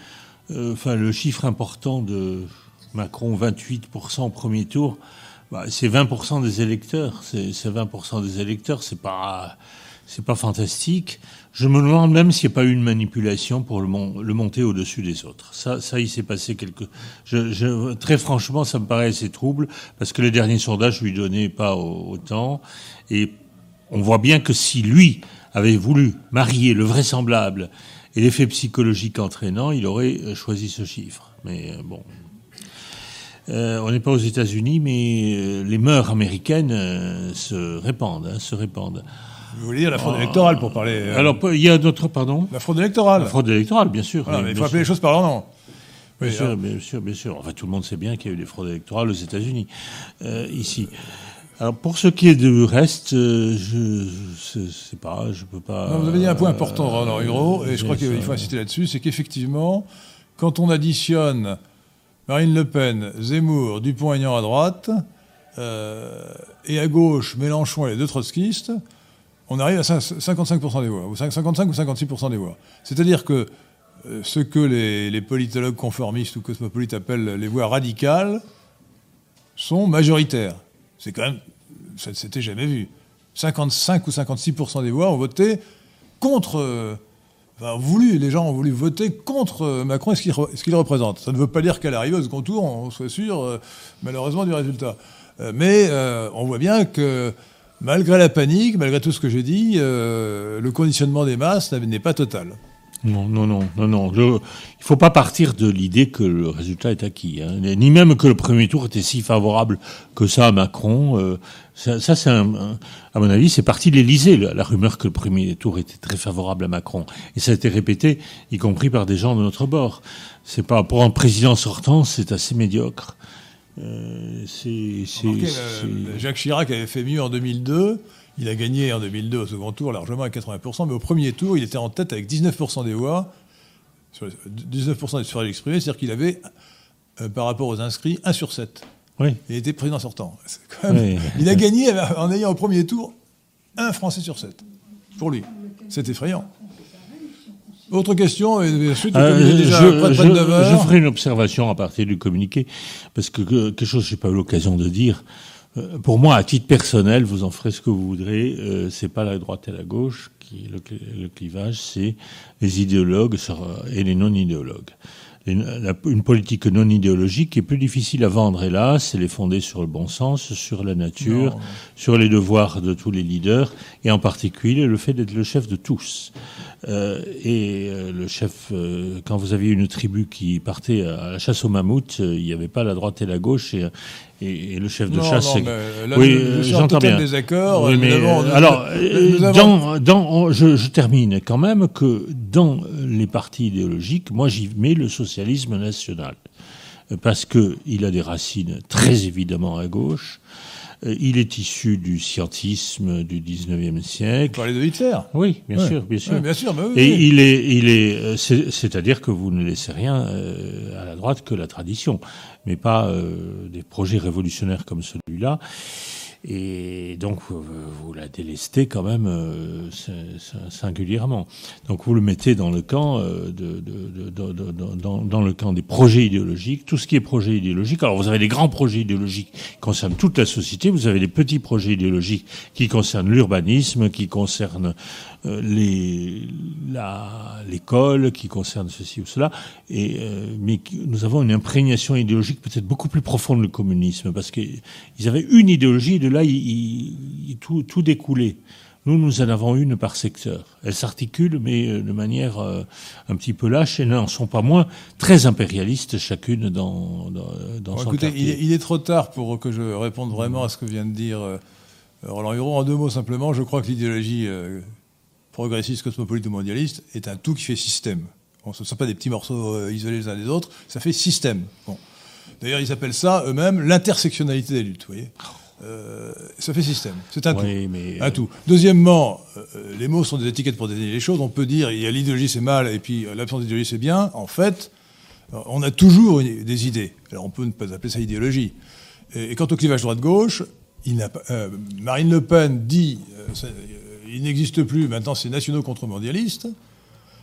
euh, enfin le chiffre important de Macron, 28% au premier tour, bah, c'est 20% des électeurs. C'est, 20% des électeurs, c'est pas c'est pas fantastique. Je me demande même s'il n'y a pas eu une manipulation pour le, le monter au-dessus des autres. Ça, ça il s'est passé quelque. Très franchement, ça me paraît assez trouble parce que les derniers sondages lui donnaient pas autant. Et on voit bien que si lui avait voulu marier le vraisemblable et l'effet psychologique entraînant, il aurait euh, choisi ce chiffre. Mais euh, bon, euh, on n'est pas aux États-Unis, mais les mœurs américaines se répandent, hein, se répandent. Vous voulez dire la fraude électorale pour parler. Euh, Alors, il y a d'autres, pardon La fraude électorale. La fraude électorale, bien sûr. mais il faut appeler les choses par leur nom. Bien sûr, bien sûr, bien sûr. Enfin, tout le monde sait bien qu'il y a eu des fraudes électorales aux États-Unis, euh, ici. Alors, pour ce qui est du reste, euh, je ne sais pas, je peux pas. vous avez dit un point important, Roland Huro, et je crois qu'il faut insister là-dessus, c'est qu'effectivement, quand on additionne Marine Le Pen, Zemmour, Dupont-Aignan à droite, et à gauche, Mélenchon et les deux trotskistes, on arrive à 55% des voix, ou 55 ou 56% des voix. C'est-à-dire que euh, ce que les, politologues conformistes ou cosmopolites appellent les voix radicales sont majoritaires. C'est quand même, ça ne s'était jamais vu. 55 ou 56% des voix ont voté contre, euh, enfin, voulu, les gens ont voulu voter contre euh, Macron et ce qu'il représente. Ça ne veut pas dire qu'à l'arrivée au second tour, on soit sûr, malheureusement, du résultat. mais on voit bien que malgré la panique, malgré tout ce que j'ai dit, euh, le conditionnement des masses n'est pas total. Non, non, non, non, non. il ne faut pas partir de l'idée que le résultat est acquis, hein. ni même que le premier tour était si favorable que ça à Macron. Euh, ça, c'est à mon avis, c'est parti de l'Élysée, la, rumeur que le premier tour était très favorable à Macron, et ça a été répété, y compris par des gens de notre bord. C'est pas pour un président sortant, c'est assez médiocre. Euh, c'est, Jacques Chirac avait fait mieux en 2002. Il a gagné en 2002 au second tour largement à 80%, mais au premier tour, il était en tête avec 19% des voix, 19% des suffrages exprimés, c'est-à-dire qu'il avait, euh, par rapport aux inscrits, 1 sur 7. Oui. Il était président sortant. Il a gagné en ayant au premier tour un Français sur 7. Pour lui. C'est effrayant. Autre question, et ensuite, euh, déjà je, je, ferai une observation à partir du communiqué, parce que quelque chose que j'ai pas eu l'occasion de dire. Euh, pour moi, à titre personnel, vous en ferez ce que vous voudrez. Euh, c'est pas la droite et la gauche qui le, le clivage, c'est les idéologues et les non-idéologues. une politique non idéologique est plus difficile à vendre, hélas. Elle est fondée sur le bon sens, sur la nature, sur les devoirs de tous les leaders, et en particulier le fait d'être le chef de tous. Euh, et euh, le chef, euh, quand vous aviez une tribu qui partait à la chasse au mammouth, il n'y avait pas la droite et la gauche, et, et, le chef de chasse. Non, là, oui, j'entends bien. Désaccord. Oui, mais, alors, dans, dans, je, je, termine quand même que dans les partis idéologiques, moi j'y mets le socialisme national parce que il a des racines très évidemment à gauche. Euh, il est issu du scientisme du 19e siècle. Vous parlez de Hitler Oui, bien sûr, bien sûr. bien sûr Et il est, il est, euh, c'est-à-dire que vous ne laissez rien euh, à la droite que la tradition, mais pas des projets révolutionnaires comme celui-là. Et donc, vous, la délestez quand même euh, singulièrement. Donc, vous le mettez dans le camp des projets idéologiques. Tout ce qui est projet idéologique. Alors, vous avez des grands projets idéologiques qui concernent toute la société. Vous avez des petits projets idéologiques qui concernent l'urbanisme, qui concernent l'école, qui concerne ceci ou cela. Et, euh, mais nous avons une imprégnation idéologique peut-être beaucoup plus profonde le communisme, parce qu'ils avaient une idéologie et de là, tout, tout découlait. Nous, nous en avons une par secteur. Elles s'articulent, mais euh, de manière un petit peu lâche, et n'en sont pas moins très impérialistes, chacune dans, dans, dans son écoutez, il est, il est, trop tard pour que je réponde vraiment à ce que vient de dire Roland Huron. En deux mots simplement, je crois que l'idéologie progressiste, cosmopolite ou mondialiste, est un tout qui fait système. Bon, ce ne sont pas des petits morceaux euh, isolés les uns des autres, ça fait système. Bon. D'ailleurs, ils appellent ça eux-mêmes l'intersectionnalité des luttes. Vous voyez euh, ça fait système. C'est un tout. Mais... Un euh, tout. Deuxièmement, les mots sont des étiquettes pour désigner les choses. On peut dire il y a l'idéologie c'est mal et puis l'absence d'idéologie c'est bien. En fait, on a toujours des idées. Alors on peut ne pas appeler ça idéologie. Et, quant au clivage droite-gauche, Marine Le Pen dit il n'existe plus, maintenant c'est nationaux contre mondialistes.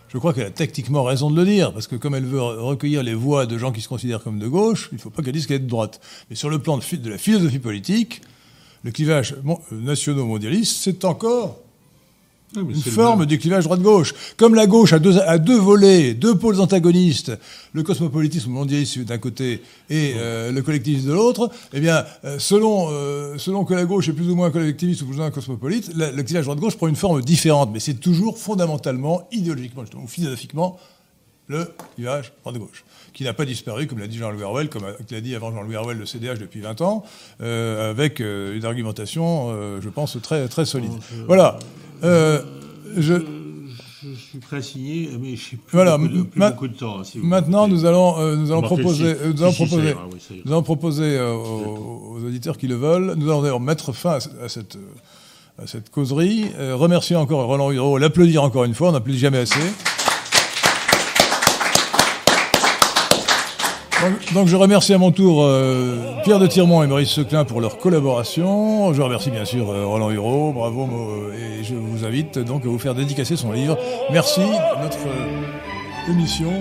Je crois qu'elle a tactiquement raison de le dire, parce que comme elle veut recueillir les voix de gens qui se considèrent comme de gauche, il ne faut pas qu'elle dise qu'elle est de droite. Mais sur le plan de, la philosophie politique, le clivage nationaux-mondialiste, c'est encore une forme du clivage droite-gauche. Comme la gauche a deux, a deux volets, deux pôles antagonistes, le cosmopolitisme mondialiste d'un côté et euh, le collectivisme de l'autre, eh bien, euh, selon, euh, selon que la gauche est plus ou moins collectiviste ou plus ou moins cosmopolite, le clivage droite-gauche prend une forme différente, mais c'est toujours fondamentalement, idéologiquement, ou philosophiquement, le clivage droite-gauche, qui n'a pas disparu, comme l'a dit Jean-Louis Harwell, comme l'a dit avant Jean-Louis Harwell, le CDH depuis 20 ans, avec une argumentation, je pense, très, très solide. Voilà. Euh, je, suis à signer, mais je sais plus, voilà, beaucoup, de, beaucoup de temps. maintenant, nous allons, euh, nous allons proposer, nous allons proposer, nous allons proposer aux, auditeurs qui le veulent, nous allons d'ailleurs mettre fin à, cette, à cette causerie. Euh, remercier encore Roland Hudreau, l'applaudir encore une fois, on n'applaudit jamais assez. Donc, je remercie à mon tour euh, Pierre de Tirmont et Maurice Seclin pour leur collaboration. Je remercie bien sûr euh, Roland Hureau, bravo, et je vous invite donc à vous faire dédicacer son livre. Merci, notre euh, émission,